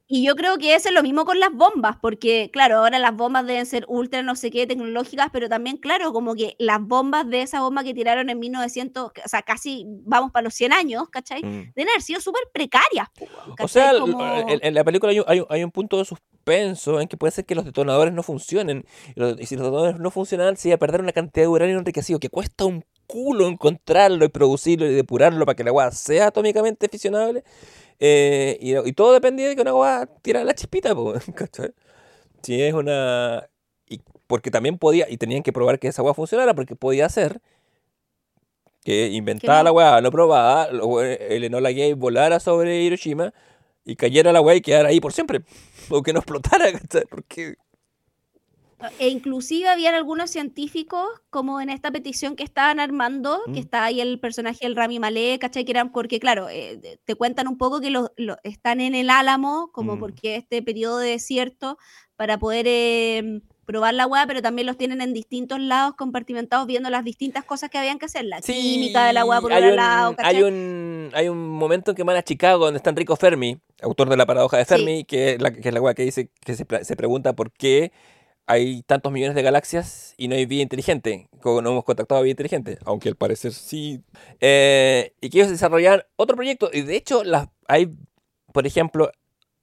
S3: y yo creo que eso es lo mismo con las bombas, porque claro, ahora las bombas deben ser ultra no sé qué tecnológicas, pero también claro, como que las bombas de esa bomba que tiraron en 1900, o sea, casi vamos para los 100 años, ¿cachai?
S2: Mm.
S3: Deben haber sido súper precarias.
S2: O sea,
S3: Como-
S2: en, en la película hay un, hay un- hay un punto de suspenso en que puede ser que los detonadores no funcionen. Y, los- y si los detonadores no funcionan, se iba a perder una cantidad de uranio enriquecido que cuesta un culo encontrarlo y producirlo y depurarlo para que la agua sea atómicamente fisionable. Eh, y, y todo dependía de que una agua tirara la chispita, po, ¿cachai? Si es una... Y porque también podía, y tenían que probar que esa agua funcionara, porque podía ser que inventaba
S3: no.
S2: la weá, lo probaba, lo- el Enola Gay volara sobre Hiroshima y cayera la weá y quedara ahí por siempre. O que no explotara, ¿cachai? Porque...
S3: E inclusive habían algunos científicos, como en esta petición que estaban armando,
S2: Mm.
S3: que está ahí el personaje del Rami Malek, ¿cachai? Que eran porque, claro, eh, te cuentan un poco que los, los- están en el Álamo, como
S2: Mm.
S3: porque este periodo de desierto, para poder eh, probar la hueá, pero también los tienen en distintos lados compartimentados, viendo las distintas cosas que habían que hacer, la química de la hueá por
S2: hay
S3: un
S2: un,
S3: lado, ¿cachai?
S2: hay un hay un momento en que van a Chicago donde está Enrico Fermi, autor de la paradoja de
S3: Sí.
S2: Fermi, que, es la, que es la weá que dice que se, se pregunta por qué hay tantos millones de galaxias y no hay vida inteligente, como no hemos contactado a vida inteligente, aunque al parecer sí. Eh, y que ellos desarrollar otro proyecto, y de hecho las, hay, por ejemplo,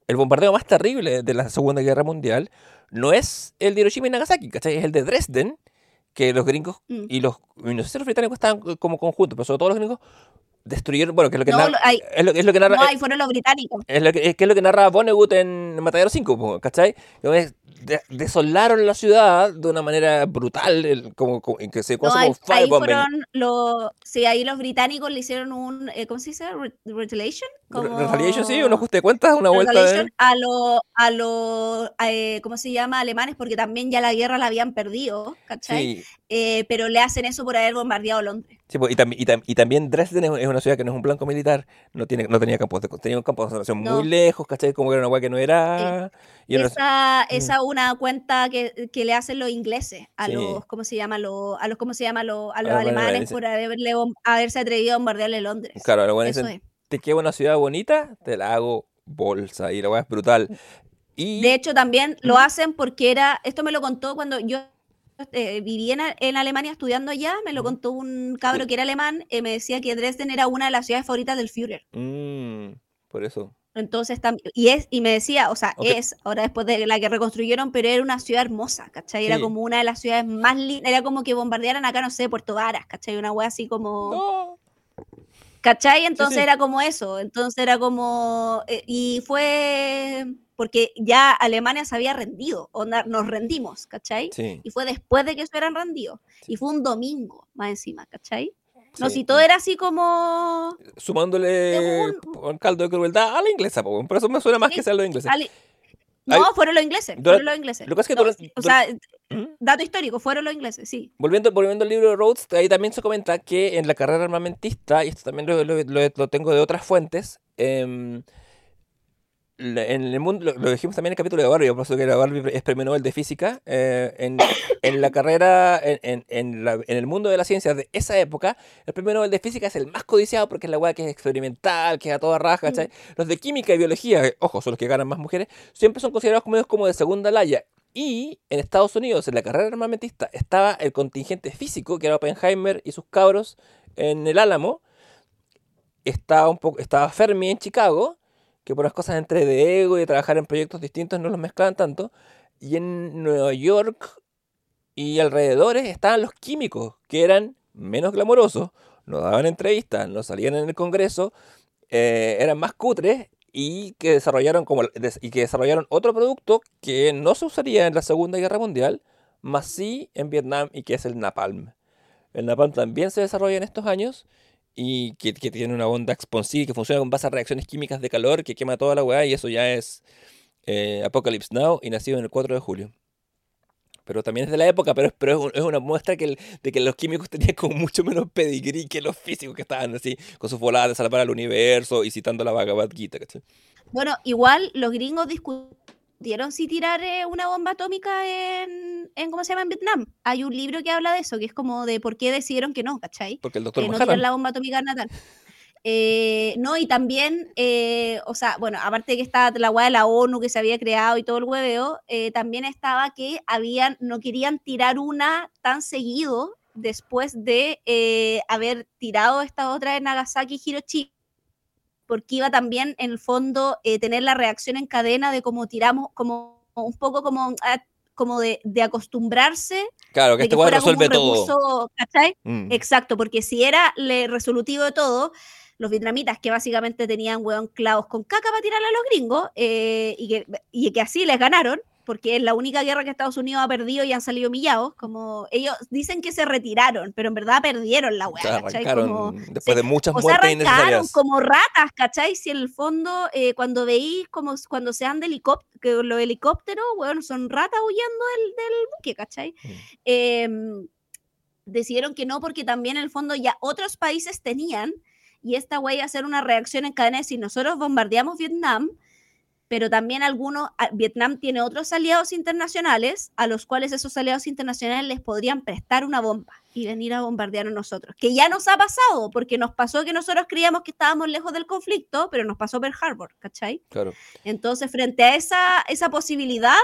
S2: el bombardeo más terrible de la Segunda Guerra Mundial no es el de Hiroshima y Nagasaki, ¿cachai? Es el de Dresden, que los gringos
S3: Mm.
S2: y los, y no sé si los británicos estaban como conjuntos, pero sobre todo los gringos destruyeron, bueno, que es lo que
S3: No,
S2: narra,
S3: lo- hay-
S2: es lo, es lo que narra,
S3: No, ahí fueron los británicos.
S2: es lo que, es que es lo que narra Vonnegut en Matadero 5, po, ¿cachai? Entonces, de- desolaron la ciudad de una manera brutal, el- como, como- en que se
S3: No, ahí,
S2: como
S3: ahí
S2: firebombing.
S3: fueron los, sí, ahí los británicos le hicieron un, eh, ¿cómo se dice? Re- Retaliation.
S2: Re-
S3: Como-
S2: Retaliation, sí, un ajuste de cuentas, una vuelta
S3: Retaliation
S2: de...
S3: a los, a los eh, ¿cómo se llama? Alemanes, porque también ya la guerra la habían perdido, ¿cachai?
S2: Sí,
S3: Eh, pero le hacen eso por haber bombardeado Londres.
S2: sí, po, y, tam- y tam- y también Dresden es, es una ciudad que no es un blanco militar, no tiene no tenía campos de tenía un campo de concentración
S3: No.
S2: muy lejos, ¿cachai? Como que era una hueá que no era... y era-
S3: esa,
S2: Mm.
S3: esa una cuenta que, que le hacen los ingleses a
S2: Sí.
S3: los, ¿cómo se llama? Los, a los, ¿cómo se llama? Los, a los alemanes por haberle haberse atrevido a bombardearle Londres.
S2: Claro, los dicen,
S3: es.
S2: te queda una ciudad bonita, te la hago bolsa, y la hueá es brutal. Y...
S3: De hecho, también lo
S2: ¿Mm?
S3: hacen porque era, esto me lo contó cuando yo eh, viví en, Alemania estudiando allá, me lo contó un cabro que era alemán, eh, me decía que Dresden era una de las ciudades favoritas del Führer.
S2: Mm, por eso.
S3: Entonces, y es, y me decía, o sea, es, ahora después de la que reconstruyeron, pero era una ciudad hermosa, ¿cachai? Era
S2: Sí.
S3: como una de las ciudades más lindas, era como que bombardearan acá, no sé, Puerto Varas, ¿cachai? Una wea así como...
S2: No.
S3: ¿Cachai? Entonces
S2: sí.
S3: era como eso, entonces era como, eh, y fue porque ya Alemania se había rendido, onda, nos rendimos, ¿cachai?
S2: Sí.
S3: Y fue después de que se hubieran rendido, y fue un domingo más encima, ¿cachai? No, si todo era así como...
S2: Sumándole un caldo de crueldad a la inglesa, po, por eso me suena más que sea lo inglés.
S3: No, fueron los ingleses,
S2: Dura-
S3: fueron los ingleses.
S2: lo que es que
S3: No,
S2: durante-
S3: o sea,
S2: ¿Mm?
S3: dato histórico, fueron los ingleses, sí.
S2: Volviendo, volviendo al libro de Rhodes, ahí también se comenta que en la carrera armamentista, y esto también lo, lo- lo- tengo de otras fuentes, la- en el mundo, lo, lo dijimos también en el capítulo de Barbie, por eso que la Barbie es premio Nobel de Física, eh, en, en la carrera, en, en- en la- en el mundo de la ciencia de esa época, el premio Nobel de Física es el más codiciado porque es la weá que es experimental, que es a toda raja, ¿cachai? Los de química y biología, ojo, son los que ganan más mujeres, siempre son considerados como, como de segunda laya. Y en Estados Unidos, en la carrera armamentista, estaba el contingente físico, que era Oppenheimer y sus cabros en el Álamo. Estaba, un poco, estaba Fermi en Chicago, que por las cosas entre de ego y de trabajar en proyectos distintos no los mezclaban tanto. Y en Nueva York y alrededores estaban los químicos, que eran menos glamorosos, no daban entrevistas, no salían en el Congreso, eh, eran más cutres y que desarrollaron como y que desarrollaron otro producto que no se usaría en la Segunda Guerra Mundial, más sí en Vietnam y que es el napalm. El napalm también se desarrolla en estos años y que, tiene una onda expansiva que funciona con base reacciones químicas de calor que quema toda la weá y eso ya es eh, Apocalypse Now y nacido en el 4 de julio. Pero también es de la época, pero es, pero es, un- es una muestra que de que los químicos tenían como mucho menos pedigrí que los físicos que estaban así, con sus voladas de salvar al universo y citando la Bhagavad Gita, ¿cachai?
S3: Bueno, igual los gringos discutieron si tirar eh, una bomba atómica en, en, ¿cómo se llama? En Vietnam. Hay un libro que habla de eso, que es como de por qué decidieron que no, ¿cachai?
S2: Porque el doctor
S3: no tirar la bomba atómica natal. Eh, no, y también, eh, o sea, bueno, aparte de que estaba la weá de la ONU que se había creado y todo el hueveo, eh, también estaba que habían, no querían tirar una tan seguido después de eh, haber tirado esta otra de Nagasaki y Hiroshima, porque iba también en el fondo eh, tener la reacción en cadena de cómo tiramos, como un poco como, ah, como de, de acostumbrarse
S2: claro, que
S3: de
S2: este
S3: que
S2: resuelve
S3: un
S2: todo.
S3: recurso, ¿cachai?
S2: Mm.
S3: Exacto, porque si era le resolutivo de todo, los vietnamitas que básicamente tenían hueón clavos con caca para tirarle a los gringos eh, y, que, y que así les ganaron, porque es la única guerra que Estados Unidos ha perdido y han salido humillados, como ellos dicen que se retiraron, pero en verdad perdieron la hueá, ¿cachai?
S2: arrancaron
S3: Como,
S2: después
S3: se-
S2: de muchas
S3: o sea,
S2: muertes
S3: arrancaron
S2: innecesarias.
S3: como ratas, ¿cachai? Si en el fondo, eh, cuando veis como cuando se anda helicóptero, los helicópteros, bueno, son ratas huyendo del, del buque, ¿cachai?
S2: Mm.
S3: Em, decidieron que no porque también en el fondo ya otros países tenían y esta güey iba a hacer una reacción en cadena de decir nosotros bombardeamos Vietnam pero también algunos a- Vietnam tiene otros aliados internacionales a los cuales esos aliados internacionales les podrían prestar una bomba y venir a bombardear a nosotros que ya nos ha pasado porque nos pasó que nosotros creíamos que estábamos lejos del conflicto pero nos pasó Pearl Harbor ¿cachai?
S2: Claro.
S3: entonces frente a esa esa posibilidad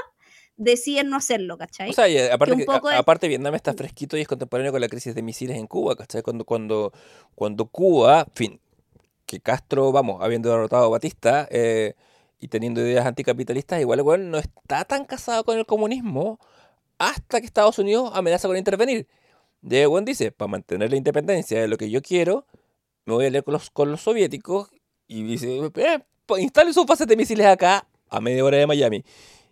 S3: deciden no hacerlo ¿cachai?
S2: O sea, y aparte,
S3: un
S2: que-
S3: poco
S2: a-
S3: es-
S2: aparte Vietnam está fresquito y es contemporáneo con la crisis de misiles en Cuba, ¿cachai? Cuando, cuando, cuando Cuba, fin, que Castro, vamos, habiendo derrotado a Batista eh, y teniendo ideas anticapitalistas, igual igual no está tan casado con el comunismo hasta que Estados Unidos amenaza con intervenir. De Ewan dice, para mantener la independencia de lo que yo quiero, me voy a leer con los, con los soviéticos y dice, eh, pues instalen sus bases de misiles acá a media hora de Miami.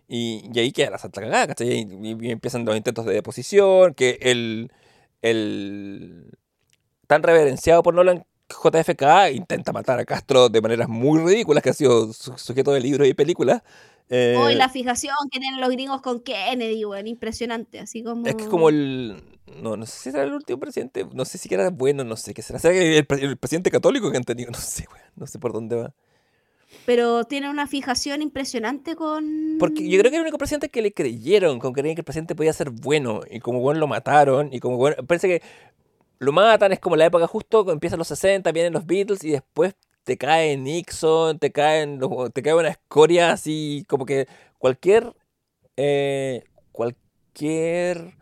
S2: Y, y ahí queda la santa cagada, ¿cachai? Y, y empiezan los intentos de deposición, que el, el tan reverenciado por Nolan JFK intenta matar a Castro de maneras muy ridículas, que ha sido su- sujeto de libros y películas. Eh,
S3: Hoy la fijación que tienen los gringos con Kennedy, weón, impresionante, así como...
S2: Es que como el... No, no sé si será el último presidente, no sé si era bueno, no sé qué será. ¿Será el, el presidente católico que han tenido? No sé, weón, no sé por dónde va.
S3: Pero tiene una fijación impresionante con...
S2: Porque yo creo que era el único presidente que le creyeron, con que creían que el presidente podía ser bueno, y como bueno lo mataron, y como bueno, parece que lo matan, es como la época justo, empiezan los 60, vienen los Beatles, y después te cae Nixon, te caen, los- te cae una escoria así, como que cualquier, eh, cualquier,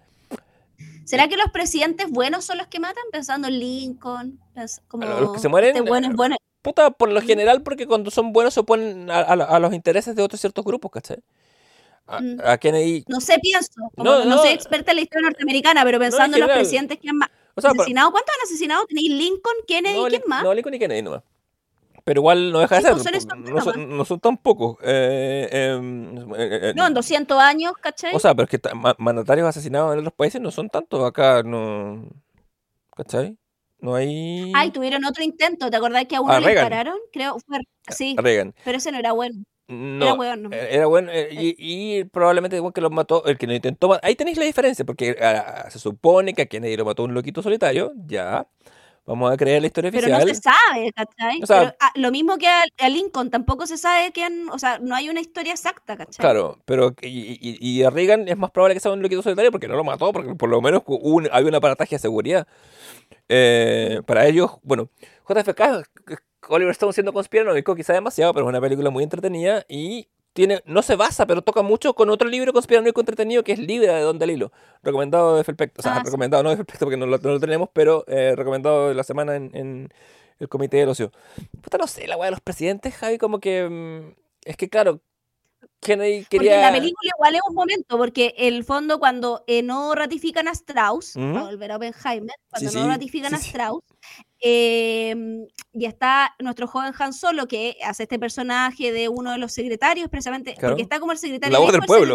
S3: ¿Será que los presidentes buenos son los que matan? Pensando en Lincoln, como...
S2: Los que se mueren,
S3: Este bueno es bueno.
S2: puta, por lo general, porque cuando son buenos se oponen a, a- a los intereses de otros ciertos grupos, ¿cachai? A,
S3: Mm.
S2: a Kennedy,
S3: No sé, pienso. como
S2: No,
S3: no,
S2: no.
S3: soy experta en la historia norteamericana, pero pensando en los presidentes que han
S2: o sea, por-
S3: asesinado. ¿Cuántos han asesinado? ¿Tenéis Lincoln, Kennedy,
S2: no,
S3: quién más?
S2: no, Lincoln y Kennedy nomás. Pero igual no deja de ser, no, son, no son tan pocos. eh, em, eh, eh,
S3: No, en 200 años, ¿cachai?
S2: O sea, pero es que ta- ma- mandatarios asesinados en otros países no son tantos. Acá no. ¿Cachai? No hay.
S3: Ay, tuvieron otro intento. ¿Te acordás que a uno
S2: A
S3: le
S2: Reagan.
S3: dispararon? Creo, fue... Sí,
S2: a Reagan.
S3: pero ese no era bueno.
S2: No,
S3: Era hueón, no.
S2: eh, Era bueno. eh, y, y probablemente igual que lo mató, el que lo intentó matar. Ahí tenéis la diferencia, porque ah, se supone que a Kennedy lo mató un loquito solitario. Ya. Vamos a creer la historia
S3: Pero no
S2: oficial.
S3: se sabe, ¿cachai? Pero, ah, lo mismo que a, a Lincoln, tampoco se sabe que han, o sea, no hay una historia exacta, ¿cachai?
S2: Claro, pero y, y- y a Reagan es más probable que sea un loquito solitario porque no lo mató, porque por lo menos un- había un aparataje de seguridad. Eh, para ellos, bueno, JFK, Oliver Stone siendo conspiranoico, quizá demasiado, pero es una película muy entretenida y tiene, no se basa, pero toca mucho con otro libro conspiranoico entretenido que es Libra de Don Dalilo, recomendado de Felpecto, o sea,
S3: Ah, sí.
S2: recomendado no de Felpecto porque no lo, no lo tenemos, pero eh, recomendado de la semana en, en el Comité del Ocio. Puta, no sé, la weá de los presidentes, Javi, como que... mm, Es que claro, Kennedy
S3: Porque
S2: quería...
S3: la película igual es un momento, porque el fondo cuando eh, no ratifican a Strauss, para volver a Oppenheimer, cuando
S2: Sí,
S3: no
S2: sí,
S3: ratifican
S2: sí,
S3: a. Strauss, eh, y está nuestro joven Han Solo, que hace este personaje de uno de los secretarios, precisamente,
S2: Claro.
S3: porque está como el secretario
S2: La voz del pueblo.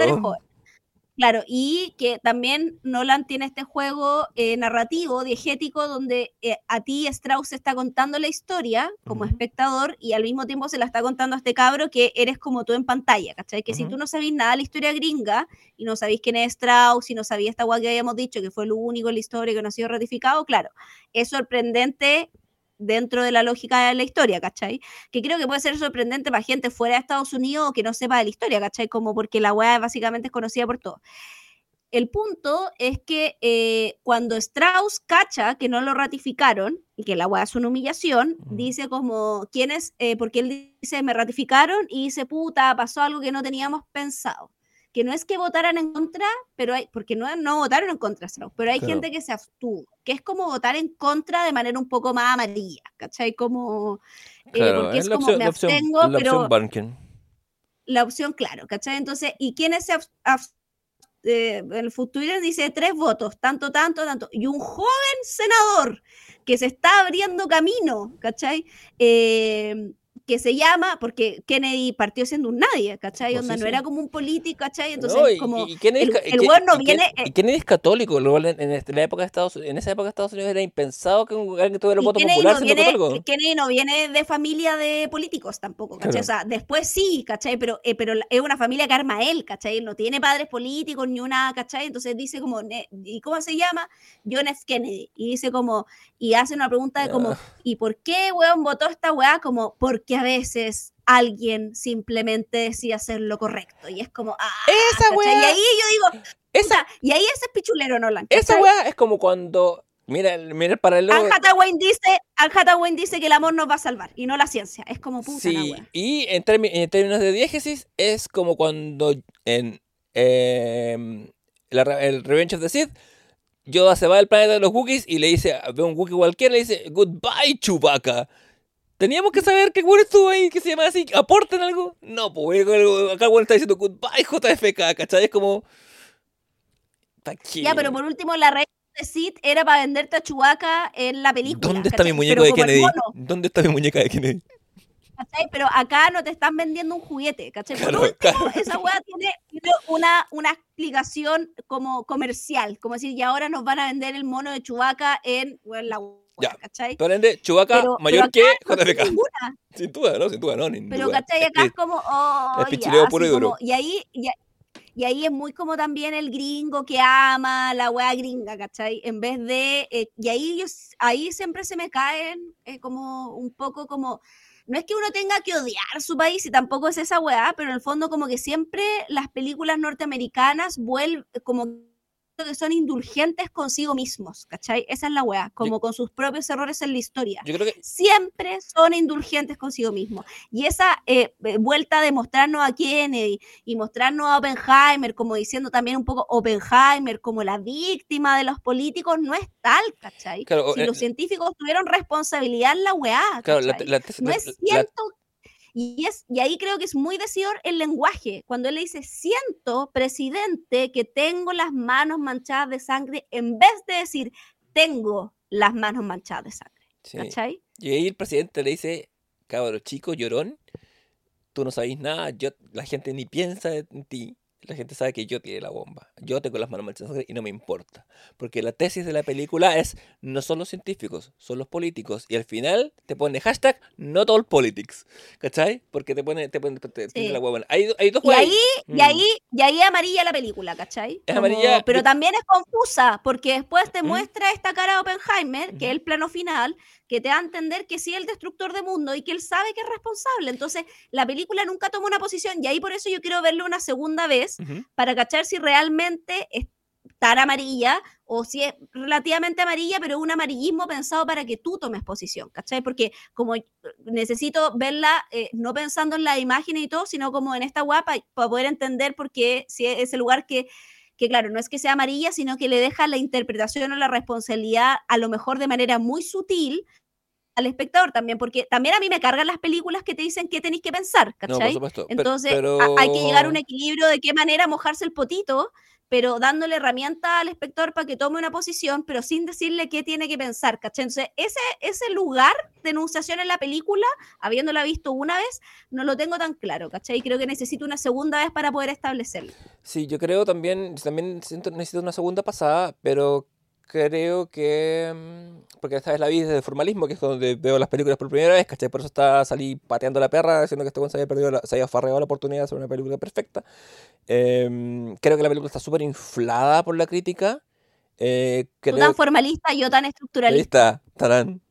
S3: Claro, y que también Nolan tiene este juego eh, narrativo, diegético, donde eh, a ti Strauss está contando la historia como espectador y al mismo tiempo se la está contando a este cabro que eres como tú en pantalla, ¿cachai? Que si
S2: Ujú.
S3: tú no sabís nada de la historia gringa y no sabéis quién es Strauss y no sabías esta guay que habíamos dicho, que fue lo único en la historia que no ha sido ratificado, claro, es sorprendente dentro de la lógica de la historia, ¿cachai? Que creo que puede ser sorprendente para gente fuera de Estados Unidos o que no sepa de la historia, ¿cachai? Como porque la weá básicamente es conocida por todos. El punto es que eh, cuando Strauss cacha que no lo ratificaron y que la weá es una humillación, dice como, ¿quién es? Eh, porque él dice, me ratificaron y dice, puta, pasó algo que no teníamos pensado. Que no es que votaran en contra, pero hay, porque no, no votaron en contra, pero hay
S2: Claro.
S3: gente que se abstuvo, que es como votar en contra de manera un poco más amarilla, ¿cachai? Como, eh,
S2: Claro,
S3: porque
S2: es
S3: es
S2: la
S3: como,
S2: opción,
S3: me
S2: la opción,
S3: abstengo,
S2: la
S3: pero
S2: opción Barken.
S3: la opción, claro, ¿cachai? Entonces, ¿y quiénes se abs- abs- eh, el futuro dice tres votos, tanto, tanto, tanto, y un joven senador que se está abriendo camino, ¿cachai? Eh, que se llama, porque Kennedy partió siendo un nadie, ¿cachai?
S2: Pues
S3: Onda,
S2: sí,
S3: no era como un político, ¿cachai? Entonces,
S2: No, y,
S3: como
S2: y Kennedy,
S3: el- el
S2: que-
S3: weón no
S2: y
S3: viene,
S2: y Kennedy es católico, cual en, en este- la época de Estados en esa época de Estados Unidos era impensado que un- alguien tuviera el voto
S3: Kennedy
S2: popular
S3: no, viene,
S2: católico.
S3: Kennedy no viene de familia de políticos tampoco, ¿cachai?
S2: Claro.
S3: O sea, después sí, ¿cachai? Pero, eh, pero es una familia que arma él, ¿cachai? No tiene padres políticos ni una, ¿cachai? Entonces dice como, ¿y cómo se llama? John F. Kennedy. Y dice como, y hace una pregunta de como,
S2: Ah.
S3: ¿y por qué, weón, votó esta weá? Como, porque a veces alguien simplemente decide hacer lo correcto. Y es como, ah,
S2: Esa
S3: ¿cachai? Y
S2: weá,
S3: ahí yo digo,
S2: esa,
S3: puta, y ahí ese es pichulero Nolan.
S2: esa
S3: ¿cachai?
S2: weá es como cuando, mira, mira el paralelo.
S3: Anne Hathaway dice, Anne Hathaway dice que el amor nos va a salvar y no la ciencia. Es como puta la
S2: Sí,
S3: wea.
S2: y en, términos de diégesis es como cuando en em, la el Revenge of the Sith, Yoda se va del planeta de los Wookiees y le dice, ve un Wookiee cualquiera, le dice, goodbye Chewbacca. Teníamos que saber que Gwen estuvo ahí, que se llama así, ¿aporten algo? No, pues acá Gwen está diciendo goodbye JFK, ¿cachai? Es como... ¿pa' qué?
S3: Ya, pero por último, la reina de Sid era para venderte a Chewbacca en la película.
S2: ¿Dónde está mi muñeco
S3: Pero
S2: de Kennedy? ¿Dónde está mi muñeca de Kennedy?
S3: ¿cachai? Pero acá no te están vendiendo un juguete, ¿cachai? Por
S2: Claro,
S3: último,
S2: claro.
S3: esa weá tiene, tiene una, una explicación como comercial, como decir, y ahora nos van a vender el mono de Chewbacca en, bueno, la weá,
S2: Ya.
S3: ¿cachai?
S2: Por ende,
S3: Pero-
S2: mayor
S3: pero
S2: que
S3: acá no
S2: JFK.
S3: ninguna.
S2: Sin duda, ¿no? Sin duda, no, ni
S3: Pero,
S2: duda.
S3: ¿cachai? Acá es como, oh,
S2: es
S3: ya,
S2: pichuleo puro y duro.
S3: como- y ahí, y, y ahí es muy como también el gringo que ama la wea gringa, ¿cachai? En vez de, eh, y ahí, ellos, ahí siempre se me caen eh, como un poco como, no es que uno tenga que odiar su país y tampoco es esa weá, pero en el fondo como que siempre las películas norteamericanas vuelven, como que son indulgentes consigo mismos, ¿cachai? Esa es la weá, como con sus propios errores en la historia
S2: Yo creo que
S3: siempre son indulgentes consigo mismos. Y esa eh, eh, vuelta de mostrarnos a Kennedy y mostrarnos a Oppenheimer, como diciendo también un poco Oppenheimer como la víctima de los políticos, no es tal, ¿cachai?
S2: Claro,
S3: si
S2: eh,
S3: los científicos tuvieron responsabilidad en la weá,
S2: Claro, la, la
S3: no es
S2: la-
S3: cierto. Y, es, y ahí creo que es muy decidor el lenguaje. Cuando él le dice, siento, presidente, que tengo las manos manchadas de sangre, en vez de decir, tengo las manos manchadas de sangre.
S2: sí.
S3: ¿Cachai?
S2: Y ahí el presidente le dice, cabrón chico, llorón, tú no sabéis nada, yo, la gente ni piensa en ti, la gente sabe que yo tiré la bomba, yo tengo las manos manchadas de sangre y no me importa. Porque la tesis de la película es, no son los científicos, son los políticos. Y al final te pone hashtag not all politics, ¿cachai? Porque te pone, te pone, te- te- tiene
S3: Sí.
S2: la hueá. Hay, do- hay dos
S3: Y ahí, y
S2: Mm.
S3: ahí, y ahí amarilla la película, ¿cachai?
S2: Es
S3: Como-
S2: amarilla,
S3: Pero
S2: yo-
S3: también es confusa, porque después te
S2: ¿Mm?
S3: muestra esta cara de Oppenheimer, que es el plano final, que te da a entender que sí es el destructor de mundo y que él sabe que es responsable. Entonces, la película nunca toma una posición, y ahí por eso yo quiero verlo una segunda vez, Para cachar si realmente es tan amarilla o si es relativamente amarilla, pero un amarillismo pensado para que tú tomes posición, ¿cachai? Porque como necesito verla eh, no pensando en la imagen y todo, sino como en esta guapa para poder entender por qué si es ese lugar que, que, claro, no es que sea amarilla, sino que le deja la interpretación o la responsabilidad a lo mejor de manera muy sutil al espectador también, porque también a mí me cargan las películas que te dicen qué tenéis que pensar,
S2: No, por
S3: ¿cachai?
S2: supuesto. pe-
S3: Entonces
S2: pero...
S3: hay que llegar a un equilibrio de qué manera mojarse el potito, pero dándole herramienta al espectador para que tome una posición, pero sin decirle qué tiene que pensar, ¿cachai? Entonces ese, ese lugar de enunciación en la película, habiéndola visto una vez, no lo tengo tan claro, ¿cachai? Creo que necesito una segunda vez para poder establecerlo.
S2: Sí, yo creo también, también siento, necesito una segunda pasada, pero creo que, mm, porque esta vez la vi desde el formalismo, que es donde veo las películas por primera vez, ¿cachai? Por eso está, salí pateando la perra, diciendo que este se había perdido, la- se había farreado la oportunidad de hacer una película perfecta. Em, creo que la película está súper inflada por la crítica. Eh,
S3: Tú
S2: creo
S3: tan formalista, yo tan estructuralista.
S2: tarán.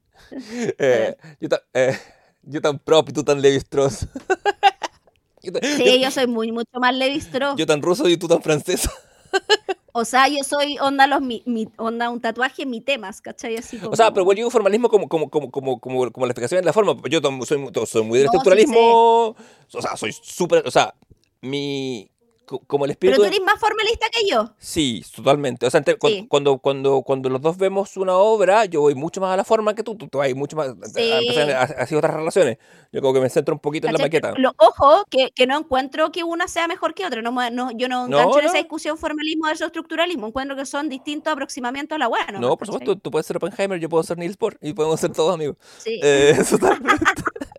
S2: Eh, yo, tan, eh, yo tan prop y tú tan Levi Strauss. yo, tan,
S3: Sí, yo soy muy, mucho más Levi Strauss.
S2: yo tan ruso y tú tan francesa.
S3: O sea, yo soy onda los mi, mi- onda un tatuaje mi temas, ¿cachai? Así como...
S2: O sea, pero igual digo formalismo como, como, como, como, como, como la explicación de la forma. Yo tam- soy, mu- soy muy del
S3: No, sí
S2: estructuralismo. O sea, soy súper. O sea, mi. Co- Como el
S3: Pero
S2: espíritu.
S3: tú
S2: de-
S3: eres más formalista que yo.
S2: Sí, totalmente. O sea,
S3: Sí.
S2: cuando, cuando, cuando los dos vemos una obra, yo voy mucho más a la forma que tú. Tú, tú vas mucho más.
S3: Sí.
S2: A, empezar a- a hacer otras relaciones. Yo como que me centro un poquito en la maqueta.
S3: Lo, ojo, que, que no encuentro que una sea mejor que otra. No, no, yo no
S2: No,
S3: engancho en
S2: no.
S3: esa discusión formalismo versus estructuralismo. Encuentro que son distintos aproximamientos a la weá.
S2: No,
S3: nomás,
S2: por supuesto, tú puedes ser Oppenheimer, yo puedo ser Niels Bohr y podemos ser todos amigos.
S3: Sí.
S2: Eh, totalmente.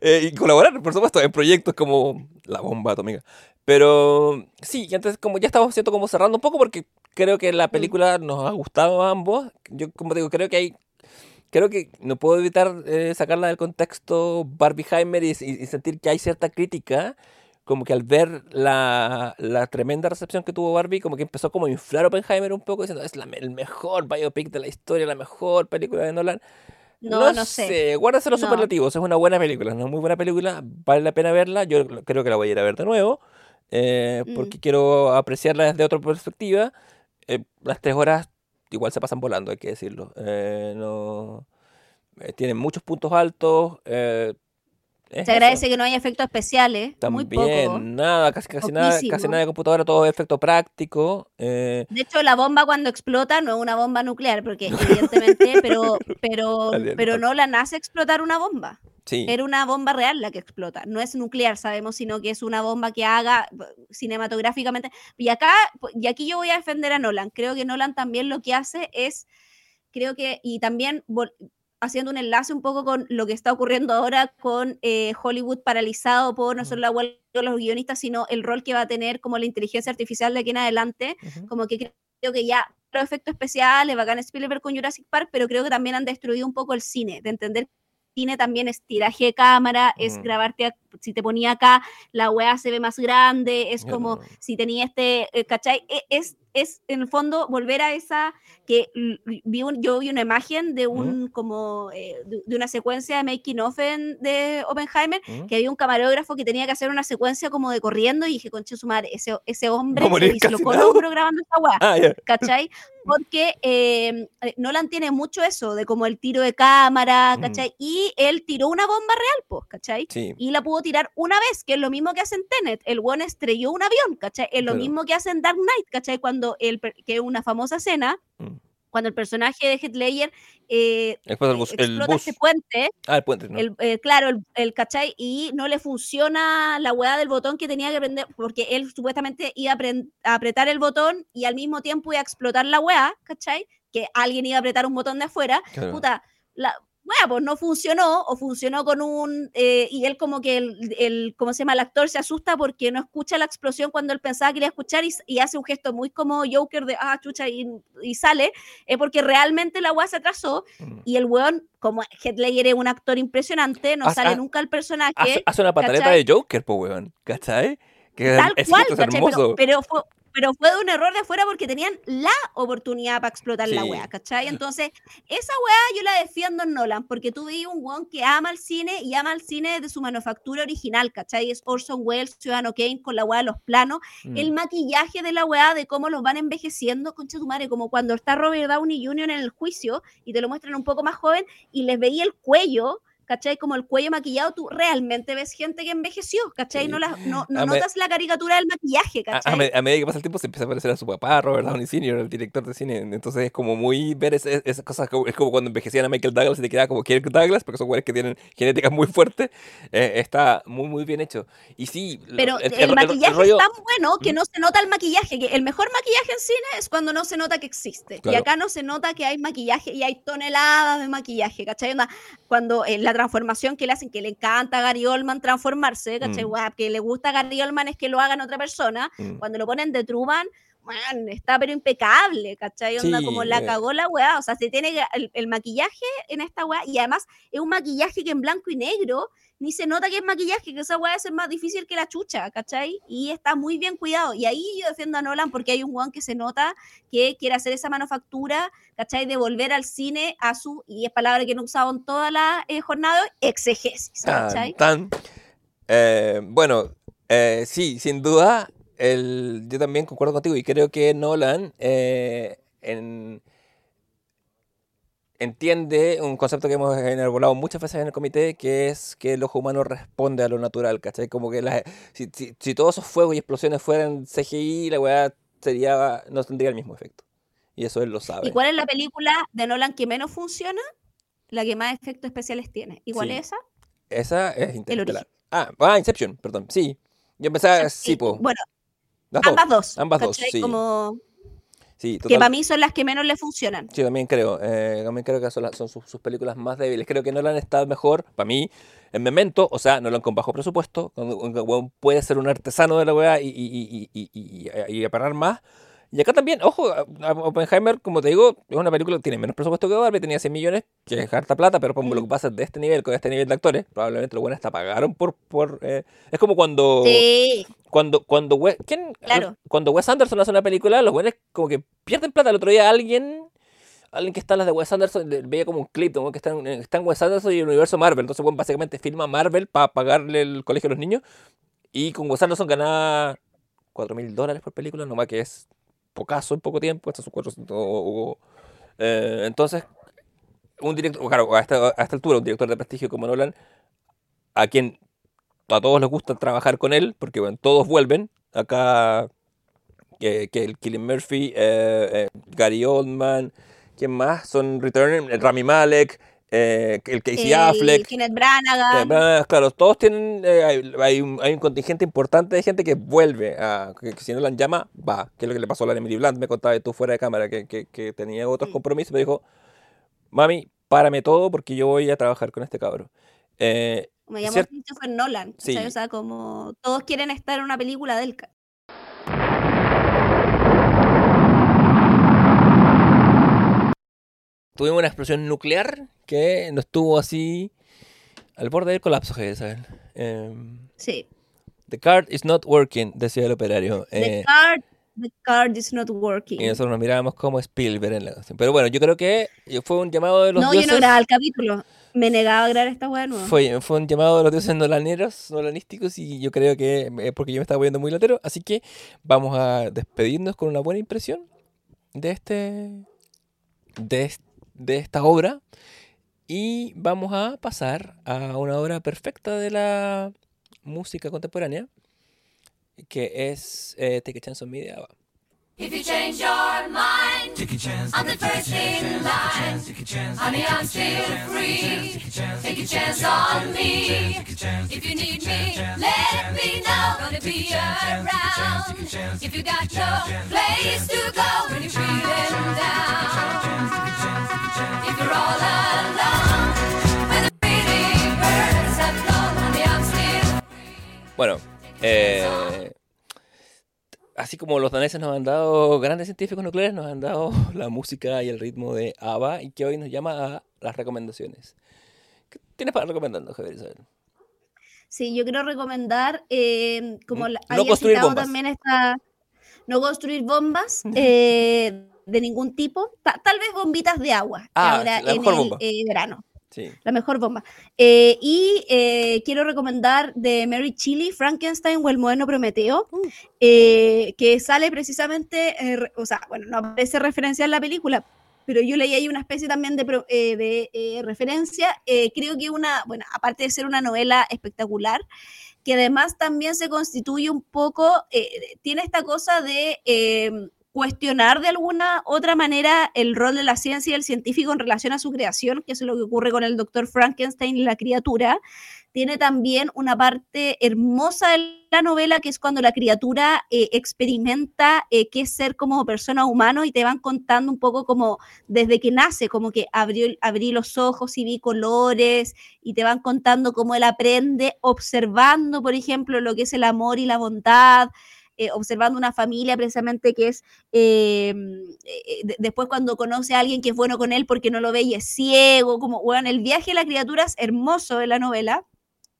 S2: Eh, y colaborar, por supuesto, en proyectos como la bomba atómica. Pero sí, y antes como ya estamos siento como cerrando un poco porque creo que la película nos ha gustado a ambos. Yo como te digo, creo que hay creo que no puedo evitar eh, sacarla del contexto Barbieheimer y, y- sentir que hay cierta crítica, como que al ver la, la tremenda recepción que tuvo Barbie, como que empezó como a inflar Oppenheimer un poco, diciendo, es la el mejor biopic de la historia, la mejor película de Nolan.
S3: no, no sé.
S2: guárdase los
S3: No.
S2: superlativos, es una buena película, es una muy buena película, vale la pena verla, yo creo que la voy a ir a ver de nuevo, eh,
S3: Mm.
S2: porque quiero apreciarla desde otra perspectiva. Eh, las tres horas igual se pasan volando, hay que decirlo. Eh, no, tienen muchos puntos altos. Eh, es
S3: Se
S2: eso.
S3: agradece que no haya efectos especiales. muy
S2: También,
S3: poco.
S2: nada, casi, casi nada, casi nada de computadora, todo efecto práctico. eh,
S3: De hecho, la bomba cuando explota no es una bomba nuclear, porque evidentemente, pero, pero, pero no la nace explotar una bomba.
S2: sí,
S3: Era una bomba real la que explota. No es nuclear, sabemos, sino que es una bomba que haga b- cinematográficamente. Y acá, y aquí yo voy a defender a Nolan. Creo que Nolan también lo que hace es, creo que, y también haciendo un enlace un poco con lo que está ocurriendo ahora con eh, Hollywood paralizado por no solo la huelga de los guionistas, sino el rol que va a tener como la inteligencia artificial de aquí en adelante
S2: ujú,
S3: como que creo que ya los efectos especiales, bacán Spielberg con Jurassic Park, pero creo que también han destruido un poco el cine, de entender cine también es tiraje de cámara, es
S2: Mm.
S3: grabarte, a- si te ponía acá, la weá se ve más grande, es como si tenía este, eh, ¿cachai? E- Es, es en el fondo volver a esa, que vi un- yo vi una imagen de un, como, eh, de, de una secuencia de making of en- de Oppenheimer,
S2: ujú.
S3: que había un camarógrafo que tenía que hacer una secuencia como de corriendo y dije, conche su madre, ese, ese hombre
S2: a
S3: se dislocó el hombro grabando weá.
S2: Ah, ya.
S3: ¿cachai? Porque eh, Nolan tiene mucho eso, de como el tiro de cámara,
S2: Mm.
S3: ¿cachai? Y él tiró una bomba real, pues, ¿cachai?
S2: Sí,
S3: Y la pudo tirar una vez, que es lo mismo que hace en Tenet. El buen estrelló un avión, ¿cachai? Es lo mismo que hace en Dark Knight, ¿cachai? Cuando el, per- que una famosa escena,
S2: Mm.
S3: cuando el personaje de Heath Ledger eh, eh,
S2: bus, el
S3: explota
S2: bus.
S3: este puente,
S2: Ah, el puente, ¿no?
S3: el, eh, claro, el, el cachai, y no le funciona la weá del botón que tenía que prender, porque él supuestamente iba a, a apretar el botón y al mismo tiempo iba a explotar la weá, ¿cachai? Que alguien iba a apretar un botón de afuera,
S2: Claro.
S3: puta, la weá, pues no funcionó, o funcionó con un, eh, y él como que el, el, ¿cómo se llama? El actor se asusta porque no escucha la explosión cuando él pensaba que iba a escuchar y, hace un gesto muy como Joker de, ah, chucha, y, y sale, es porque realmente la weá se atrasó
S2: Mm.
S3: y el weón, como Heath Ledger es un actor impresionante, no sale nunca el personaje.
S2: Hace, una pataleta
S3: ¿cachai?
S2: de Joker, po, weón. ¿Cachai? Que
S3: tal
S2: ese
S3: cual,
S2: es
S3: ¿cachai? Pero, fue, pero fue de un error de afuera porque tenían la oportunidad para explotar la
S2: Sí.
S3: wea, ¿cachai? Entonces, esa wea yo la defiendo en Nolan, porque tú vi un weón que ama el cine y ama el cine de su manufactura original, ¿cachai? Es Orson Welles, Ciudadano Kane, con la wea de los planos,
S2: Mm.
S3: el maquillaje de la weá, de cómo los van envejeciendo, concha tu madre, como cuando está Robert Downey Jr. en el juicio y te lo muestran un poco más joven y les veía el cuello, ¿cachai? Como el cuello maquillado, tú realmente ves gente que envejeció, ¿cachai? No, la- no, no
S2: A me-
S3: notas la caricatura del maquillaje,
S2: A, a
S3: ¿cachai?
S2: me- a medida que pasa el tiempo se empieza a parecer a su papá, Robert Downey Sr., el director de cine. Entonces es como muy ver ese- esas cosas. Es como cuando envejecían a Michael Douglas y te quedaba como Kirk Douglas, porque son güeyes que tienen genéticas muy fuertes. Eh, está muy, muy bien hecho. Y sí,
S3: Pero
S2: el,
S3: el,
S2: el- el- el
S3: maquillaje
S2: rollo-
S3: es tan bueno que no se nota el maquillaje, que el mejor maquillaje en cine es cuando no se nota que existe. Y
S2: Claro.
S3: acá no se nota que hay maquillaje y hay toneladas de maquillaje, ¿cachai? Cuando eh, la transformación que le hacen, que le encanta a Gary Oldman transformarse, ¿cachai?
S2: Mm.
S3: Que le gusta a Gary Oldman es que lo hagan otra persona.
S2: Mm.
S3: Cuando lo ponen de Truman, man, está pero impecable, ¿cachai? Onda
S2: Sí,
S3: como la
S2: eh.
S3: cagó la weá. O sea, se tiene el, el maquillaje en esta weá, y además es un maquillaje que en blanco y negro ni se nota que es maquillaje, que esa weá es más difícil que la chucha, ¿cachai? Y está muy bien cuidado. Y ahí yo defiendo a Nolan porque hay un weón que se nota que quiere hacer esa manufactura, ¿cachai? De volver al cine a su, y es palabra que no he usado en toda la eh, jornada, exegesis,
S2: Tan,
S3: ¿cachai?
S2: tan. Eh, bueno, eh, sí, sin duda, el, yo también concuerdo contigo y creo que Nolan eh, en- entiende un concepto que hemos enarbolado muchas veces en el comité, que es que el ojo humano responde a lo natural, ¿cachai? Como que las- si, si- si todos esos fuegos y explosiones fueran CGI, la weá sería, no tendría el mismo efecto. Y eso él lo sabe.
S3: ¿Y cuál es la película de Nolan que menos funciona? La que más efectos especiales tiene. ¿Y cuál
S2: Sí.
S3: es esa?
S2: Esa es Interestelar.
S3: origen.
S2: Ah, ah, Inception, perdón. Sí. Yo empecé, sí,
S3: Sí,
S2: po.
S3: Bueno,
S2: Las dos.
S3: ambas dos.
S2: ambas dos, sí.
S3: Como
S2: Sí,
S3: que para mí son las que menos le funcionan.
S2: Sí, también creo. eh, también creo que son, las- son sus, sus películas más débiles. Creo que Nolan está mejor, para mí, en Memento. O sea, Nolan con bajo presupuesto. Puede ser un artesano de la weá y, y, y, y, y, y- y apagar más. Y acá también, ojo, Oppenheimer, como te digo, es una película que tiene menos presupuesto que Barbie, tenía 100 millones, que es harta plata, pero como
S3: Mm.
S2: lo que pasa es de este nivel, con este nivel de actores, probablemente los buenos hasta pagaron por... por eh, es como cuando...
S3: Sí,
S2: Cuando, cuando, Wes, ¿quién?
S3: Claro.
S2: cuando Wes Anderson hace una película, los buenos como que pierden plata. El otro día alguien, alguien que está en las de Wes Anderson, veía como un clip weón que está en, está en Wes Anderson y el universo Marvel. Entonces, bueno, básicamente filma Marvel para pagarle el colegio a los niños. Y con Wes Anderson ganaba 4 mil dólares por película, nomás que es pocaso en poco tiempo. Estos son 400. o- o- eh, entonces, un director, claro, a esta, a esta altura, un director de prestigio como Nolan, a quien a todos les gusta trabajar con él, porque bueno, todos vuelven. Acá, que, el Killian Murphy, eh, eh, Gary Oldman, ¿quién más? Son Return, Rami Malek, eh, el Casey
S3: el
S2: Affleck.
S3: Kenneth
S2: eh,
S3: Branagh.
S2: claro, todos tienen, eh, hay, hay un, hay un contingente importante de gente que vuelve, a, que, que si Nolan llama, va, que es lo que le pasó a la Emily Blunt, me contaba tú fuera de cámara, que, que, que tenía otros
S3: Mm.
S2: compromisos, me dijo, mami, párame todo porque yo voy a trabajar con este cabro. Eh,
S3: Me llamó Christopher Nolan.
S2: Sí.
S3: O sea, como todos quieren estar en una película de él. ca-
S2: tuvimos una explosión nuclear que nos tuvo así al borde del colapso, ¿sabes? Em,
S3: Sí.
S2: the card is not working, decía el operario.
S3: The
S2: Eh,
S3: card, the card is not working.
S2: y nosotros nos mirábamos como Spielberg en la canción. Pero bueno, yo creo que fue un llamado de los
S3: No, yo
S2: dioses.
S3: no grababa el capítulo. Me negaba a grabar esta weá nueva.
S2: Fue, fue un llamado de los dioses nolaneros, nolanísticos, y yo creo que es porque yo me estaba poniendo muy latero. Así que vamos a despedirnos con una buena impresión de este. de, es- de esta obra. Y vamos a pasar a una obra perfecta de la música contemporánea, que es eh, Take a Chance on Me de ABBA.
S5: If you change your mind, I'm the first in line. Honey, I'm still free. Take a chance on me. If you need me, let me know. Gonna be around. If you got no place to go when you're feeling down. If you're all alone, when the pretty birds have flown, honey, I'm still
S2: Bueno, eh, así como los daneses nos han dado grandes científicos nucleares, nos han dado la música y el ritmo de ABBA y que hoy nos llama a las recomendaciones. ¿Qué tienes para recomendarnos, Javier Isabel?
S3: Sí, yo quiero recomendar, eh, como
S2: Mm, no
S3: había citado
S2: bombas.
S3: también esta, no construir bombas eh, de ningún tipo, Ta- tal vez bombitas de agua,
S2: Ah,
S3: ahora en
S2: mejor
S3: el eh, verano,
S2: Sí.
S3: la mejor bomba. Eh, y eh, quiero recomendar de Mary Chili, Frankenstein o el moderno Prometeo,
S2: Uh.
S3: eh, que sale precisamente, re- o sea, bueno, no aparece referencia en la película, pero yo leí ahí una especie también de, de referencia. Creo que una, bueno, aparte de ser una novela espectacular, que además también se constituye un poco, tiene esta cosa de eh, cuestionar de alguna otra manera el rol de la ciencia y del científico en relación a su creación, que es lo que ocurre con el doctor Frankenstein y la criatura. Tiene también una parte hermosa de la novela, que es cuando la criatura eh, experimenta eh, qué es ser como persona humano y te van contando un poco como desde que nace, como que abrió, abrí los ojos y vi colores y te van contando cómo él aprende observando, por ejemplo, lo que es el amor y la bondad, eh, observando una familia precisamente que es, eh, eh, de- después cuando conoce a alguien que es bueno con él porque no lo ve y es ciego, como, bueno, el viaje de la criatura es hermoso de la novela,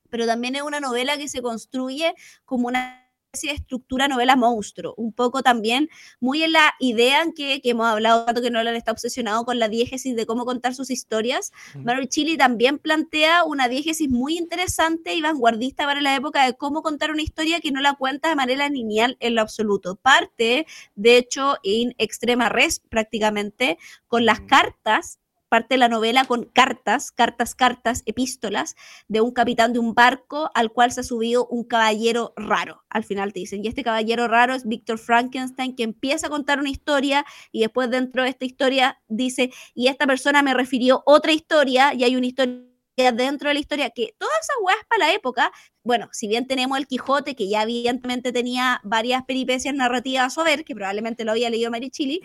S3: pero también es una novela que se construye como una especie de estructura novela monstruo, un poco también muy en la idea en que, que hemos hablado tanto que Nolan está obsesionado con la diégesis de cómo contar sus historias.
S2: Ujú.
S3: Mary Chili también plantea una diégesis muy interesante y vanguardista para la época de cómo contar una historia que no la cuenta de manera lineal en lo absoluto. Parte, de hecho, en extrema res prácticamente, con las
S2: Mm.
S3: cartas parte de la novela con cartas, cartas, cartas, epístolas de un capitán de un barco al cual se ha subido un caballero raro. Al final te dicen, y este caballero raro es Víctor Frankenstein, que empieza a contar una historia y después dentro de esta historia dice, y esta persona me refirió otra historia y hay una historia dentro de la historia que todas esas weas para la época, bueno, si bien tenemos el Quijote, que ya evidentemente tenía varias peripecias narrativas a ver, que probablemente lo había leído Mary Chili,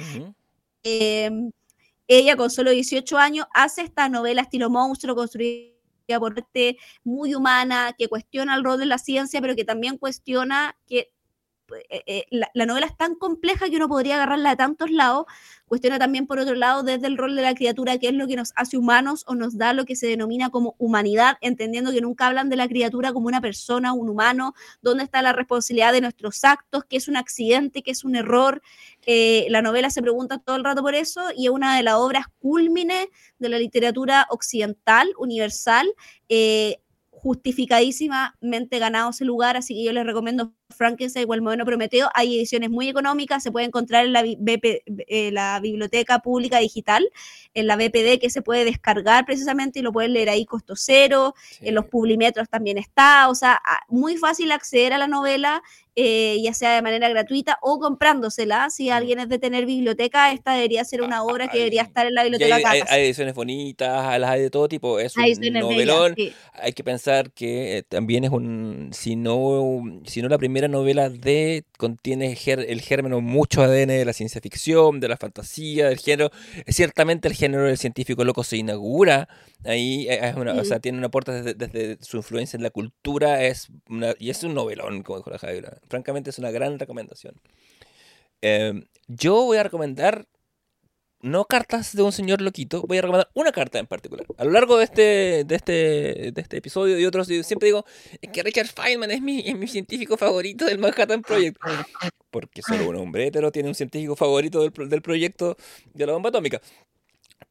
S3: eh, ella con solo 18 años hace esta novela estilo monstruo construida por gente muy humana que cuestiona el rol de la ciencia, pero que también cuestiona que eh, eh, la, la novela es tan compleja que uno podría agarrarla de tantos lados. Cuestiona también, por otro lado, desde el rol de la criatura, qué es lo que nos hace humanos o nos da lo que se denomina como humanidad, entendiendo que nunca hablan de la criatura como una persona, un humano, dónde está la responsabilidad de nuestros actos, qué es un accidente, qué es un error. Eh, la novela se pregunta todo el rato por eso y es una de las obras cúlmines de la literatura occidental, universal. Justificadísimamente ganado ese lugar, así que yo les recomiendo Frankenstein o El Moderno Prometeo. Hay ediciones muy económicas, se puede encontrar en la, BP eh, la Biblioteca Pública Digital, en la BPD, que se puede descargar precisamente y lo pueden leer ahí costo cero.
S2: Sí.
S3: En los publimetros también está, o sea, muy fácil acceder a la novela, eh, ya sea de manera gratuita o comprándosela. Si
S2: Mm.
S3: alguien es de tener biblioteca, esta debería ser una
S2: Ah,
S3: obra que debería estar en la biblioteca
S2: hay, hay-
S3: Catas.
S2: hay ediciones bonitas, las hay de todo tipo. Es un
S3: bellas,
S2: novelón.
S3: sí.
S2: Hay que pensar que eh, también es un, si no, si no la primera novela de, contiene ger- el germen mucho ADN de la ciencia ficción, de la fantasía, del género. Ciertamente el género del científico loco se inaugura ahí, eh, es una- o sea, tiene un aporte desde, desde su influencia en la cultura, es una- y es un novelón, como dijo la Javiera. Francamente es una gran recomendación. Eh, yo voy a recomendar no cartas de un señor loquito, voy a recomendar una carta en particular. A lo largo de este, de este, de este episodio y otros, siempre digo, es que Richard Feynman es mi, es mi científico favorito del Manhattan Project. Porque solo un hombre hetero tiene un científico favorito del, del proyecto de la bomba atómica.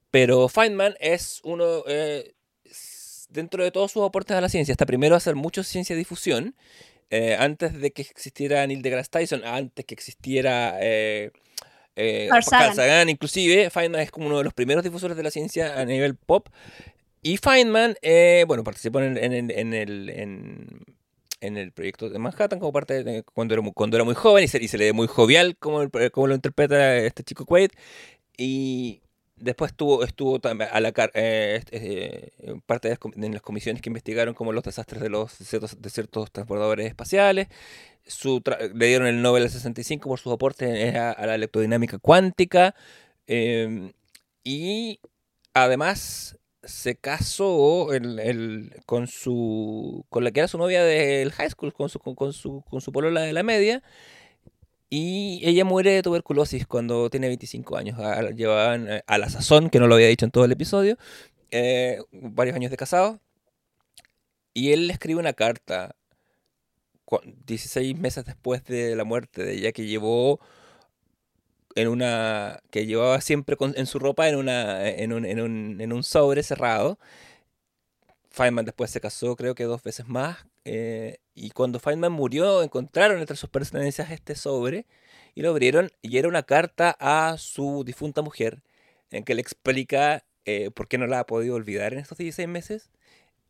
S2: Pero Feynman es uno, eh, dentro de todos sus aportes a la ciencia, está primero hacer mucho ciencia difusión, eh, antes de que existiera Neil deGrasse Tyson, antes que existiera... eh, eh,
S3: Carl
S2: Carl
S3: Sagan.
S2: Inclusive, Feynman es como uno de los primeros difusores de la ciencia a nivel pop. Y Feynman, eh, bueno, participó en, en- en- en el, en, en el proyecto de Manhattan como parte de cuando era muy, cuando era muy joven y se, y se le ve muy jovial como, el- como lo interpreta este chico Quaid. Y después estuvo, estuvo también a la eh, este, eh, parte de las, comisiones que investigaron como los desastres de los ciertos, de transbordadores espaciales. Le dieron el Nobel del 65 por sus aportes a, la electrodinámica cuántica. eh, y además se casó con su con la que era su novia del high school, con su, con, con su, con su polola de la media. Y ella muere de tuberculosis cuando tiene 25 años. A, a- llevaban eh, a la sazón, que no lo había dicho en todo el episodio, eh, varios años de casado. Y él le escribe una carta cua- 16 meses después de la muerte de ella que llevó en una que llevaba siempre con- en su ropa en una en un, en un, en un sobre cerrado. Feynman después se casó creo que dos veces más eh, y cuando Feynman murió encontraron entre sus pertenencias este sobre y lo abrieron y era una carta a su difunta mujer en que él explica eh, por qué no la ha podido olvidar en estos 16 meses.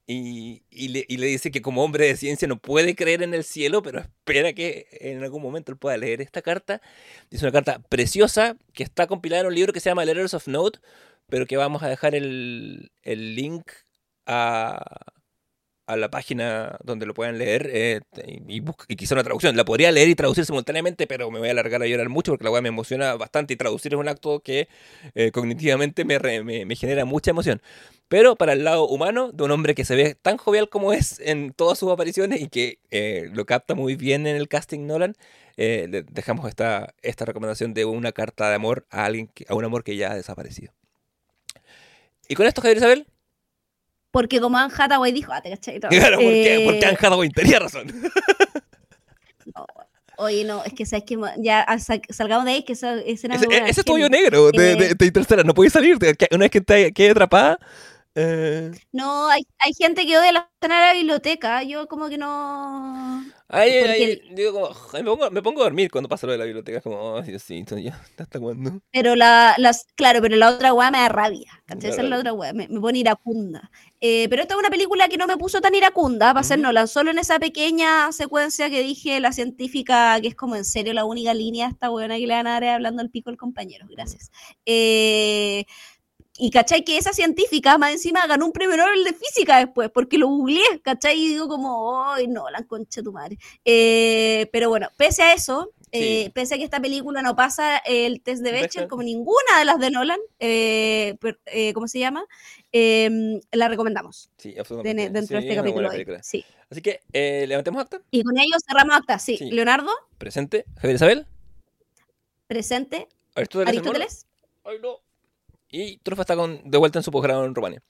S2: Y, y le, y le dice que como hombre de ciencia no puede creer en el cielo, pero espera que en algún momento él pueda leer esta carta. Es una carta preciosa que está compilada en un libro que se llama Letters of Note, pero que vamos a dejar el, el link a, la página donde lo puedan leer eh, y, y quizá una traducción. La podría leer y traducir simultáneamente, pero me voy a alargar a llorar mucho porque la weá me emociona bastante y traducir es un acto que eh, cognitivamente me, me, genera mucha emoción. Pero para el lado humano, de un hombre que se ve tan jovial como es en todas sus apariciones y que eh, lo capta muy bien en el casting Nolan, dejamos esta, esta recomendación de una carta de amor a alguien a un amor que ya ha desaparecido. Y con esto, Javier Isabel,
S3: Porque como Anne Hathaway dijo, ah, te cachai. No,
S2: claro, porque,
S3: eh,
S2: porque Anne Hathaway tenía razón.
S3: no, Oye, no, es que sabes que ya sal- salgamos de ahí, que esa escena
S2: Ese,
S3: buena,
S2: ese es tu hoyo negro de, de,
S3: eh,
S2: de Interstellar, no puedes salir. Una vez que te quede atrapada. Eh,
S3: No, hay, hay gente que odia la escena de la biblioteca. Yo como que no.
S2: ay, ay, digo como, me, pongo, me pongo a dormir cuando pasa lo de la biblioteca. Es como, ay, Diosito, ya, ¿hasta cuándo?
S3: Pero la, las, claro, pero la otra weá me da rabia. ¿cachai? Esa es la otra weá, me, me pone iracunda. Eh, pero esta es una película que no me puso tan iracunda para ser
S2: Ujú.
S3: Nolan, solo en esa pequeña secuencia que dije, la científica, que es como en serio la única línea de esta buena que le van a dar hablando al pico el compañero. Gracias. Eh, y cachai que esa científica más encima ganó un premio Nobel de física después, porque lo googleé, cachai, y digo como, ay no, la concha de tu madre. Eh, pero bueno, pese a eso, eh,
S2: Sí.
S3: pese a que esta película no pasa el test de Bechdel como ninguna de las de Nolan, eh, eh, ¿cómo se llama? Eh, la recomendamos
S2: Sí, absolutamente.
S3: dentro de
S2: Sí,
S3: este capítulo. de. Sí.
S2: Así que, levantemos acta.
S3: Y con ello cerramos acta. Sí. Leonardo,
S2: Presente. Javier Isabel.
S3: presente.
S2: Aristóteles.
S3: Aristóteles,
S2: Ay, no. Y Trufa está con, de vuelta en su posgrado en Rumania.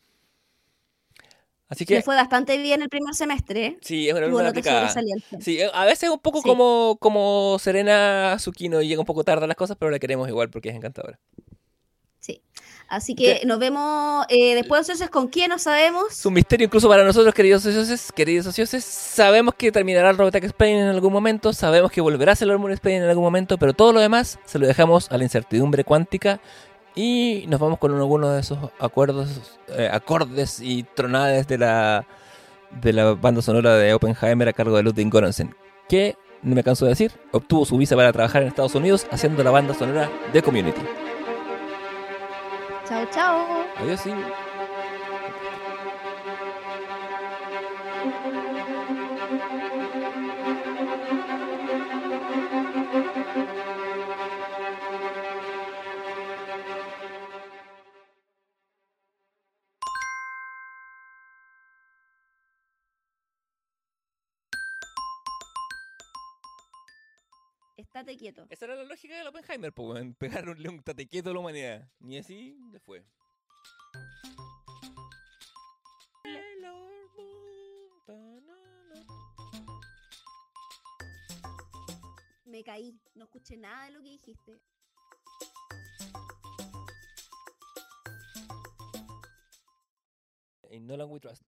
S2: Así
S3: le
S2: que,
S3: fue bastante bien el primer semestre. ¿eh?
S2: sí, es una alumna aplicada. Sí, eh, a veces un poco
S3: Sí.
S2: como, como Serena Zucchino llega un poco tarde a las cosas, pero la queremos igual porque es encantadora.
S3: Sí. Así que
S2: ¿Qué?
S3: nos vemos eh, después entonces con quién no sabemos.
S2: Es un misterio incluso para nosotros, queridos socios, queridos socios. Sabemos que terminará el Robotech Spain en algún momento, sabemos que volverá a ser el Hormone Spain en algún momento, pero todo lo demás se lo dejamos a la incertidumbre cuántica y nos vamos con alguno de esos acuerdos, eh, acordes y tronades de la, de la banda sonora de Oppenheimer a cargo de Ludwig Göransson, que, no me canso de decir, obtuvo su visa para trabajar en Estados Unidos haciendo la banda sonora de Community.
S3: Chao, chao.
S2: Adiós, sí.
S3: Quieto.
S2: Esa era la lógica del Oppenheimer, pues. Pegarle un tate quieto a la humanidad. Ni así le fue.
S3: Me caí. No escuché nada de lo que dijiste.
S2: In Nolan We Trust.